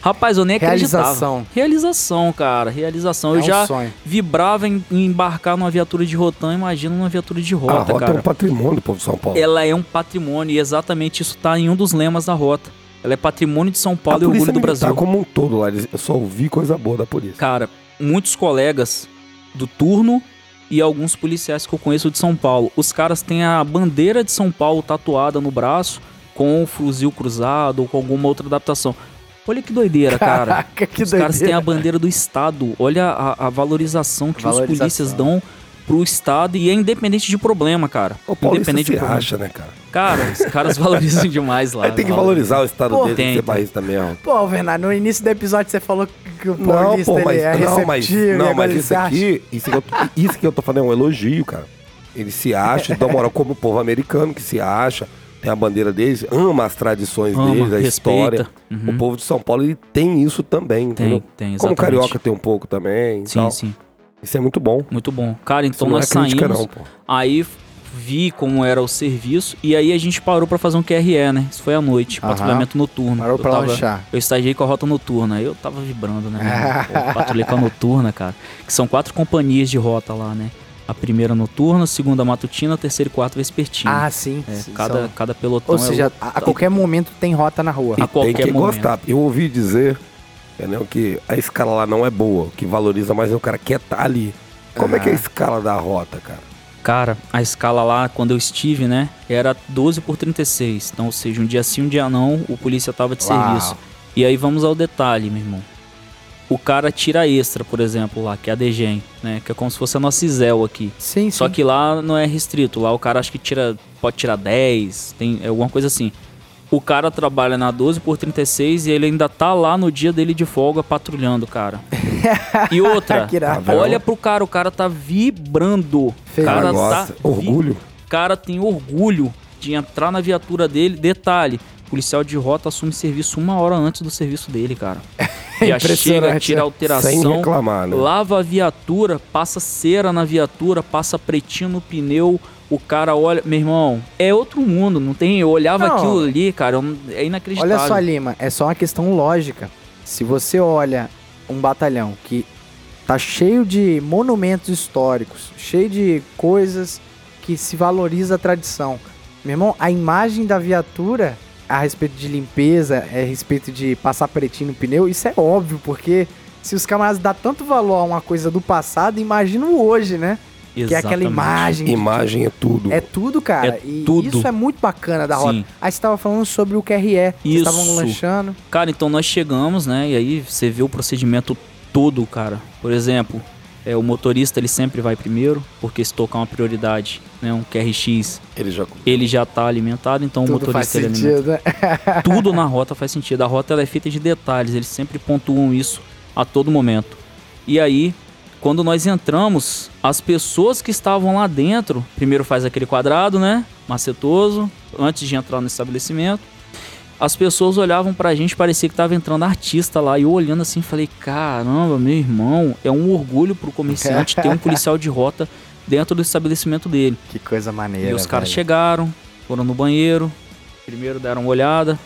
[SPEAKER 3] Rapaz, eu nem acreditava.
[SPEAKER 1] Realização.
[SPEAKER 3] Realização, cara. Realização.
[SPEAKER 1] É
[SPEAKER 3] eu
[SPEAKER 1] um
[SPEAKER 3] já
[SPEAKER 1] sonho.
[SPEAKER 3] vibrava em, em embarcar numa viatura de rotão, imagina numa viatura de
[SPEAKER 2] A
[SPEAKER 3] rota,
[SPEAKER 2] rota é
[SPEAKER 3] cara.
[SPEAKER 2] um patrimônio do povo de São Paulo.
[SPEAKER 3] Ela é um patrimônio e exatamente isso tá em um dos lemas da rota. Ela é patrimônio de São Paulo e orgulho do Brasil.
[SPEAKER 2] como um todo lá, eu só ouvi coisa boa da polícia.
[SPEAKER 3] Cara, muitos colegas do turno e alguns policiais que eu conheço de São Paulo. Os caras têm a bandeira de São Paulo tatuada no braço com um fuzil cruzado ou com alguma outra adaptação. Olha que doideira, cara.
[SPEAKER 1] Caraca, que
[SPEAKER 3] Os caras têm a
[SPEAKER 1] doideira.
[SPEAKER 3] bandeira do Estado. Olha a, a valorização que os
[SPEAKER 1] Valorização.
[SPEAKER 3] polícias dão pro Estado e é independente de problema, cara.
[SPEAKER 2] O paulista
[SPEAKER 3] independente
[SPEAKER 2] se
[SPEAKER 3] de problema.
[SPEAKER 2] acha, né, cara?
[SPEAKER 3] Cara, os caras valorizam demais lá.
[SPEAKER 2] Aí tem que valorizar o estado
[SPEAKER 1] Pô,
[SPEAKER 2] dele, tem
[SPEAKER 3] tem,
[SPEAKER 2] que ser
[SPEAKER 3] tem.
[SPEAKER 2] barrista mesmo.
[SPEAKER 1] Pô, Bernardo, no início do episódio você falou que o
[SPEAKER 2] Não,
[SPEAKER 1] paulista
[SPEAKER 2] pô, mas,
[SPEAKER 1] ele é
[SPEAKER 2] não, mas, não,
[SPEAKER 1] agora
[SPEAKER 2] mas isso aqui, isso que, eu, isso que eu tô falando é um elogio, cara. Ele se acha, dá moral como o povo americano que se acha, tem a bandeira deles, ama as tradições
[SPEAKER 3] Ama,
[SPEAKER 2] deles, a
[SPEAKER 3] respeita.
[SPEAKER 2] história.
[SPEAKER 3] Uhum.
[SPEAKER 2] O povo de São Paulo, ele tem isso também, entendeu?
[SPEAKER 3] tem,
[SPEAKER 2] Como o
[SPEAKER 3] exatamente.
[SPEAKER 2] carioca tem um pouco também. e
[SPEAKER 3] Sim,
[SPEAKER 2] tal.
[SPEAKER 3] sim.
[SPEAKER 2] Isso é muito bom.
[SPEAKER 3] Muito bom. Cara, então
[SPEAKER 2] Isso não
[SPEAKER 3] nós
[SPEAKER 2] é crítica,
[SPEAKER 3] saímos.
[SPEAKER 2] não, pô.
[SPEAKER 3] Aí vi como era o serviço e aí a gente parou pra fazer um QRE, né? Isso foi à noite,
[SPEAKER 1] Aham.
[SPEAKER 3] patrulhamento noturno.
[SPEAKER 1] Parou
[SPEAKER 3] eu
[SPEAKER 1] pra
[SPEAKER 3] tava,
[SPEAKER 1] lanchar.
[SPEAKER 3] Eu estagiei com a rota noturna, aí eu tava vibrando, né? Pô, patrulhei com a noturna, cara. Que são quatro companhias de rota lá, né? A primeira noturna, a segunda matutina, a terceira e quarta vespertina.
[SPEAKER 1] Ah, sim.
[SPEAKER 3] É,
[SPEAKER 1] sim,
[SPEAKER 3] cada,
[SPEAKER 1] são-
[SPEAKER 3] cada pelotão
[SPEAKER 1] Ou
[SPEAKER 3] é
[SPEAKER 1] seja,
[SPEAKER 3] o-
[SPEAKER 1] a, a qualquer momento tem rota na rua.
[SPEAKER 3] A
[SPEAKER 2] tem
[SPEAKER 3] qualquer
[SPEAKER 2] que
[SPEAKER 3] momento.
[SPEAKER 2] gostar. Eu ouvi dizer entendeu, que a escala lá não é boa, que valoriza mais é o cara quer estar ali. Como é que é a escala da rota, cara?
[SPEAKER 3] Cara, a escala lá, quando eu estive, né, era 12 por 36. Então, ou seja, um dia sim, um dia não, o polícia tava de
[SPEAKER 1] Uau.
[SPEAKER 3] serviço. E aí vamos ao detalhe, meu irmão. O cara tira extra, por exemplo, lá, que é a Degen, né? Que é como se fosse a nossa Isel aqui.
[SPEAKER 1] Sim,
[SPEAKER 3] Só
[SPEAKER 1] sim.
[SPEAKER 3] que lá não é restrito. Lá o cara acho que tira. Pode tirar 10, tem é alguma coisa assim. O cara trabalha na 12 por 36 e ele ainda tá lá no dia dele de folga patrulhando, cara. E outra,
[SPEAKER 1] irado.
[SPEAKER 3] olha pro cara, o cara tá vibrando. O
[SPEAKER 1] Feliz.
[SPEAKER 3] cara tá vi-
[SPEAKER 2] Orgulho.
[SPEAKER 3] o cara tem orgulho de entrar na viatura dele. Detalhe, policial de rota assume serviço uma hora antes do serviço dele, cara. Já chega, tira
[SPEAKER 1] né?
[SPEAKER 3] alteração,
[SPEAKER 2] Sem reclamar, né?
[SPEAKER 3] lava a viatura, passa cera na viatura, passa pretinho no pneu. O cara olha, meu irmão, é outro mundo, não tem. Eu olhava
[SPEAKER 1] Não.
[SPEAKER 3] aquilo ali, cara, é inacreditável.
[SPEAKER 1] Olha só, Lima, é só uma questão lógica. Se você olha um batalhão que tá cheio de monumentos históricos, cheio de coisas que se valoriza a tradição. Meu irmão, a imagem da viatura a respeito de limpeza, a respeito de passar pretinho no pneu, isso é óbvio, porque se os camaradas dão tanto valor a uma coisa do passado, imagina o hoje, né? Que é aquela
[SPEAKER 3] Exatamente.
[SPEAKER 1] imagem.
[SPEAKER 2] Imagem é tudo.
[SPEAKER 1] É tudo, cara.
[SPEAKER 3] É
[SPEAKER 1] e
[SPEAKER 3] tudo.
[SPEAKER 1] isso é muito bacana da rota.
[SPEAKER 3] Sim.
[SPEAKER 1] Aí você tava falando sobre o QRE. Vocês
[SPEAKER 3] Isso.
[SPEAKER 1] estavam lanchando.
[SPEAKER 3] Cara, então nós chegamos, né? E aí você vê o procedimento todo, cara. Por exemplo, é, o motorista ele sempre vai primeiro, porque se tocar uma prioridade, né? Um QRX,
[SPEAKER 2] Ele já.
[SPEAKER 3] ele já tá alimentado, então o
[SPEAKER 1] Tudo faz
[SPEAKER 3] motorista ele alimenta.
[SPEAKER 1] sentido, né?
[SPEAKER 3] Tudo na rota faz sentido. A rota ela é feita de detalhes, eles sempre pontuam isso a todo momento. E aí, quando nós entramos, as pessoas que estavam lá dentro, primeiro faz aquele quadrado, né? Macetoso, antes de entrar no estabelecimento. As pessoas olhavam pra gente, parecia que tava entrando artista lá. E eu olhando assim, falei: caramba, meu irmão, é um orgulho pro comerciante ter um policial de rota dentro do estabelecimento dele.
[SPEAKER 1] Que coisa maneira.
[SPEAKER 3] E os caras chegaram, foram no banheiro, primeiro deram uma olhada,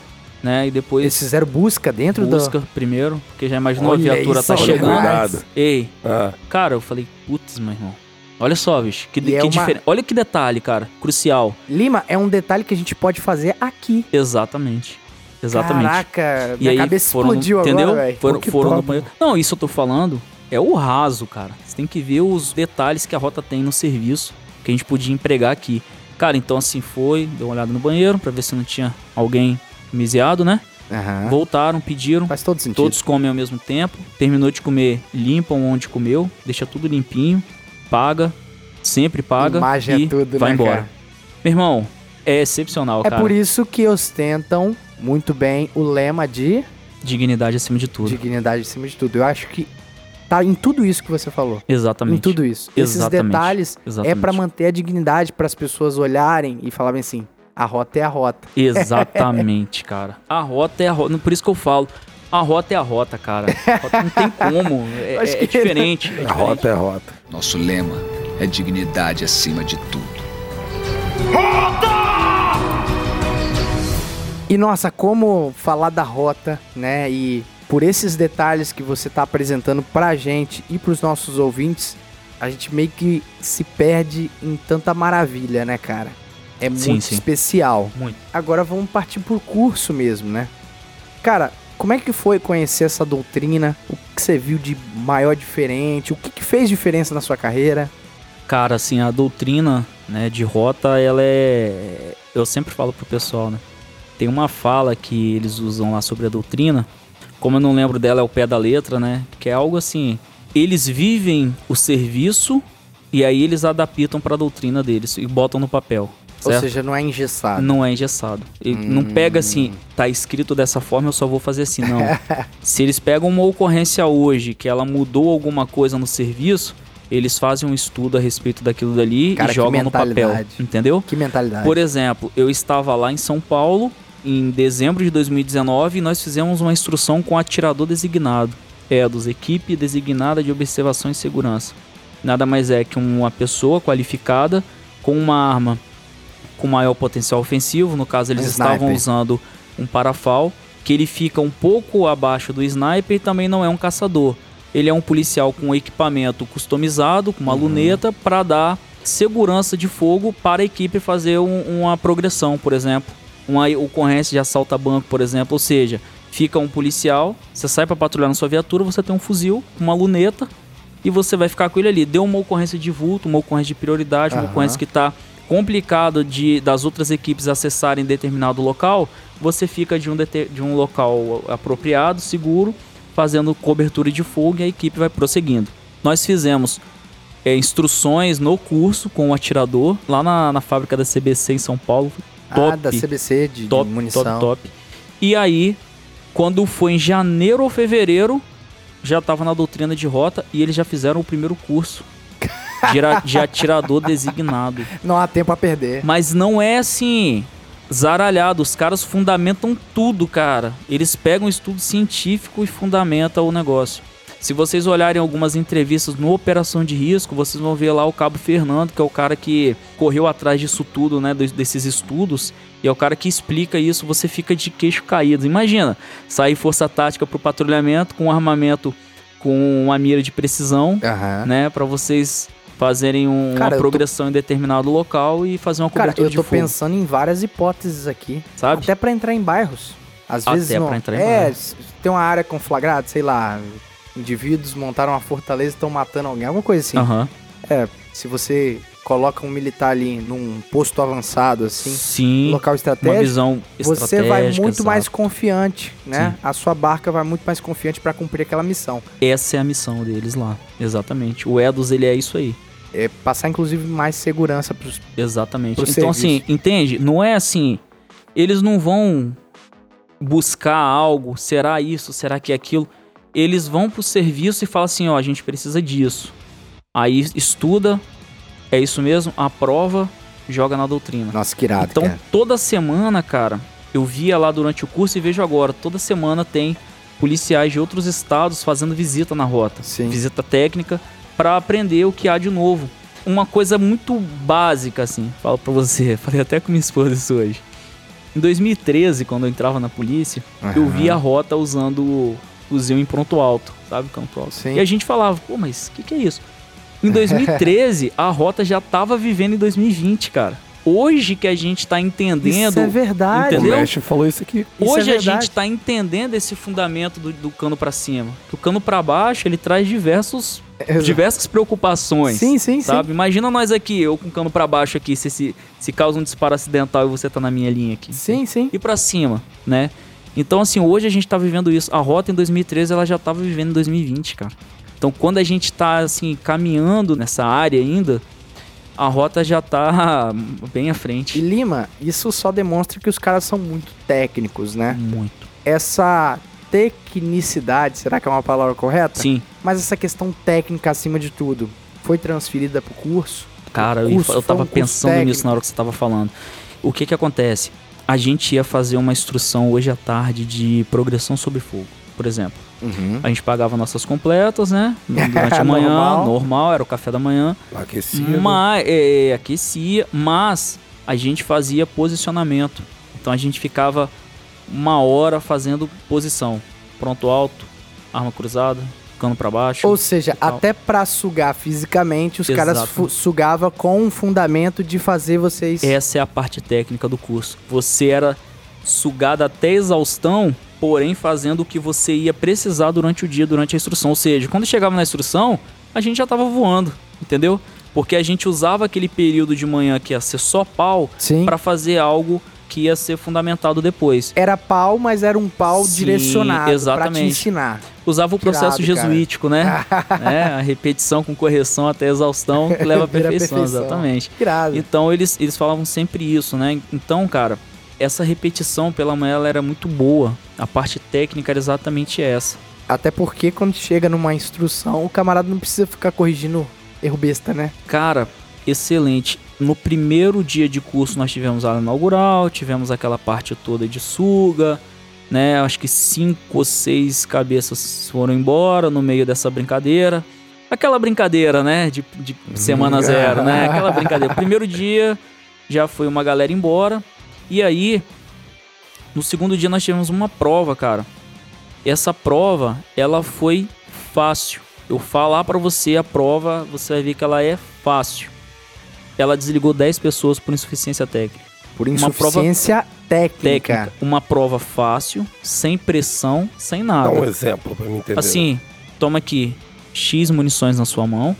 [SPEAKER 3] né? E depois
[SPEAKER 1] Eles fizeram busca dentro
[SPEAKER 3] busca primeiro, porque já imaginou
[SPEAKER 1] Olha
[SPEAKER 3] a viatura
[SPEAKER 1] isso,
[SPEAKER 3] tá chegando.
[SPEAKER 2] cuidado.
[SPEAKER 3] Ei,
[SPEAKER 2] Ah,
[SPEAKER 3] cara, eu falei, putz, meu irmão. Olha só, bicho, que,
[SPEAKER 1] E
[SPEAKER 3] que
[SPEAKER 1] é uma-.
[SPEAKER 3] Olha que detalhe, cara, crucial.
[SPEAKER 1] Lima, é um detalhe que a gente pode fazer aqui.
[SPEAKER 3] Exatamente. Exatamente.
[SPEAKER 1] Caraca,
[SPEAKER 3] e
[SPEAKER 1] minha
[SPEAKER 3] aí
[SPEAKER 1] cabeça
[SPEAKER 3] foram, no-
[SPEAKER 1] explodiu
[SPEAKER 3] entendeu?
[SPEAKER 1] agora, velho.
[SPEAKER 3] Foram, foram no banheiro. Não, isso eu tô falando é o raso, cara. Você tem que ver os detalhes que a rota tem no serviço que a gente podia empregar aqui. Cara, então assim foi, deu uma olhada no banheiro pra ver se não tinha alguém miseado, né?
[SPEAKER 1] Aham.
[SPEAKER 3] Voltaram, pediram.
[SPEAKER 1] Faz todo sentido.
[SPEAKER 3] Todos comem ao mesmo tempo. Terminou de comer, limpam onde comeu, deixa tudo limpinho, paga, sempre paga
[SPEAKER 1] Imagem é
[SPEAKER 3] e
[SPEAKER 1] tudo,
[SPEAKER 3] vai
[SPEAKER 1] né,
[SPEAKER 3] embora.
[SPEAKER 1] cara?
[SPEAKER 3] Meu irmão, é excepcional,
[SPEAKER 1] É
[SPEAKER 3] cara.
[SPEAKER 1] por isso que ostentam muito bem o lema de
[SPEAKER 3] Dignidade acima de tudo.
[SPEAKER 1] dignidade acima de tudo. Eu acho que tá em tudo isso que você falou.
[SPEAKER 3] Exatamente.
[SPEAKER 1] Em tudo isso. Esses
[SPEAKER 3] Exatamente.
[SPEAKER 1] detalhes é
[SPEAKER 3] Exatamente.
[SPEAKER 1] pra manter a dignidade, para as pessoas olharem e falarem assim: a rota é a rota.
[SPEAKER 3] Exatamente, cara. A rota é a rota. Por isso que eu falo. A rota é a rota, cara. A rota não tem como. É,
[SPEAKER 1] Acho
[SPEAKER 3] é
[SPEAKER 1] que
[SPEAKER 3] diferente. é
[SPEAKER 2] a
[SPEAKER 3] diferente.
[SPEAKER 2] rota é rota.
[SPEAKER 7] Nosso lema é dignidade acima de tudo.
[SPEAKER 1] E nossa, como falar da rota, né? E por esses detalhes que você tá apresentando pra gente e pros nossos ouvintes, a gente meio que se perde em tanta maravilha, né, cara? É
[SPEAKER 3] Sim,
[SPEAKER 1] muito
[SPEAKER 3] sim.
[SPEAKER 1] especial.
[SPEAKER 3] Muito.
[SPEAKER 1] Agora vamos partir por curso mesmo, né? Cara, como é que foi conhecer essa doutrina? O que você viu de maior diferente? O que, que fez diferença na sua carreira?
[SPEAKER 3] Cara, assim, a doutrina né, de rota, ela é. Eu sempre falo pro pessoal, né? Tem uma fala que eles usam lá sobre a doutrina. Como eu não lembro dela, é o pé da letra, né? Que é algo assim. Eles vivem o serviço e aí eles adaptam pra doutrina deles e botam no papel.
[SPEAKER 1] Ou
[SPEAKER 3] certo?
[SPEAKER 1] seja, não é engessado.
[SPEAKER 3] Não é engessado. Ele não pega assim, tá escrito dessa forma, eu só vou fazer assim, não. Se eles pegam uma ocorrência hoje que ela mudou alguma coisa no serviço, eles fazem um estudo a respeito daquilo dali
[SPEAKER 1] Cara,
[SPEAKER 3] e jogam no papel, entendeu?
[SPEAKER 1] Que mentalidade.
[SPEAKER 3] Por exemplo, eu estava lá em São Paulo em dezembro de 2019 e nós fizemos uma instrução com atirador designado, EDOS, Equipe Designada de Observação e Segurança. Nada mais é que uma pessoa qualificada com uma arma com maior potencial ofensivo, no caso eles
[SPEAKER 1] Um
[SPEAKER 3] estavam
[SPEAKER 1] sniper.
[SPEAKER 3] usando um parafal, que ele fica um pouco abaixo do sniper e também não é um caçador. Ele é um policial com equipamento customizado, com uma
[SPEAKER 1] Uhum.
[SPEAKER 3] luneta, para dar segurança de fogo para a equipe fazer um- uma progressão, por exemplo. Uma ocorrência de assalto a banco, por exemplo. Ou seja, fica um policial, você sai para patrulhar na sua viatura, você tem um fuzil, uma luneta, e você vai ficar com ele ali. Deu uma ocorrência de vulto, uma ocorrência de prioridade, uma
[SPEAKER 1] Aham.
[SPEAKER 3] ocorrência que está complicado de das outras equipes acessarem determinado local, você fica de um, de um local apropriado, seguro, fazendo cobertura de fogo e a equipe vai prosseguindo. Nós fizemos é, instruções no curso com o atirador lá na, na fábrica da CBC em São Paulo. Top,
[SPEAKER 1] Ah, da CBC de, de
[SPEAKER 3] top,
[SPEAKER 1] munição.
[SPEAKER 3] top, top. E aí, quando foi em janeiro ou fevereiro, já tava na doutrina de rota e eles já fizeram o primeiro curso de, de atirador designado.
[SPEAKER 1] Não há tempo a perder.
[SPEAKER 3] Mas não é assim, zaralhado. Os caras fundamentam tudo, cara. Eles pegam estudo científico e fundamentam o negócio. Se vocês olharem algumas entrevistas no Operação de Risco, vocês vão ver lá o Cabo Fernando, que é o cara que correu atrás disso tudo, né? Desses estudos. E é o cara que explica isso, você fica de queixo caído. Imagina, sair força tática pro patrulhamento com um armamento com uma mira de precisão,
[SPEAKER 1] Aham.
[SPEAKER 3] né? Pra vocês fazerem um-
[SPEAKER 1] Cara,
[SPEAKER 3] uma
[SPEAKER 1] eu tô-
[SPEAKER 3] progressão em determinado local e fazer uma
[SPEAKER 1] Cara,
[SPEAKER 3] cobertura
[SPEAKER 1] eu
[SPEAKER 3] de
[SPEAKER 1] tô pensando em várias hipóteses aqui.
[SPEAKER 3] sabe?
[SPEAKER 1] Até pra entrar em bairros. Às
[SPEAKER 3] Até
[SPEAKER 1] vezes não.
[SPEAKER 3] pra entrar em
[SPEAKER 1] é,
[SPEAKER 3] bairros.
[SPEAKER 1] tem uma área conflagrada, sei lá, indivíduos montaram uma fortaleza e estão matando alguém, alguma coisa assim.
[SPEAKER 3] Aham.
[SPEAKER 1] É, se você coloca um militar ali num posto avançado assim,
[SPEAKER 3] Sim,
[SPEAKER 1] local
[SPEAKER 3] uma
[SPEAKER 1] estratégico,
[SPEAKER 3] visão
[SPEAKER 1] você vai muito mais
[SPEAKER 3] exato.
[SPEAKER 1] confiante, né?
[SPEAKER 3] Sim.
[SPEAKER 1] A sua barca vai muito mais confiante pra cumprir aquela missão.
[SPEAKER 3] Essa é a missão deles lá, exatamente. O Edos, ele é isso aí.
[SPEAKER 1] É passar inclusive mais segurança pros
[SPEAKER 3] Exatamente.
[SPEAKER 1] Pro
[SPEAKER 3] então,
[SPEAKER 1] serviço.
[SPEAKER 3] assim, entende? Não é assim. Eles não vão buscar algo, será isso, será que é aquilo. Eles vão pro serviço e falam assim: ó, a gente precisa disso. Aí estuda, é isso mesmo, aprova, joga na doutrina.
[SPEAKER 1] Nossa, que irado,
[SPEAKER 3] Então,
[SPEAKER 1] cara.
[SPEAKER 3] toda semana, cara, eu via lá durante o curso e vejo agora, toda semana tem policiais de outros estados fazendo visita na rota,
[SPEAKER 1] Sim.
[SPEAKER 3] visita técnica, pra aprender o que há de novo. Uma coisa muito básica, assim, falo pra você, falei até com minha esposa isso hoje. Em 2013, quando eu entrava na polícia, eu
[SPEAKER 1] Aham.
[SPEAKER 3] via a rota usando o fuzil em pronto alto, sabe? Campo alto.
[SPEAKER 1] Sim.
[SPEAKER 3] E a gente falava, pô, mas o que, que é isso? Em 2013, a rota já tava vivendo em 2020, cara. Hoje que a gente tá entendendo.
[SPEAKER 1] Isso é verdade.
[SPEAKER 2] O
[SPEAKER 3] Entendeu?
[SPEAKER 2] mestre falou isso aqui.
[SPEAKER 1] Isso
[SPEAKER 3] Hoje
[SPEAKER 1] é
[SPEAKER 3] a gente tá entendendo esse fundamento do, do cano pra cima. Que o cano pra baixo, ele traz diversos,
[SPEAKER 1] Exato.
[SPEAKER 3] diversas preocupações.
[SPEAKER 1] Sim, sim, sim.
[SPEAKER 3] Sabe? Imagina nós aqui, eu com o cano pra baixo aqui, se, se, se causa um disparo acidental e você tá na minha linha aqui.
[SPEAKER 1] Sim, sim.
[SPEAKER 3] E pra cima, né? Então, assim, hoje a gente tá vivendo isso. A rota em 2013, ela já tava vivendo em 2020, cara. Então, quando a gente tá, assim, caminhando nessa área ainda, a rota já tá bem à
[SPEAKER 1] E
[SPEAKER 3] frente.
[SPEAKER 1] Lima, isso só demonstra que os caras são muito técnicos, né?
[SPEAKER 3] Muito.
[SPEAKER 1] Essa tecnicidade, será que é uma palavra correta?
[SPEAKER 3] Sim.
[SPEAKER 1] Mas essa questão técnica acima de tudo, foi transferida pro curso?
[SPEAKER 3] Cara, eu,
[SPEAKER 1] curso
[SPEAKER 3] eu
[SPEAKER 1] foi
[SPEAKER 3] tava
[SPEAKER 1] um
[SPEAKER 3] pensando
[SPEAKER 1] técnico.
[SPEAKER 3] nisso na hora que você tava falando. O que que acontece? A gente ia fazer uma instrução hoje à tarde de progressão sobre fogo, por exemplo.
[SPEAKER 1] Uhum.
[SPEAKER 3] A gente pagava nossas completas, né? Durante a manhã,
[SPEAKER 1] Normal.
[SPEAKER 3] normal, era o café da manhã.
[SPEAKER 2] Aquecido.
[SPEAKER 3] Mas, é, aquecia, mas a gente fazia posicionamento. Então a gente ficava uma hora fazendo posição. Pronto alto, arma cruzada, cano pra baixo.
[SPEAKER 1] Ou seja, até pra sugar fisicamente, os caras
[SPEAKER 3] Exato.
[SPEAKER 1] fu- sugavam com um fundamento de fazer vocês.
[SPEAKER 3] Essa é a parte técnica do curso. Você era sugado até exaustão, porém fazendo o que você ia precisar durante o dia, durante a instrução. Ou seja, quando chegava na instrução, a gente já tava voando, entendeu? Porque a gente usava aquele período de manhã que ia ser só pau para fazer algo que ia ser fundamentado depois.
[SPEAKER 1] Era pau, mas era um pau
[SPEAKER 3] Sim,
[SPEAKER 1] direcionado pra te ensinar.
[SPEAKER 3] Usava o processo
[SPEAKER 1] Irado, cara.
[SPEAKER 3] jesuítico, né? É, a repetição com correção até exaustão que leva à perfeição,
[SPEAKER 1] perfeição.
[SPEAKER 3] exatamente.
[SPEAKER 1] Irado.
[SPEAKER 3] Então eles, eles falavam sempre isso, né? Então, cara, essa repetição pela manhã ela era muito boa. A parte técnica era exatamente essa.
[SPEAKER 1] Até porque quando chega numa instrução, o camarada não precisa ficar corrigindo erro besta, né?
[SPEAKER 3] Cara, excelente. No primeiro dia de curso nós tivemos a aula inaugural, tivemos aquela parte toda de suga, né? Acho que cinco ou seis cabeças foram embora no meio dessa brincadeira. Aquela brincadeira, né? De, de semana zero, né? Aquela brincadeira. Primeiro dia já foi uma galera embora. E aí, no segundo dia nós tivemos uma prova, cara. Essa prova, ela foi fácil. Eu falar pra você a prova, você vai ver que ela é fácil. Ela desligou 10 pessoas por insuficiência técnica.
[SPEAKER 1] Por
[SPEAKER 3] Uma prova
[SPEAKER 1] insuficiência técnica.
[SPEAKER 3] Técnica, uma prova fácil, sem pressão, sem nada.
[SPEAKER 2] Dá um exemplo pra mim entender.
[SPEAKER 3] Assim, toma aqui X munições na sua mão.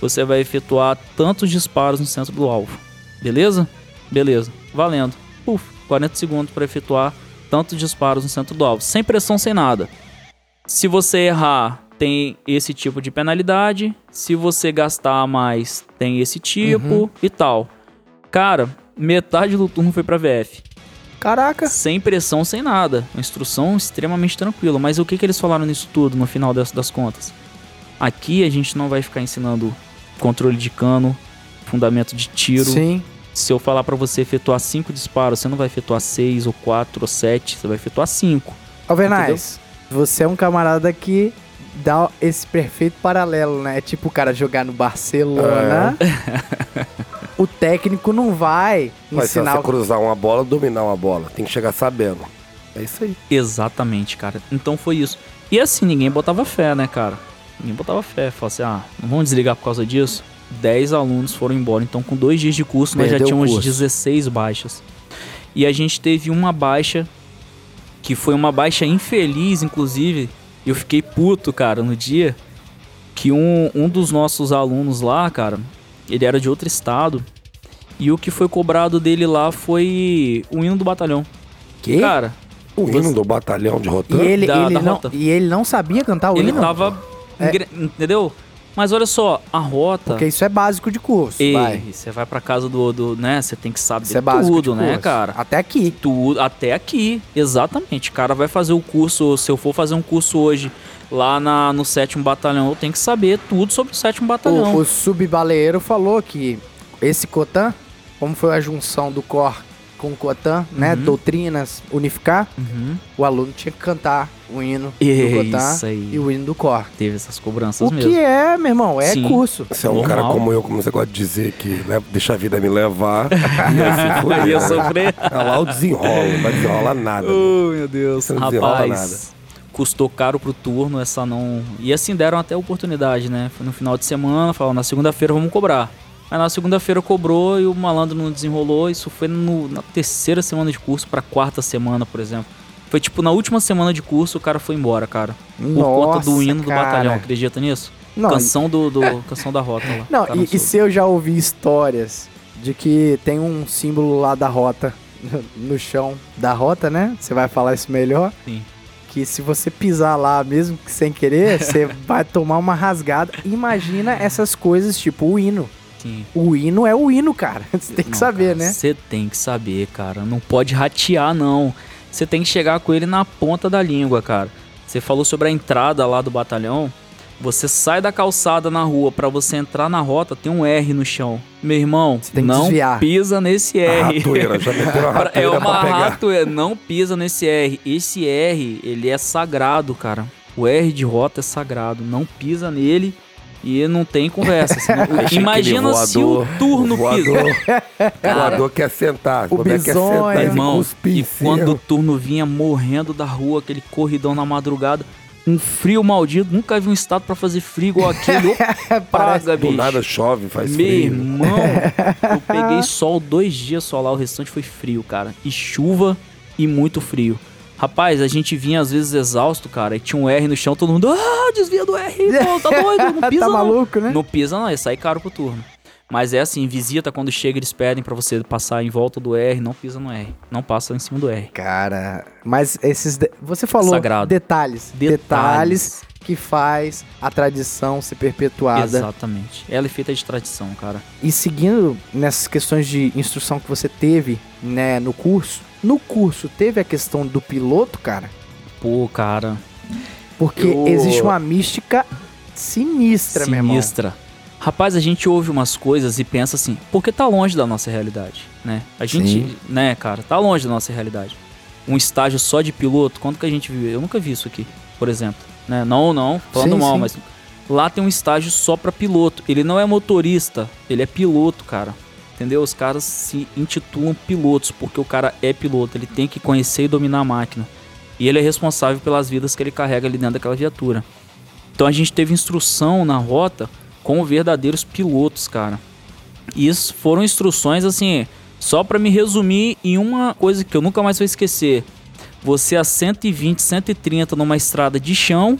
[SPEAKER 3] Você vai efetuar tantos disparos no centro do alvo. Beleza? Beleza. Valendo. Puf, 40 segundos para efetuar tantos disparos no centro do alvo. Sem pressão, sem nada. Se você errar, tem esse tipo de penalidade. Se você gastar mais, tem esse tipo
[SPEAKER 1] Uhum.
[SPEAKER 3] e tal. Cara, metade do turno foi pra VF.
[SPEAKER 1] Caraca.
[SPEAKER 3] Sem pressão, sem nada. Uma instrução extremamente tranquila. Mas o que, que eles falaram nisso tudo no final das, das contas? Aqui a gente não vai ficar ensinando controle de cano, fundamento de tiro.
[SPEAKER 1] Sim.
[SPEAKER 3] Se eu falar pra você efetuar cinco disparos, você não vai efetuar seis ou quatro ou sete, você vai efetuar cinco.
[SPEAKER 1] Alvernais, você é um camarada que dá esse perfeito paralelo, né? É tipo o cara jogar no Barcelona. o técnico não vai
[SPEAKER 2] Mas se
[SPEAKER 1] ensinar
[SPEAKER 2] você cruzar uma bola, dominar uma bola. Tem que chegar sabendo. É isso aí.
[SPEAKER 3] Exatamente, cara. Então foi isso. E assim, ninguém botava fé, né, cara? Ninguém botava fé. Falava assim, ah, não vamos desligar por causa disso? 10 alunos foram embora. Então, com dois dias de curso, nós já
[SPEAKER 1] Perdeu o
[SPEAKER 3] tínhamos
[SPEAKER 1] curso.
[SPEAKER 3] 16 baixas. E a gente teve uma baixa, que foi uma baixa infeliz, inclusive. Eu fiquei puto, cara, no dia que um, um dos nossos alunos lá, cara, ele era de outro estado. E o que foi cobrado dele lá foi o hino do batalhão.
[SPEAKER 1] Que?
[SPEAKER 3] Cara,
[SPEAKER 2] O hino do batalhão de
[SPEAKER 1] E
[SPEAKER 2] Rotan?
[SPEAKER 1] ele,
[SPEAKER 3] Da-
[SPEAKER 1] ele
[SPEAKER 3] da
[SPEAKER 1] não,
[SPEAKER 3] rota.
[SPEAKER 1] e ele não sabia cantar o
[SPEAKER 3] ele
[SPEAKER 1] hino?
[SPEAKER 3] tava.
[SPEAKER 1] É.
[SPEAKER 3] Entendeu? Mas olha só, a rota.
[SPEAKER 1] Porque isso é básico de curso, vai.
[SPEAKER 3] você vai pra casa do, do. né? Você tem que saber
[SPEAKER 1] Isso é
[SPEAKER 3] tudo, né,
[SPEAKER 1] curso.
[SPEAKER 3] cara?
[SPEAKER 1] Até aqui.
[SPEAKER 3] Tudo, até aqui, exatamente. O cara vai fazer o curso, se eu for fazer um curso hoje lá na, no sétimo batalhão, eu tenho que saber tudo sobre o sétimo batalhão.
[SPEAKER 1] O, o subbaleiro falou que esse Cotan, como foi a junção do Cor com o Cotan, né?
[SPEAKER 3] Uhum.
[SPEAKER 1] Doutrinas unificar,
[SPEAKER 3] Uhum.
[SPEAKER 1] o aluno tinha que cantar o hino
[SPEAKER 3] É
[SPEAKER 1] do Cotan e o hino do Cor.
[SPEAKER 3] Teve essas cobranças
[SPEAKER 1] O
[SPEAKER 3] mesmo.
[SPEAKER 1] que é, meu irmão, é
[SPEAKER 3] Sim.
[SPEAKER 1] curso.
[SPEAKER 2] Você é um
[SPEAKER 3] Normal.
[SPEAKER 2] cara como eu, como você gosta de dizer que né, deixa a vida me levar. e assim foi.
[SPEAKER 3] Ia
[SPEAKER 2] né?
[SPEAKER 3] sofrer.
[SPEAKER 2] É lá o desenrolo, não vai desenrolar nada. né?
[SPEAKER 3] Oh, meu Deus.
[SPEAKER 2] Você não
[SPEAKER 3] Rapaz, custou caro pro turno essa não. E assim deram até oportunidade, né? Foi no final de semana, falaram, na segunda-feira vamos cobrar. Aí na segunda-feira cobrou e o malandro não desenrolou. Isso foi no- na terceira semana de curso pra quarta semana, por exemplo. Foi tipo na última semana de curso o cara foi embora, cara. Por conta do hino do
[SPEAKER 1] cara.
[SPEAKER 3] batalhão, acredita nisso?
[SPEAKER 1] Não,
[SPEAKER 3] canção do, do- canção da rota lá.
[SPEAKER 1] Não,
[SPEAKER 3] cara
[SPEAKER 1] e, e se eu já ouvi histórias de que tem um símbolo lá da rota no chão da rota, né? Você vai falar isso melhor.
[SPEAKER 3] Sim.
[SPEAKER 1] Que se você pisar lá, mesmo que sem querer, você vai tomar uma rasgada. Imagina essas coisas, tipo o hino.
[SPEAKER 3] Sim.
[SPEAKER 1] O hino é o hino, cara. Você tem que
[SPEAKER 3] Não,
[SPEAKER 1] saber,
[SPEAKER 3] cara,
[SPEAKER 1] né?
[SPEAKER 3] Você tem que saber, cara. Não pode ratear, não. Você tem que chegar com ele na ponta da língua, cara. Você falou sobre a entrada lá do batalhão. Você sai da calçada na rua pra você entrar na rota, tem um R no chão. Meu irmão,
[SPEAKER 1] tem que
[SPEAKER 3] não
[SPEAKER 1] desviar.
[SPEAKER 3] pisa nesse
[SPEAKER 2] A
[SPEAKER 3] R.
[SPEAKER 2] ratoeira, já a
[SPEAKER 3] Pra- é
[SPEAKER 2] ratoeira
[SPEAKER 3] uma ratoeira, não pisa nesse R. Esse R, ele é sagrado, cara. O R de rota é sagrado, não pisa nele e não tem conversa. Não-
[SPEAKER 2] Deixa
[SPEAKER 3] Imagina
[SPEAKER 2] aquele
[SPEAKER 3] se o turno
[SPEAKER 2] voador,
[SPEAKER 3] pisa.
[SPEAKER 2] o voador quer sentar.
[SPEAKER 1] O
[SPEAKER 2] como é que quer
[SPEAKER 1] bisonho.
[SPEAKER 2] sentar e
[SPEAKER 3] Irmão, e quando o turno vinha morrendo da rua, aquele corridão na madrugada, um frio maldito, nunca vi um estado pra fazer frio igual aquele. Ô, praga,
[SPEAKER 2] Do
[SPEAKER 3] bicho.
[SPEAKER 2] nada chove, faz
[SPEAKER 3] Meu
[SPEAKER 2] frio.
[SPEAKER 3] irmão, eu peguei sol dois dias só lá, o restante foi frio, cara. E chuva e muito frio. Rapaz, a gente vinha às vezes exausto, cara, e tinha um R no chão, todo mundo, ah, desvia do R, pô, tá doido, não pisa
[SPEAKER 1] tá
[SPEAKER 3] não.
[SPEAKER 1] maluco, né?
[SPEAKER 3] Não pisa não, ia sair caro pro turno. Mas é assim, visita quando chega, eles pedem pra você passar em volta do R, não pisa no R, não passa em cima do R.
[SPEAKER 1] Cara, mas esses. de- Você falou
[SPEAKER 3] Sagrado.
[SPEAKER 1] detalhes, detalhes.
[SPEAKER 3] Detalhes.
[SPEAKER 1] que faz a tradição ser perpetuada.
[SPEAKER 3] Exatamente. Ela é feita de tradição, cara.
[SPEAKER 1] E seguindo nessas questões de instrução que você teve, né, no curso, no curso teve a questão do piloto, cara,
[SPEAKER 3] Pô, cara,
[SPEAKER 1] porque
[SPEAKER 2] Eu-
[SPEAKER 1] existe uma mística sinistra, meu irmão.
[SPEAKER 3] sinistra. Rapaz, a gente ouve umas coisas e pensa assim, porque tá longe da nossa realidade, né? A gente,
[SPEAKER 1] Sim.
[SPEAKER 3] né, cara, tá longe da nossa realidade. Um estágio só de piloto, quando que a gente viu? Eu nunca vi isso aqui, por exemplo, né? Não, não, falando
[SPEAKER 1] Sim,
[SPEAKER 3] mal,
[SPEAKER 1] sim.
[SPEAKER 3] mas lá tem um estágio só pra piloto. Ele não é motorista, ele é piloto, cara. Entendeu? Os caras se intitulam pilotos porque o cara é piloto, ele tem que conhecer e dominar a máquina. E ele é responsável pelas vidas que ele carrega ali dentro daquela viatura. Então a gente teve instrução na rota com verdadeiros pilotos, cara. E isso foram instruções assim, só pra me resumir em uma coisa que eu nunca mais vou esquecer. Você a 120, 130 numa estrada de chão,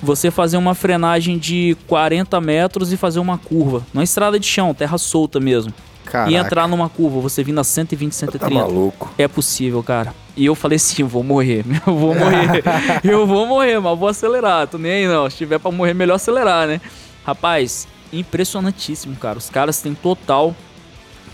[SPEAKER 3] você fazer uma frenagem de 40 metros e fazer uma curva. Numa estrada de chão, terra solta mesmo.
[SPEAKER 1] Caraca.
[SPEAKER 3] E entrar numa curva, você vindo a 120,
[SPEAKER 2] Tá
[SPEAKER 3] 130.
[SPEAKER 2] maluco.
[SPEAKER 3] É possível, cara. E eu falei assim, eu vou morrer, eu vou morrer, eu vou morrer, mas vou acelerar, tô nem aí não. Se tiver pra morrer, melhor acelerar, né? Rapaz, impressionantíssimo, cara. Os caras têm total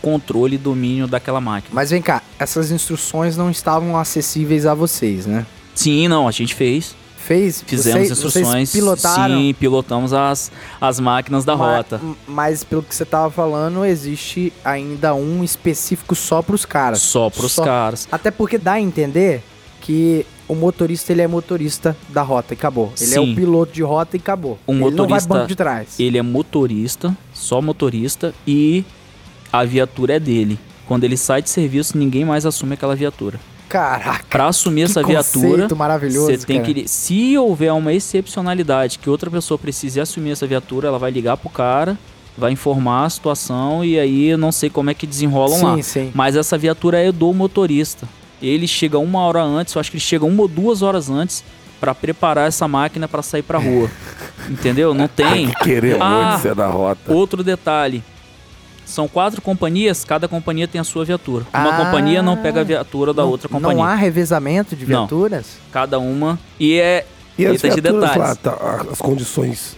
[SPEAKER 3] controle e domínio daquela máquina.
[SPEAKER 1] Mas vem cá, essas instruções não estavam acessíveis a vocês, né?
[SPEAKER 3] Sim, não, a gente fez.
[SPEAKER 1] Fez?
[SPEAKER 3] Fizemos
[SPEAKER 1] vocês,
[SPEAKER 3] instruções.
[SPEAKER 1] Vocês pilotaram?
[SPEAKER 3] Sim, pilotamos as, as máquinas da
[SPEAKER 1] Ma-
[SPEAKER 3] rota.
[SPEAKER 1] Mas pelo que você tava falando, existe ainda um específico só pros caras.
[SPEAKER 3] Só pros caras.
[SPEAKER 1] Até porque dá a entender que o motorista ele é motorista da rota e acabou. Ele é
[SPEAKER 3] Sim.
[SPEAKER 1] o piloto de rota e acabou.
[SPEAKER 3] Um
[SPEAKER 1] ele não vai
[SPEAKER 3] motorista-
[SPEAKER 1] banco de trás.
[SPEAKER 3] Ele é motorista, só motorista, e a viatura é dele. Quando ele sai de serviço, ninguém mais assume aquela viatura.
[SPEAKER 1] Caraca.
[SPEAKER 3] Pra assumir
[SPEAKER 1] que
[SPEAKER 3] essa viatura, você tem
[SPEAKER 1] cara.
[SPEAKER 3] que. Se houver uma excepcionalidade que outra pessoa precise assumir essa viatura, ela vai ligar pro cara, vai informar a situação e aí eu não sei como é que desenrolam
[SPEAKER 1] Sim,
[SPEAKER 3] lá.
[SPEAKER 1] sim.
[SPEAKER 3] Mas essa viatura é do motorista. Ele chega uma hora antes, eu acho que ele chega uma ou duas horas antes pra preparar essa máquina pra sair pra rua. Entendeu? Não tem.
[SPEAKER 2] Querer
[SPEAKER 3] Ah,
[SPEAKER 2] muito ser da rota.
[SPEAKER 3] Outro detalhe. São quatro companhias, cada companhia tem a sua viatura. Uma
[SPEAKER 1] Ah.
[SPEAKER 3] companhia não pega a viatura da
[SPEAKER 1] Não-
[SPEAKER 3] outra companhia.
[SPEAKER 1] Não há revezamento de
[SPEAKER 3] Não.
[SPEAKER 1] viaturas?
[SPEAKER 3] Cada uma. E é.
[SPEAKER 2] E as
[SPEAKER 3] Eita, de
[SPEAKER 2] viaturas lá,
[SPEAKER 3] detalhes.
[SPEAKER 2] tá, as condições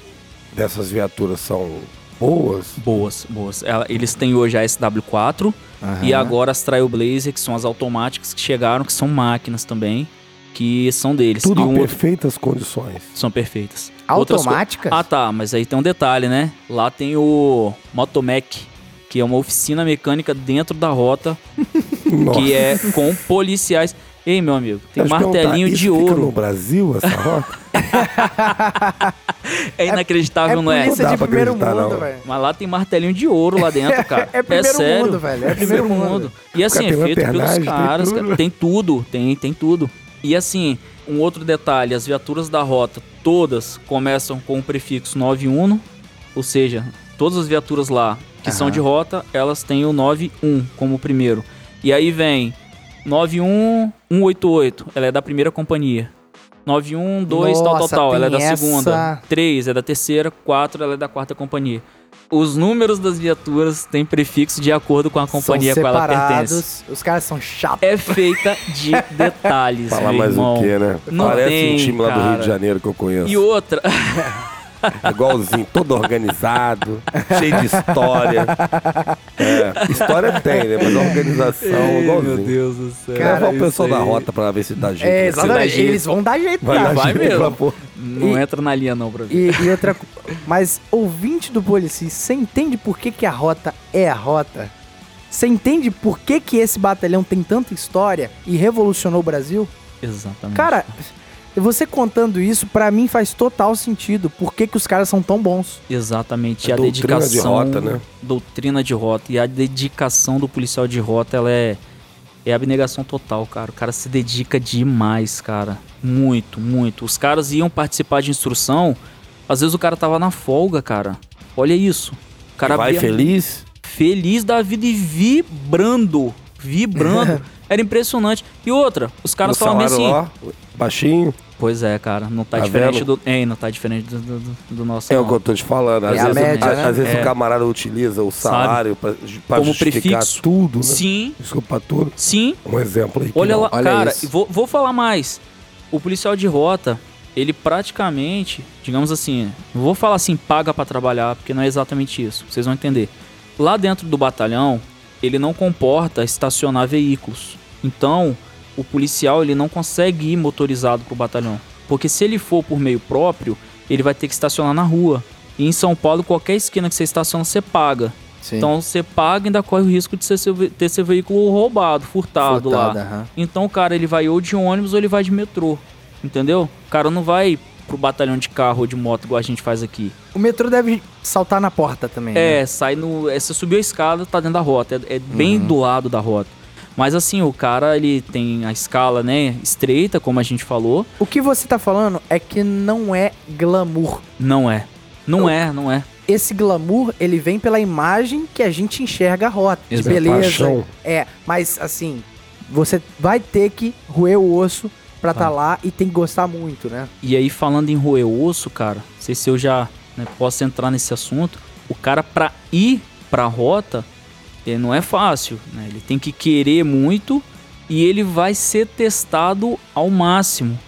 [SPEAKER 2] dessas viaturas são boas?
[SPEAKER 3] Boas, boas. Ela- Eles têm hoje a SW4 e agora as Trailblazer, que são as automáticas que chegaram, que são máquinas também, que são deles.
[SPEAKER 2] Tudo
[SPEAKER 3] e
[SPEAKER 2] em
[SPEAKER 3] um outro-
[SPEAKER 2] perfeitas condições.
[SPEAKER 3] são perfeitas. Outras co-
[SPEAKER 1] Automáticas?
[SPEAKER 3] Ah, tá, mas aí tem um detalhe, né? Lá tem o Motomec, que é uma oficina mecânica dentro da rota,
[SPEAKER 2] Nossa.
[SPEAKER 3] que é com policiais. Ei, meu amigo, tem
[SPEAKER 2] te
[SPEAKER 3] martelinho de
[SPEAKER 2] isso fica
[SPEAKER 3] ouro.
[SPEAKER 2] no Brasil, essa rota?
[SPEAKER 3] É inacreditável,
[SPEAKER 1] é
[SPEAKER 3] não é?
[SPEAKER 1] polícia
[SPEAKER 2] Não dá
[SPEAKER 1] de
[SPEAKER 2] pra
[SPEAKER 1] primeiro mundo,
[SPEAKER 2] não.
[SPEAKER 1] velho.
[SPEAKER 3] Mas lá tem martelinho de ouro lá dentro, cara.
[SPEAKER 1] É primeiro
[SPEAKER 3] sério.
[SPEAKER 1] mundo, velho, é primeiro mundo.
[SPEAKER 3] E assim, é
[SPEAKER 2] tem
[SPEAKER 3] feito pelos
[SPEAKER 2] lanternagem, tem
[SPEAKER 3] caras.
[SPEAKER 2] tudo.
[SPEAKER 3] cara. Tem tudo, tem, tem tudo. E assim, um outro detalhe, as viaturas da rota, todas começam com o prefixo 91, ou seja, todas as viaturas lá que são
[SPEAKER 1] Aham.
[SPEAKER 3] de rota, elas têm o 91 como primeiro. E aí vem 91188, ela é da primeira companhia. 912, tal, tal, tal, ela é da segunda.
[SPEAKER 1] essa-
[SPEAKER 3] 3 é da terceira, 4 ela é da quarta companhia. Os números das viaturas têm prefixo de acordo com a companhia a
[SPEAKER 1] São
[SPEAKER 3] qual ela pertence.
[SPEAKER 1] os caras são chatos.
[SPEAKER 3] É feita de detalhes,
[SPEAKER 2] Falar
[SPEAKER 3] meu
[SPEAKER 2] mais
[SPEAKER 3] irmão.
[SPEAKER 2] o quê, né?
[SPEAKER 3] Não
[SPEAKER 2] Parece
[SPEAKER 3] tem,
[SPEAKER 2] um time lá do Rio de Janeiro que eu conheço.
[SPEAKER 3] E outra,
[SPEAKER 2] Igualzinho, todo organizado, cheio de história. É, história tem, né? Mas organização, igualzinho.
[SPEAKER 3] Deus do céu.
[SPEAKER 1] Cara,
[SPEAKER 2] Leva o pessoal da rota pra ver se dá jeito.
[SPEAKER 1] É,
[SPEAKER 2] né?
[SPEAKER 1] exatamente.
[SPEAKER 3] jeito.
[SPEAKER 1] Eles vão dar jeito,
[SPEAKER 2] Vai,
[SPEAKER 1] tá?
[SPEAKER 2] dar
[SPEAKER 3] vai
[SPEAKER 2] jeito
[SPEAKER 3] mesmo. Não
[SPEAKER 1] E-
[SPEAKER 3] entra na linha não pra ver.
[SPEAKER 1] E, e outra Mas, ouvinte do Polici, você entende por que, que a rota é a rota? Você entende por que, que esse batalhão tem tanta história e revolucionou o Brasil?
[SPEAKER 3] Exatamente.
[SPEAKER 1] Cara, você contando isso, pra mim faz total sentido. Por que, que os caras são tão bons?
[SPEAKER 3] Exatamente.
[SPEAKER 2] A
[SPEAKER 3] a
[SPEAKER 2] doutrina de
[SPEAKER 3] dedicação.
[SPEAKER 2] rota, né?
[SPEAKER 3] Doutrina de rota. E a dedicação do policial de rota, ela é. É abnegação total, cara. O cara se dedica demais, cara. Muito, muito. Os caras iam participar de instrução. Às vezes o cara tava na folga, cara. Olha isso. O cara
[SPEAKER 2] Vai
[SPEAKER 3] abria-
[SPEAKER 2] feliz?
[SPEAKER 3] feliz da vida e vibrando. Vibrando. Era impressionante. E outra, os caras
[SPEAKER 2] salário
[SPEAKER 3] assim.
[SPEAKER 2] lá, baixinho.
[SPEAKER 3] Pois é, cara, não tá,
[SPEAKER 2] Tá
[SPEAKER 3] diferente
[SPEAKER 2] vendo?
[SPEAKER 3] do. Ei, não tá diferente do, do, do- nosso.
[SPEAKER 2] É o que eu tô te falando. Às
[SPEAKER 1] É a
[SPEAKER 2] vezes,
[SPEAKER 1] média,
[SPEAKER 2] a-
[SPEAKER 1] né?
[SPEAKER 2] às vezes
[SPEAKER 3] É.
[SPEAKER 2] o camarada utiliza o salário pra, pra
[SPEAKER 3] Como
[SPEAKER 2] justificar
[SPEAKER 3] prefixo.
[SPEAKER 2] tudo, né?
[SPEAKER 3] Sim,
[SPEAKER 2] Desculpa tudo.
[SPEAKER 3] sim.
[SPEAKER 2] Um exemplo aí.
[SPEAKER 3] Olha lá,
[SPEAKER 1] olha
[SPEAKER 3] cara,
[SPEAKER 1] isso.
[SPEAKER 3] vou, vou falar mais. O policial de rota, ele praticamente, digamos assim, não vou falar assim, paga pra trabalhar, porque não é exatamente isso. Vocês vão entender. Lá dentro do batalhão, ele não comporta estacionar veículos. Então, o policial ele não consegue ir motorizado pro batalhão, porque se ele for por meio próprio, ele vai ter que estacionar na rua. E em São Paulo, qualquer esquina que você estaciona, você paga.
[SPEAKER 1] Sim.
[SPEAKER 3] Então você paga e ainda corre o risco de ter seu veículo roubado, furtado, lá. Então o cara ele vai ou de ônibus ou ele vai de metrô. Entendeu? O cara não vai pro batalhão de carro ou de moto igual a gente faz aqui.
[SPEAKER 1] O metrô deve saltar na porta também. né?
[SPEAKER 3] É, sai no. É, você subiu a escada, tá dentro da rota. É, é bem
[SPEAKER 1] Uhum.
[SPEAKER 3] do lado da rota. Mas assim, o cara ele tem a escala, né, estreita, como a gente falou.
[SPEAKER 1] O que você tá falando é que não é glamour.
[SPEAKER 3] Não é. Não é, não é.
[SPEAKER 1] Esse glamour, ele vem pela imagem que a gente enxerga a rota. De
[SPEAKER 3] Exato.
[SPEAKER 1] beleza.
[SPEAKER 2] Paixão.
[SPEAKER 1] É, mas assim, você vai ter que roer o osso pra tá lá e tem que gostar muito, né?
[SPEAKER 3] E aí, falando em roer osso, cara, não sei se eu já né, posso entrar nesse assunto. O cara, pra ir pra rota, ele não é fácil, né? Ele tem que querer muito e ele vai ser testado ao máximo.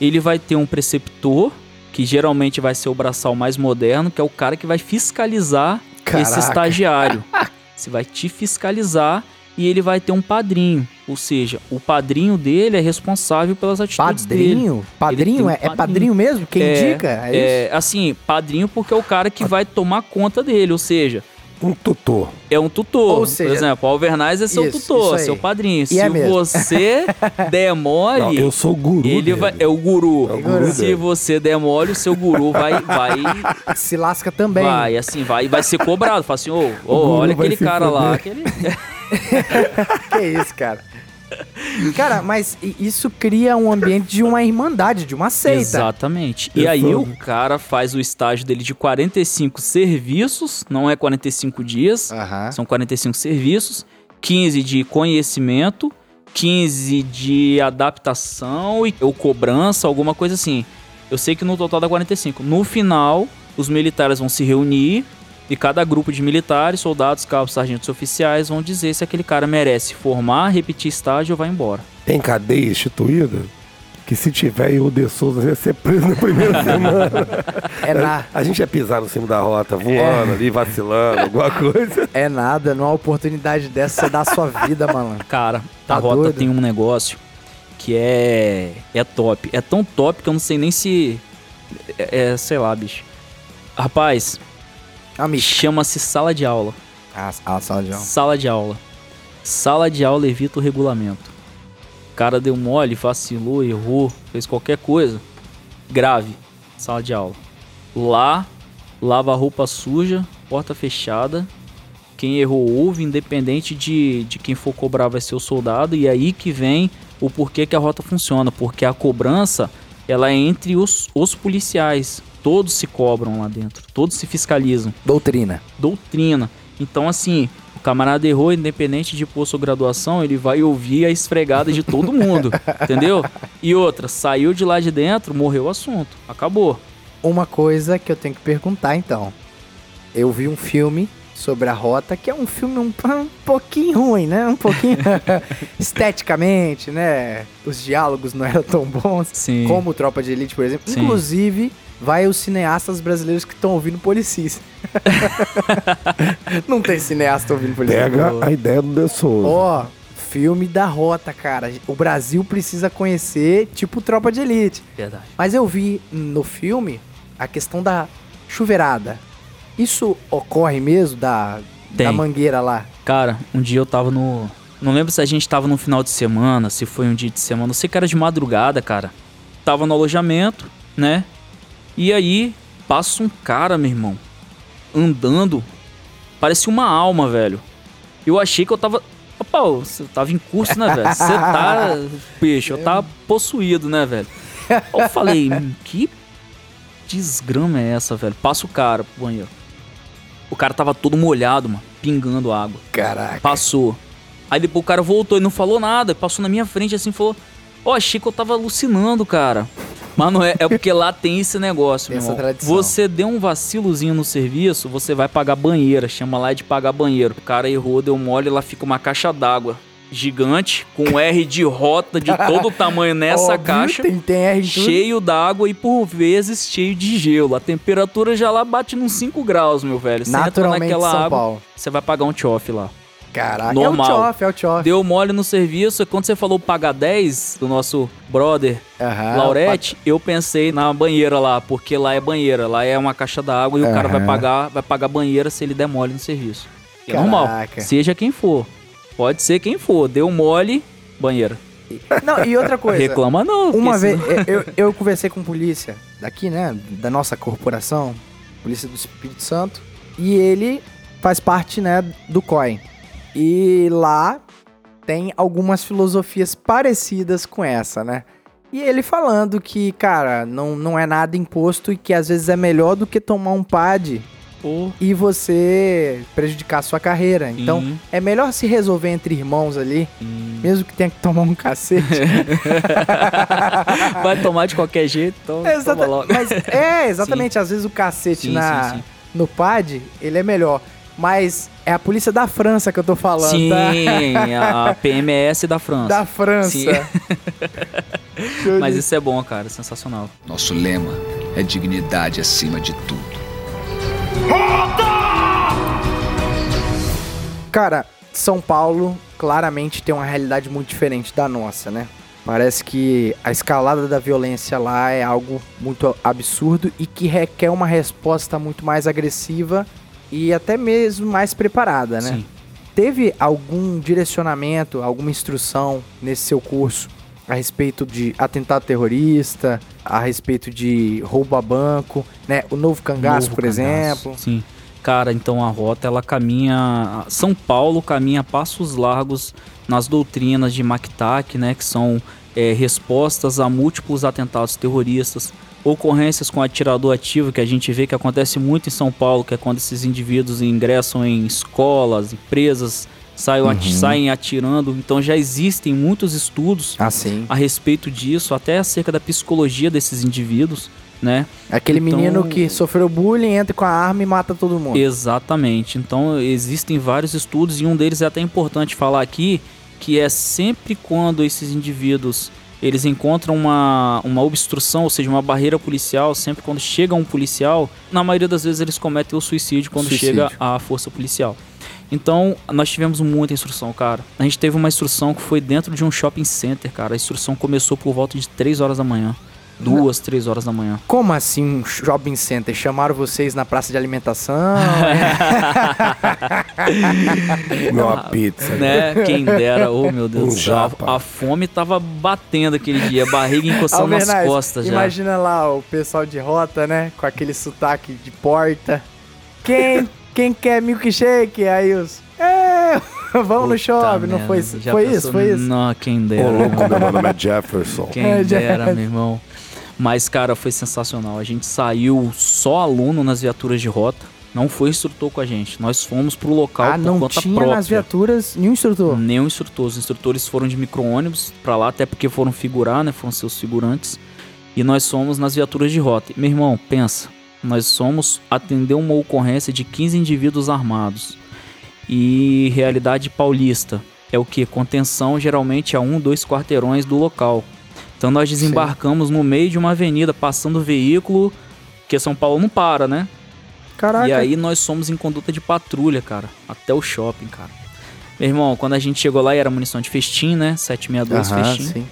[SPEAKER 3] Ele vai ter um preceptor, que geralmente vai ser o braçal mais moderno, que é o cara que vai fiscalizar esse
[SPEAKER 1] Caraca.
[SPEAKER 3] estagiário. Você vai te fiscalizar e ele vai ter um padrinho. Ou seja, o padrinho dele é responsável pelas atitudes dele.
[SPEAKER 1] Padrinho? Padrinho?
[SPEAKER 3] tem um
[SPEAKER 1] É, é
[SPEAKER 3] padrinho.
[SPEAKER 1] padrinho mesmo? Quem
[SPEAKER 3] É,
[SPEAKER 1] indica? É?
[SPEAKER 3] É, assim, padrinho porque é o cara que vai tomar conta dele, ou seja,
[SPEAKER 2] Um tutor.
[SPEAKER 3] é um tutor.
[SPEAKER 1] Ou seja,
[SPEAKER 3] Por exemplo, o Alvernaz é seu
[SPEAKER 1] isso,
[SPEAKER 3] tutor,
[SPEAKER 1] isso
[SPEAKER 3] seu padrinho. Se
[SPEAKER 1] é
[SPEAKER 3] você der mole,
[SPEAKER 2] Não, eu sou o guru.
[SPEAKER 3] ele
[SPEAKER 2] dele.
[SPEAKER 3] vai, é o guru.
[SPEAKER 2] É o guru
[SPEAKER 3] Se
[SPEAKER 2] dele.
[SPEAKER 3] você der mole, o seu guru vai vai
[SPEAKER 1] Se lasca também.
[SPEAKER 3] vai assim, vai vai ser cobrado. Fala assim, ô, olha aquele cara lá, aquele
[SPEAKER 1] Que isso, cara? Cara, mas isso cria um ambiente de uma irmandade, de uma seita.
[SPEAKER 3] Exatamente. E aí o cara faz o estágio dele de 45 serviços, não é 45 dias,
[SPEAKER 1] Aham.
[SPEAKER 3] são 45 serviços, 15 de conhecimento, 15 de adaptação e ou cobrança, alguma coisa assim. Eu sei que no total dá 45. No final, os militares vão se reunir e cada grupo de militares, soldados, cabos, sargentos e oficiais vão dizer se aquele cara merece formar, repetir estágio ou vai embora.
[SPEAKER 2] Tem cadeia instituída? Que se tiver o De Souza ia ser preso na primeira semana.
[SPEAKER 1] É, na,
[SPEAKER 2] A gente ia pisar no cimo da rota, voando ali, vacilando, alguma coisa.
[SPEAKER 1] é nada, numa oportunidade dessa você dá a sua vida, malandro.
[SPEAKER 3] Cara,
[SPEAKER 1] Tá
[SPEAKER 3] a rota
[SPEAKER 1] doido?
[SPEAKER 3] tem um negócio que é é top. É tão top que eu não sei nem se é, é, sei lá, bicho. Rapaz,
[SPEAKER 1] Amigo.
[SPEAKER 3] chama-se sala de aula.
[SPEAKER 1] Ah, a sala de aula.
[SPEAKER 3] Sala de aula. Sala de aula evita o regulamento. O cara deu mole, vacilou, errou, fez qualquer coisa. Grave. Sala de aula. Lá, lava a roupa suja, porta fechada. Quem errou ouve, independente de, de quem for cobrar vai ser o soldado. E aí que vem o porquê que a rota funciona. Porque a cobrança, ela é entre os, os policiais. Todos se cobram lá dentro. Todos se fiscalizam
[SPEAKER 1] Doutrina.
[SPEAKER 3] doutrina. Então, assim, o camarada errou, independente de posto ou graduação, ele vai ouvir a esfregada de todo mundo, entendeu? E outra, saiu de lá de dentro, morreu o assunto, acabou.
[SPEAKER 1] Uma coisa que eu tenho que perguntar, então. Eu vi um filme sobre a rota, que é um filme um, um pouquinho ruim, né? Um pouquinho esteticamente, né? Os diálogos não eram tão bons.
[SPEAKER 3] Sim.
[SPEAKER 1] Como Tropa de Elite, por exemplo.
[SPEAKER 3] Sim.
[SPEAKER 1] Inclusive, vai os cineastas brasileiros que estão ouvindo Policis. não tem cineasta ouvindo Policis.
[SPEAKER 2] Pega a ideia do De Souza.
[SPEAKER 1] Ó, filme da rota, cara. O Brasil precisa conhecer, tipo Tropa de Elite.
[SPEAKER 3] Verdade.
[SPEAKER 1] Mas eu vi no filme a questão da chuveirada. Isso ocorre mesmo da, da
[SPEAKER 3] Tem.
[SPEAKER 1] mangueira lá?
[SPEAKER 3] Cara, um dia eu tava no. Não lembro se a gente tava no final de semana, se foi um dia de semana, não sei que era de madrugada, cara. Tava no alojamento, né? E aí, passa um cara, meu irmão, andando. Parecia uma alma, velho. Eu achei que eu tava. Opa, você tava em curso, né, velho? Você tá. Peixe, eu tava possuído, né, velho? Eu falei, "Hum, que desgrama é essa, velho? Passa o cara pro banheiro. O cara tava todo molhado, mano, pingando água.
[SPEAKER 1] Caraca.
[SPEAKER 3] Passou. Aí depois o cara voltou e não falou nada. Passou na minha frente assim e falou: Ó, achei que eu tava alucinando, cara. Mas não é, é porque lá tem esse negócio,
[SPEAKER 1] Tem
[SPEAKER 3] meu
[SPEAKER 1] essa
[SPEAKER 3] irmão.
[SPEAKER 1] tradição.
[SPEAKER 3] Você deu um vacilozinho no serviço, você vai pagar banheira. Chama lá de pagar banheiro. O cara errou, deu mole, lá fica uma caixa d'água gigante, com R de rota de todo tamanho nessa
[SPEAKER 1] Óbvio,
[SPEAKER 3] caixa
[SPEAKER 1] Tem, tem R
[SPEAKER 3] cheio d'água e por vezes cheio de gelo. A temperatura já lá bate nos 5 graus, meu velho. Você entra
[SPEAKER 1] Naturalmente
[SPEAKER 3] naquela
[SPEAKER 1] São
[SPEAKER 3] água,
[SPEAKER 1] Paulo.
[SPEAKER 3] você vai pagar um tchoff lá.
[SPEAKER 1] Caraca.
[SPEAKER 3] Normal.
[SPEAKER 1] É o Tchoff, é o Tchoff.
[SPEAKER 3] Deu mole no serviço, quando você falou pagar 10 do nosso brother
[SPEAKER 1] Aham,
[SPEAKER 3] Laurete, eu pensei na banheira lá, porque lá é banheira, lá é uma caixa d'água e o cara vai pagar, vai pagar banheira se ele der mole no serviço. É normal, seja quem for. Pode ser quem for, deu mole, banheira.
[SPEAKER 1] Não, e outra coisa.
[SPEAKER 3] Reclama não.
[SPEAKER 1] Uma vez,
[SPEAKER 3] senão-
[SPEAKER 1] eu, eu conversei com polícia daqui, né, da nossa corporação, Polícia do Espírito Santo, e ele faz parte, né, do COI. E lá tem algumas filosofias parecidas com essa, né? E ele falando que, cara, não, não é nada imposto e que às vezes é melhor do que tomar um pad E você prejudicar a sua carreira. Então,
[SPEAKER 3] Sim.
[SPEAKER 1] é melhor se resolver entre irmãos ali,
[SPEAKER 3] hum.
[SPEAKER 1] mesmo que tenha que tomar um cacete.
[SPEAKER 3] vai tomar de qualquer jeito, então
[SPEAKER 1] exata-
[SPEAKER 3] toma logo.
[SPEAKER 1] mas é, exatamente. Às vezes o cacete
[SPEAKER 3] Sim,
[SPEAKER 1] na,
[SPEAKER 3] sim, sim.
[SPEAKER 1] no pad, ele é melhor. Mas é a polícia da França que eu tô falando,
[SPEAKER 3] Sim,
[SPEAKER 1] tá?
[SPEAKER 3] a PMS da França.
[SPEAKER 1] Da França.
[SPEAKER 3] Sim. Mas isso é bom, cara, sensacional.
[SPEAKER 7] Nosso lema é dignidade acima de tudo.
[SPEAKER 1] Cara, São Paulo claramente tem uma realidade muito diferente da nossa, né? Parece que a escalada da violência lá é algo muito absurdo e que requer uma resposta muito mais agressiva e até mesmo mais preparada, né?
[SPEAKER 3] Sim.
[SPEAKER 1] Teve algum direcionamento, alguma instrução nesse seu curso a respeito de atentado terrorista, a respeito de roubo a banco, né? O novo cangaço,
[SPEAKER 3] Novo
[SPEAKER 1] por
[SPEAKER 3] cangaço.
[SPEAKER 1] exemplo.
[SPEAKER 3] Sim. Cara, então a rota ela caminha. São Paulo caminha a passos largos nas doutrinas de MacTac, né? Que são é, respostas a múltiplos atentados terroristas, ocorrências com atirador ativo, que a gente vê que acontece muito em São Paulo, que é quando esses indivíduos ingressam em escolas, empresas, saem, ati- saem atirando. Então já existem muitos estudos
[SPEAKER 1] Assim.
[SPEAKER 3] a respeito disso, até acerca da psicologia desses indivíduos, né?
[SPEAKER 1] Aquele
[SPEAKER 3] Então-
[SPEAKER 1] menino que sofreu bullying, entra com a arma e mata todo mundo.
[SPEAKER 3] Exatamente. Então existem vários estudos e um deles é até importante falar aqui, que é sempre quando esses indivíduos eles encontram uma, uma obstrução, ou seja, uma barreira policial, sempre quando chega um policial, na maioria das vezes eles cometem o suicídio quando
[SPEAKER 1] Suicídio.
[SPEAKER 3] chega a força policial. Então, nós tivemos muita instrução, cara. A gente teve uma instrução que foi dentro de um shopping center, cara. A instrução começou por volta de 3 horas da manhã. Duas, três horas da manhã.
[SPEAKER 1] Como assim um shopping center? Chamaram vocês na praça de alimentação?
[SPEAKER 2] Comer uma pizza.
[SPEAKER 3] né? Quem dera, oh meu Deus
[SPEAKER 2] Um
[SPEAKER 3] do céu.
[SPEAKER 2] japa.
[SPEAKER 3] A, a fome tava batendo aquele dia, a barriga encostando nas costas já.
[SPEAKER 1] Imagina lá o pessoal de rota, né? Com aquele sotaque de porta. Quem, quem quer milkshake? Aí os. É, vamos no shopping. Não foi isso? Foi isso? Foi isso?
[SPEAKER 3] Não, quem
[SPEAKER 2] Ô,
[SPEAKER 3] dera.
[SPEAKER 2] louco,
[SPEAKER 3] meu
[SPEAKER 2] nome é Jefferson.
[SPEAKER 3] Quem
[SPEAKER 1] É,
[SPEAKER 3] dera, meu irmão. Mas, cara, foi sensacional. A gente saiu só aluno nas viaturas de rota. Não foi instrutor com a gente. Nós fomos pro local
[SPEAKER 1] Ah,
[SPEAKER 3] por
[SPEAKER 1] não
[SPEAKER 3] conta
[SPEAKER 1] tinha
[SPEAKER 3] própria.
[SPEAKER 1] nas viaturas nenhum instrutor.
[SPEAKER 3] Nenhum instrutor. Os instrutores foram de micro-ônibus pra lá, até porque foram figurar, né? Foram seus figurantes. E nós somos nas viaturas de rota. Meu irmão, pensa. Nós somos atender uma ocorrência de 15 indivíduos armados. E realidade paulista é o que? Contenção geralmente a um, dois quarteirões do local. Então nós desembarcamos no meio de uma avenida, passando veículo, que São Paulo não para, né?
[SPEAKER 1] Caraca.
[SPEAKER 3] E aí nós somos em conduta de patrulha, cara, até o shopping, cara. Meu irmão, quando a gente chegou lá era munição de festim, né? 762
[SPEAKER 1] Aham,
[SPEAKER 3] festim.
[SPEAKER 1] sim.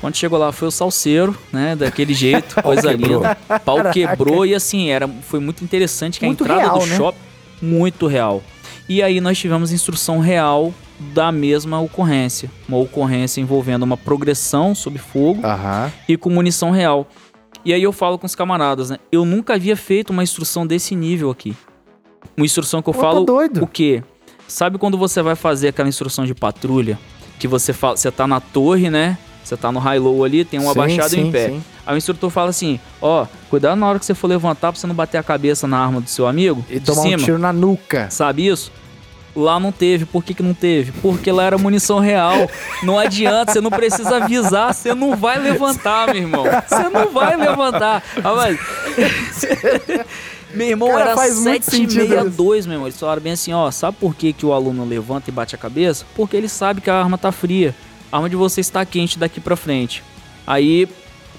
[SPEAKER 3] Quando chegou lá foi o salseiro, né? Daquele jeito, coisa linda. Pau quebrou e assim, era, foi muito interessante que
[SPEAKER 1] Muito
[SPEAKER 3] a entrada
[SPEAKER 1] real,
[SPEAKER 3] do
[SPEAKER 1] né?
[SPEAKER 3] shopping, muito real. E aí nós tivemos instrução real da mesma ocorrência. Uma ocorrência envolvendo uma progressão sob fogo
[SPEAKER 1] Aham.
[SPEAKER 3] e com munição real. E aí eu falo com os camaradas, né? Eu nunca havia feito uma instrução desse nível aqui. Uma instrução que eu
[SPEAKER 1] Pô, tá
[SPEAKER 3] falo
[SPEAKER 1] doido.
[SPEAKER 3] o quê? Sabe quando você vai fazer aquela instrução de patrulha, que você fala, você tá na torre, né? Você tá no high-low ali, tem um
[SPEAKER 1] Sim,
[SPEAKER 3] abaixado um
[SPEAKER 1] sim,
[SPEAKER 3] em pé.
[SPEAKER 1] sim.
[SPEAKER 3] Aí o instrutor fala assim: ó, cuidado na hora que você for levantar pra você não bater a cabeça na arma do seu amigo.
[SPEAKER 1] E tomar um
[SPEAKER 3] cima.
[SPEAKER 1] tiro na nuca.
[SPEAKER 3] Sabe isso? Lá não teve. Por que, que não teve? Porque lá era munição real. Não adianta, você não precisa avisar, você não vai levantar, meu irmão. Você não vai levantar. Ah, mas... meu irmão,
[SPEAKER 1] Cara,
[SPEAKER 3] era
[SPEAKER 1] faz muito sentido
[SPEAKER 3] 762, meu irmão. Eles falaram bem assim, ó, sabe por que, que o aluno levanta e bate a cabeça? Porque ele sabe que a arma tá fria. A arma de você está quente daqui pra frente. Aí,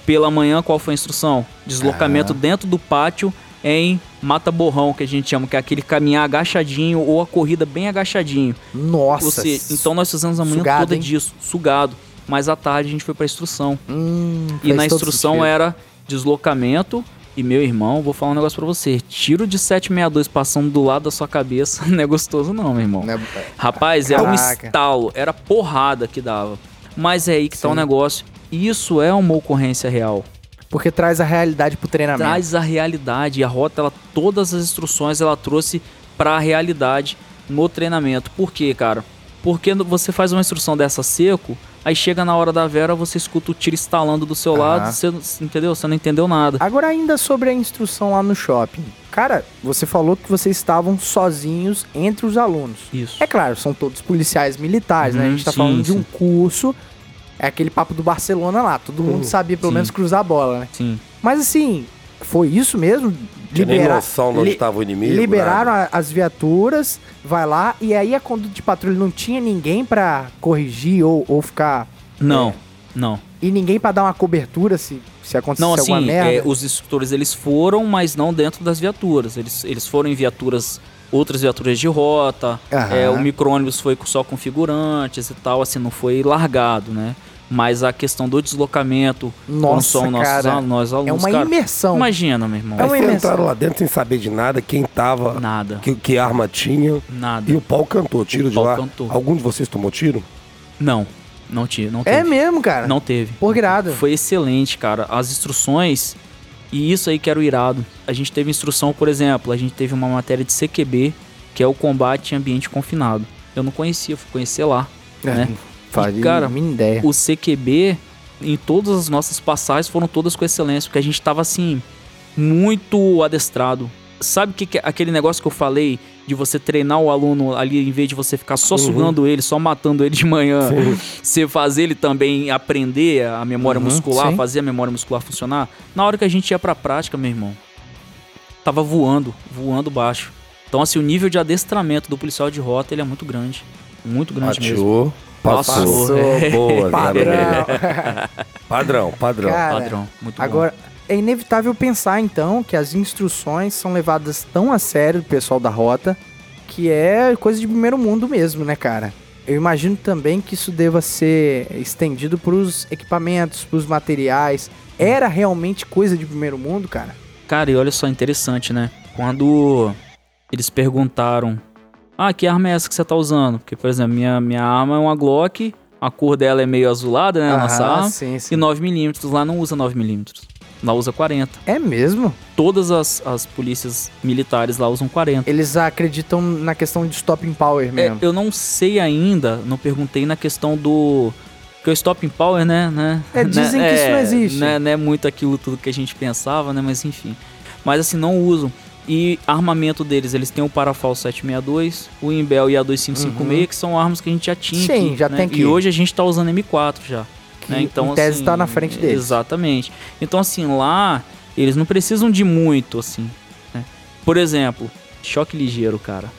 [SPEAKER 3] pela manhã, qual foi a instrução? Deslocamento dentro do pátio em mata-borrão, que a gente chama, que é aquele caminhar agachadinho ou a corrida bem agachadinho.
[SPEAKER 1] Nossa.
[SPEAKER 3] Você, então nós fizemos a manhã
[SPEAKER 1] sugado,
[SPEAKER 3] toda
[SPEAKER 1] hein?
[SPEAKER 3] disso, sugado. Mas à tarde a gente foi pra instrução.
[SPEAKER 1] Hum,
[SPEAKER 3] E na instrução
[SPEAKER 1] sentido.
[SPEAKER 3] era deslocamento. E meu irmão, vou falar um negócio pra você. Tiro de 762 passando do lado da sua cabeça não é gostoso, não, meu irmão.
[SPEAKER 1] Né?
[SPEAKER 3] Rapaz, era um
[SPEAKER 1] Caraca.
[SPEAKER 3] estalo, era porrada que dava. Mas é aí que tá o
[SPEAKER 1] Sim.
[SPEAKER 3] negócio. Isso é uma ocorrência real.
[SPEAKER 1] Porque traz a realidade pro treinamento.
[SPEAKER 3] Traz a realidade. E a rota, ela, todas as instruções, ela trouxe pra realidade no treinamento. Por quê, cara? Porque você faz uma instrução dessa seco, aí chega na hora da vera, você escuta o tiro estalando do seu
[SPEAKER 1] Aham.
[SPEAKER 3] lado, você, entendeu? Você não entendeu nada.
[SPEAKER 1] Agora, ainda sobre a instrução lá no shopping. Cara, você falou que vocês estavam sozinhos entre os alunos.
[SPEAKER 3] Isso.
[SPEAKER 1] É claro, são todos policiais militares, né? A
[SPEAKER 3] Uhum,
[SPEAKER 1] gente tá
[SPEAKER 3] sim,
[SPEAKER 1] falando de
[SPEAKER 3] sim.
[SPEAKER 1] um curso. É aquele papo do Barcelona lá. Todo mundo sabia pelo
[SPEAKER 3] sim.
[SPEAKER 1] menos cruzar a bola, né?
[SPEAKER 3] Sim.
[SPEAKER 1] Mas assim, foi isso mesmo?
[SPEAKER 2] Tinha nem
[SPEAKER 1] Libera-
[SPEAKER 2] noção de onde estava o inimigo.
[SPEAKER 1] Liberaram
[SPEAKER 2] nada.
[SPEAKER 1] a- as viaturas, vai lá, e aí a conduta de patrulha não tinha ninguém pra corrigir ou, ou ficar.
[SPEAKER 3] Não,
[SPEAKER 1] É.
[SPEAKER 3] não.
[SPEAKER 1] E ninguém pra dar uma cobertura se, se acontecesse
[SPEAKER 3] Não,
[SPEAKER 1] alguma
[SPEAKER 3] assim,
[SPEAKER 1] merda.
[SPEAKER 3] é, os instrutores eles foram, mas não dentro das viaturas. Eles, eles foram em viaturas, outras viaturas de rota.
[SPEAKER 1] Aham.
[SPEAKER 3] é, o micro-ônibus foi com- só configurantes e tal, assim, não foi largado, né? Mas a questão do deslocamento com
[SPEAKER 1] Nossa,
[SPEAKER 3] nossos
[SPEAKER 1] cara,
[SPEAKER 3] alunos, nós
[SPEAKER 1] é
[SPEAKER 3] alunos,
[SPEAKER 1] uma
[SPEAKER 3] cara,
[SPEAKER 1] imersão.
[SPEAKER 3] Imagina, meu irmão.
[SPEAKER 1] É
[SPEAKER 2] Aí
[SPEAKER 1] uma
[SPEAKER 2] vocês
[SPEAKER 1] imersão.
[SPEAKER 2] entraram lá dentro sem saber de nada, quem tava,
[SPEAKER 3] Nada,
[SPEAKER 2] que, que arma tinha.
[SPEAKER 3] nada.
[SPEAKER 2] E o pau cantou, tiro
[SPEAKER 3] O
[SPEAKER 2] de
[SPEAKER 3] pau
[SPEAKER 2] lá.
[SPEAKER 3] cantou.
[SPEAKER 2] Algum de vocês tomou tiro?
[SPEAKER 3] Não, não tinha, não teve.
[SPEAKER 1] É mesmo, cara.
[SPEAKER 3] Não teve.
[SPEAKER 1] Por grado.
[SPEAKER 3] Foi excelente, cara. As instruções, E isso aí que era o irado. A gente teve instrução, por exemplo, a gente teve uma matéria de CQB, que é o combate em ambiente confinado. Eu não conhecia, fui conhecer lá. né?
[SPEAKER 1] Fazia
[SPEAKER 3] E, cara,
[SPEAKER 1] mínima ideia.
[SPEAKER 3] O CQB, em todas as nossas passagens, foram todas com excelência, porque a gente tava assim, muito adestrado. Sabe que, que é aquele negócio que eu falei de você treinar o aluno ali, em vez de você ficar só sugando ele, só matando ele de manhã, você fazer ele também aprender a memória
[SPEAKER 1] Uhum,
[SPEAKER 3] muscular,
[SPEAKER 1] sim.
[SPEAKER 3] fazer a memória muscular funcionar? Na hora que a gente ia pra prática, meu irmão, tava voando, voando baixo. Então, assim, o nível de adestramento do policial de rota, ele é muito grande. Muito grande mesmo.
[SPEAKER 2] Passou.
[SPEAKER 3] Passou.
[SPEAKER 2] Boa,
[SPEAKER 1] Padrão.
[SPEAKER 2] Padrão, padrão.
[SPEAKER 1] Cara,
[SPEAKER 3] Padrão, muito bom.
[SPEAKER 1] Agora, é inevitável pensar então que as instruções são levadas tão a sério do pessoal da rota que é coisa de primeiro mundo mesmo, né, cara? Eu imagino também que isso deva ser estendido para os equipamentos, para os materiais. Era realmente coisa de primeiro mundo, cara?
[SPEAKER 3] Cara, e olha só, interessante, né? Quando eles perguntaram: Ah, que arma é essa que você tá usando? Porque, por exemplo, minha, minha arma é uma Glock, a cor dela é meio azulada, né? A nossa
[SPEAKER 1] Ah,
[SPEAKER 3] arma.
[SPEAKER 1] sim, sim.
[SPEAKER 3] E 9mm. Lá não usa 9mm. Lá usa 40.
[SPEAKER 1] É mesmo?
[SPEAKER 3] Todas as, as polícias militares lá usam 40.
[SPEAKER 1] Eles acreditam na questão de stopping power
[SPEAKER 3] É,
[SPEAKER 1] mesmo.
[SPEAKER 3] eu não sei ainda, não perguntei na questão do. Porque o Stopping Power, né? né
[SPEAKER 1] É, dizem
[SPEAKER 3] né,
[SPEAKER 1] que isso não
[SPEAKER 3] é,
[SPEAKER 1] existe.
[SPEAKER 3] Né, não é muito aquilo tudo que a gente pensava, né? Mas enfim. Mas assim, não usam. E armamento deles, eles têm o Parafal 762, o Imbel e a 2556, que são armas que a gente já tinha
[SPEAKER 1] Uhum. Sim,
[SPEAKER 3] aqui,
[SPEAKER 1] já
[SPEAKER 3] né?
[SPEAKER 1] tem aqui.
[SPEAKER 3] E hoje a gente tá usando M4 já.
[SPEAKER 1] Que,
[SPEAKER 3] né? Então,
[SPEAKER 1] em tese
[SPEAKER 3] assim,
[SPEAKER 1] tá na frente deles.
[SPEAKER 3] Exatamente. Então, assim, lá, eles não precisam de muito, assim. né? Por exemplo, choque ligeiro, cara.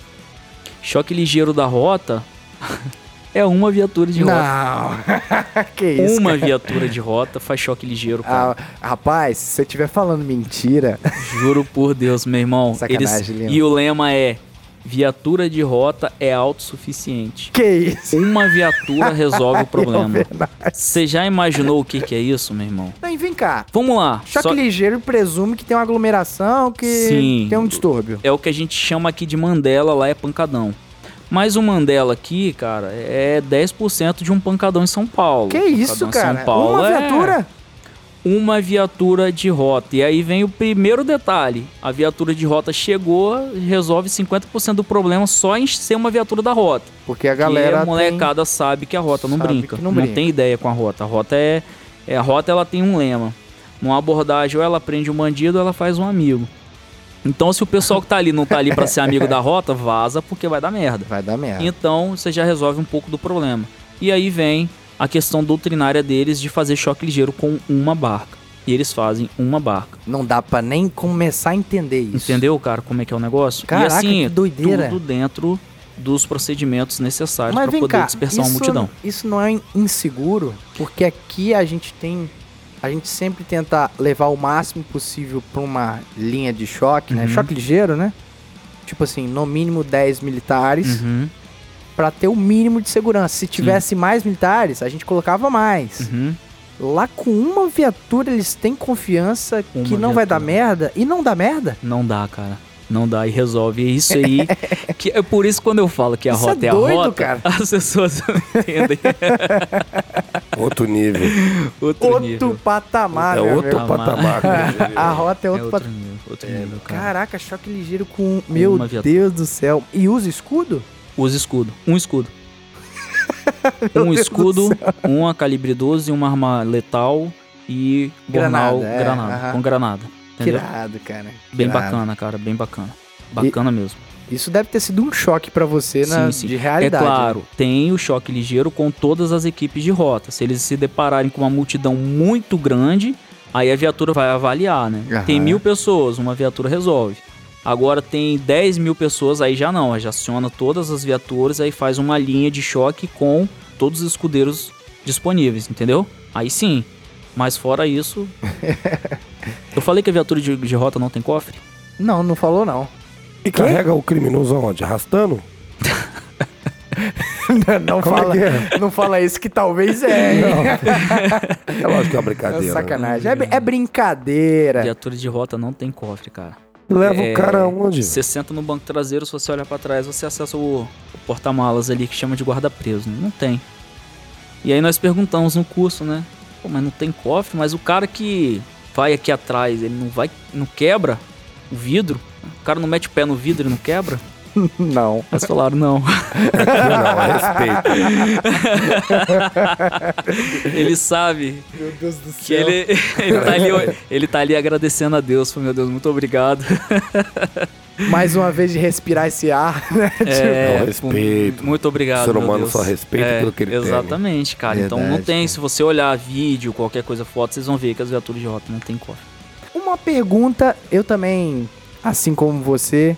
[SPEAKER 3] Choque ligeiro da rota é uma viatura de rota.
[SPEAKER 1] Não. que isso,
[SPEAKER 3] uma
[SPEAKER 1] cara?
[SPEAKER 3] viatura de rota faz choque ligeiro, cara.
[SPEAKER 1] Ah, rapaz, se você estiver falando mentira,
[SPEAKER 3] Juro por Deus, meu irmão.
[SPEAKER 1] Sacanagem,
[SPEAKER 3] Eles... E o lema é: viatura de rota é autossuficiente.
[SPEAKER 1] que isso?
[SPEAKER 3] Uma viatura resolve o problema.
[SPEAKER 1] verdade.
[SPEAKER 3] Você já imaginou o que, que é isso, meu irmão?
[SPEAKER 1] Não, vem cá.
[SPEAKER 3] Vamos lá.
[SPEAKER 1] Choque
[SPEAKER 3] Só-
[SPEAKER 1] ligeiro presume que tem uma aglomeração, que
[SPEAKER 3] Sim.
[SPEAKER 1] tem um distúrbio.
[SPEAKER 3] É o que a gente chama aqui de Mandela, lá é pancadão. Mas o Mandela aqui, cara, é 10% de um pancadão em São Paulo.
[SPEAKER 1] Que isso,
[SPEAKER 3] Pancadão em
[SPEAKER 1] cara?
[SPEAKER 3] São Paulo
[SPEAKER 1] uma
[SPEAKER 3] é
[SPEAKER 1] viatura?
[SPEAKER 3] Uma viatura de rota. E aí vem o primeiro detalhe. A viatura de rota chegou, resolve 50% do problema só em ser uma viatura da rota.
[SPEAKER 1] Porque a galera
[SPEAKER 3] a molecada sabe que a rota não brinca.
[SPEAKER 1] não
[SPEAKER 3] Não,
[SPEAKER 1] brinca.
[SPEAKER 3] tem ideia com a rota. A rota é, é. A rota ela tem um lema. Numa abordagem, ou ela prende um bandido ou ela faz um amigo. Então, se o pessoal que tá ali não tá ali pra ser amigo da rota, vaza porque vai dar merda.
[SPEAKER 1] Vai dar merda.
[SPEAKER 3] Então, você já resolve um pouco do problema. E aí vem a questão doutrinária deles de fazer choque ligeiro com uma barca. E eles fazem uma barca.
[SPEAKER 1] Não dá pra nem começar a entender isso.
[SPEAKER 3] Entendeu, cara, como é que é o negócio?
[SPEAKER 1] Caraca,
[SPEAKER 3] e assim,
[SPEAKER 1] que doideira.
[SPEAKER 3] tudo dentro dos procedimentos necessários para poder
[SPEAKER 1] cá,
[SPEAKER 3] dispersar
[SPEAKER 1] isso,
[SPEAKER 3] uma multidão.
[SPEAKER 1] isso não é inseguro? Porque aqui a gente tem... A gente sempre tenta levar o máximo possível pra uma linha de choque, né?
[SPEAKER 3] Uhum.
[SPEAKER 1] Choque ligeiro, né? Tipo assim, no mínimo 10 militares.
[SPEAKER 3] Uhum,
[SPEAKER 1] Pra ter o mínimo de segurança. Se tivesse mais militares, a gente colocava mais.
[SPEAKER 3] uhum.
[SPEAKER 1] Lá com uma viatura eles têm confiança
[SPEAKER 3] Uma
[SPEAKER 1] que não vai dar
[SPEAKER 3] viatura.
[SPEAKER 1] merda e não dá merda.
[SPEAKER 3] Não dá, cara. Não dá e resolve. É isso aí. que é por isso quando eu falo que a
[SPEAKER 1] Isso é
[SPEAKER 3] rota é,
[SPEAKER 1] doido,
[SPEAKER 3] a rota,
[SPEAKER 1] cara.
[SPEAKER 3] as pessoas não entendem.
[SPEAKER 2] Outro nível.
[SPEAKER 3] outro,
[SPEAKER 1] Outro
[SPEAKER 3] nível.
[SPEAKER 1] patamar,
[SPEAKER 2] é
[SPEAKER 1] meu
[SPEAKER 2] outro
[SPEAKER 1] amigo.
[SPEAKER 2] patamar.
[SPEAKER 1] A rota é
[SPEAKER 3] É
[SPEAKER 1] outro,
[SPEAKER 3] outro
[SPEAKER 1] patamar.
[SPEAKER 3] nível, outro nível, cara.
[SPEAKER 1] Caraca, choque ligeiro com. Meu
[SPEAKER 3] uma viatura.
[SPEAKER 1] Deus do céu. E usa escudo?
[SPEAKER 3] Usa escudo. Um escudo. um
[SPEAKER 1] Deus
[SPEAKER 3] escudo, uma calibre 12, uma arma letal e
[SPEAKER 1] Granada,
[SPEAKER 3] bornal,
[SPEAKER 1] é,
[SPEAKER 3] granada.
[SPEAKER 1] aham.
[SPEAKER 3] Com granada.
[SPEAKER 1] Que
[SPEAKER 3] Entendeu?
[SPEAKER 1] irado, cara.
[SPEAKER 3] Bem
[SPEAKER 1] Irado.
[SPEAKER 3] bacana, cara. Bem bacana. Bacana mesmo.
[SPEAKER 1] Isso deve ter sido um choque pra você na,
[SPEAKER 3] Sim, sim.
[SPEAKER 1] de realidade.
[SPEAKER 3] É claro, tem o choque ligeiro com todas as equipes de rota. Se eles se depararem com uma multidão muito grande, aí a viatura vai avaliar, né?
[SPEAKER 1] Aham.
[SPEAKER 3] Tem mil pessoas, uma viatura resolve. Agora tem 10 mil pessoas, aí já não, aí já aciona todas as viaturas, aí faz uma linha de choque com todos os escudeiros disponíveis, entendeu? Aí sim. Mas fora isso. eu falei que a viatura de, de rota não tem cofre?
[SPEAKER 1] Não, não falou não.
[SPEAKER 2] E carrega o criminoso aonde? Arrastando?
[SPEAKER 1] não,
[SPEAKER 2] Como é
[SPEAKER 1] fala,
[SPEAKER 2] é?
[SPEAKER 1] não fala isso que talvez é. hein?
[SPEAKER 2] É lógico que é uma
[SPEAKER 1] É
[SPEAKER 2] brincadeira. né?
[SPEAKER 1] sacanagem. É, é brincadeira.
[SPEAKER 3] Viatura de rota não tem cofre, cara.
[SPEAKER 2] Leva
[SPEAKER 3] É,
[SPEAKER 2] o cara aonde?
[SPEAKER 3] Você senta no banco traseiro, se você olhar pra trás, você acessa o, o porta-malas ali que chama de guarda-preso. Não tem. E aí nós perguntamos no curso, né? Pô, mas não tem cofre, mas o cara que vai aqui atrás, ele não vai, não quebra o vidro? O cara não mete o pé no vidro e não quebra?
[SPEAKER 1] Não.
[SPEAKER 3] Eles falaram, não.
[SPEAKER 2] Não, a respeito.
[SPEAKER 3] ele sabe
[SPEAKER 1] Meu Deus do
[SPEAKER 3] que ele, ele, tá ali, ele tá ali agradecendo a Deus. Falou, meu Deus, muito obrigado.
[SPEAKER 1] Mais uma vez de respirar esse ar, né?
[SPEAKER 3] É,
[SPEAKER 2] Não, respeito.
[SPEAKER 3] Muito obrigado.
[SPEAKER 2] O ser humano só respeita
[SPEAKER 3] É,
[SPEAKER 2] aquilo que ele tem, né?
[SPEAKER 3] Exatamente, cara. então não
[SPEAKER 1] Verdade,
[SPEAKER 3] tem.
[SPEAKER 1] cara.
[SPEAKER 3] Se você olhar vídeo, qualquer coisa, foto, vocês vão ver que as viaturas de rota não tem cor.
[SPEAKER 1] Uma pergunta, eu também, assim como você,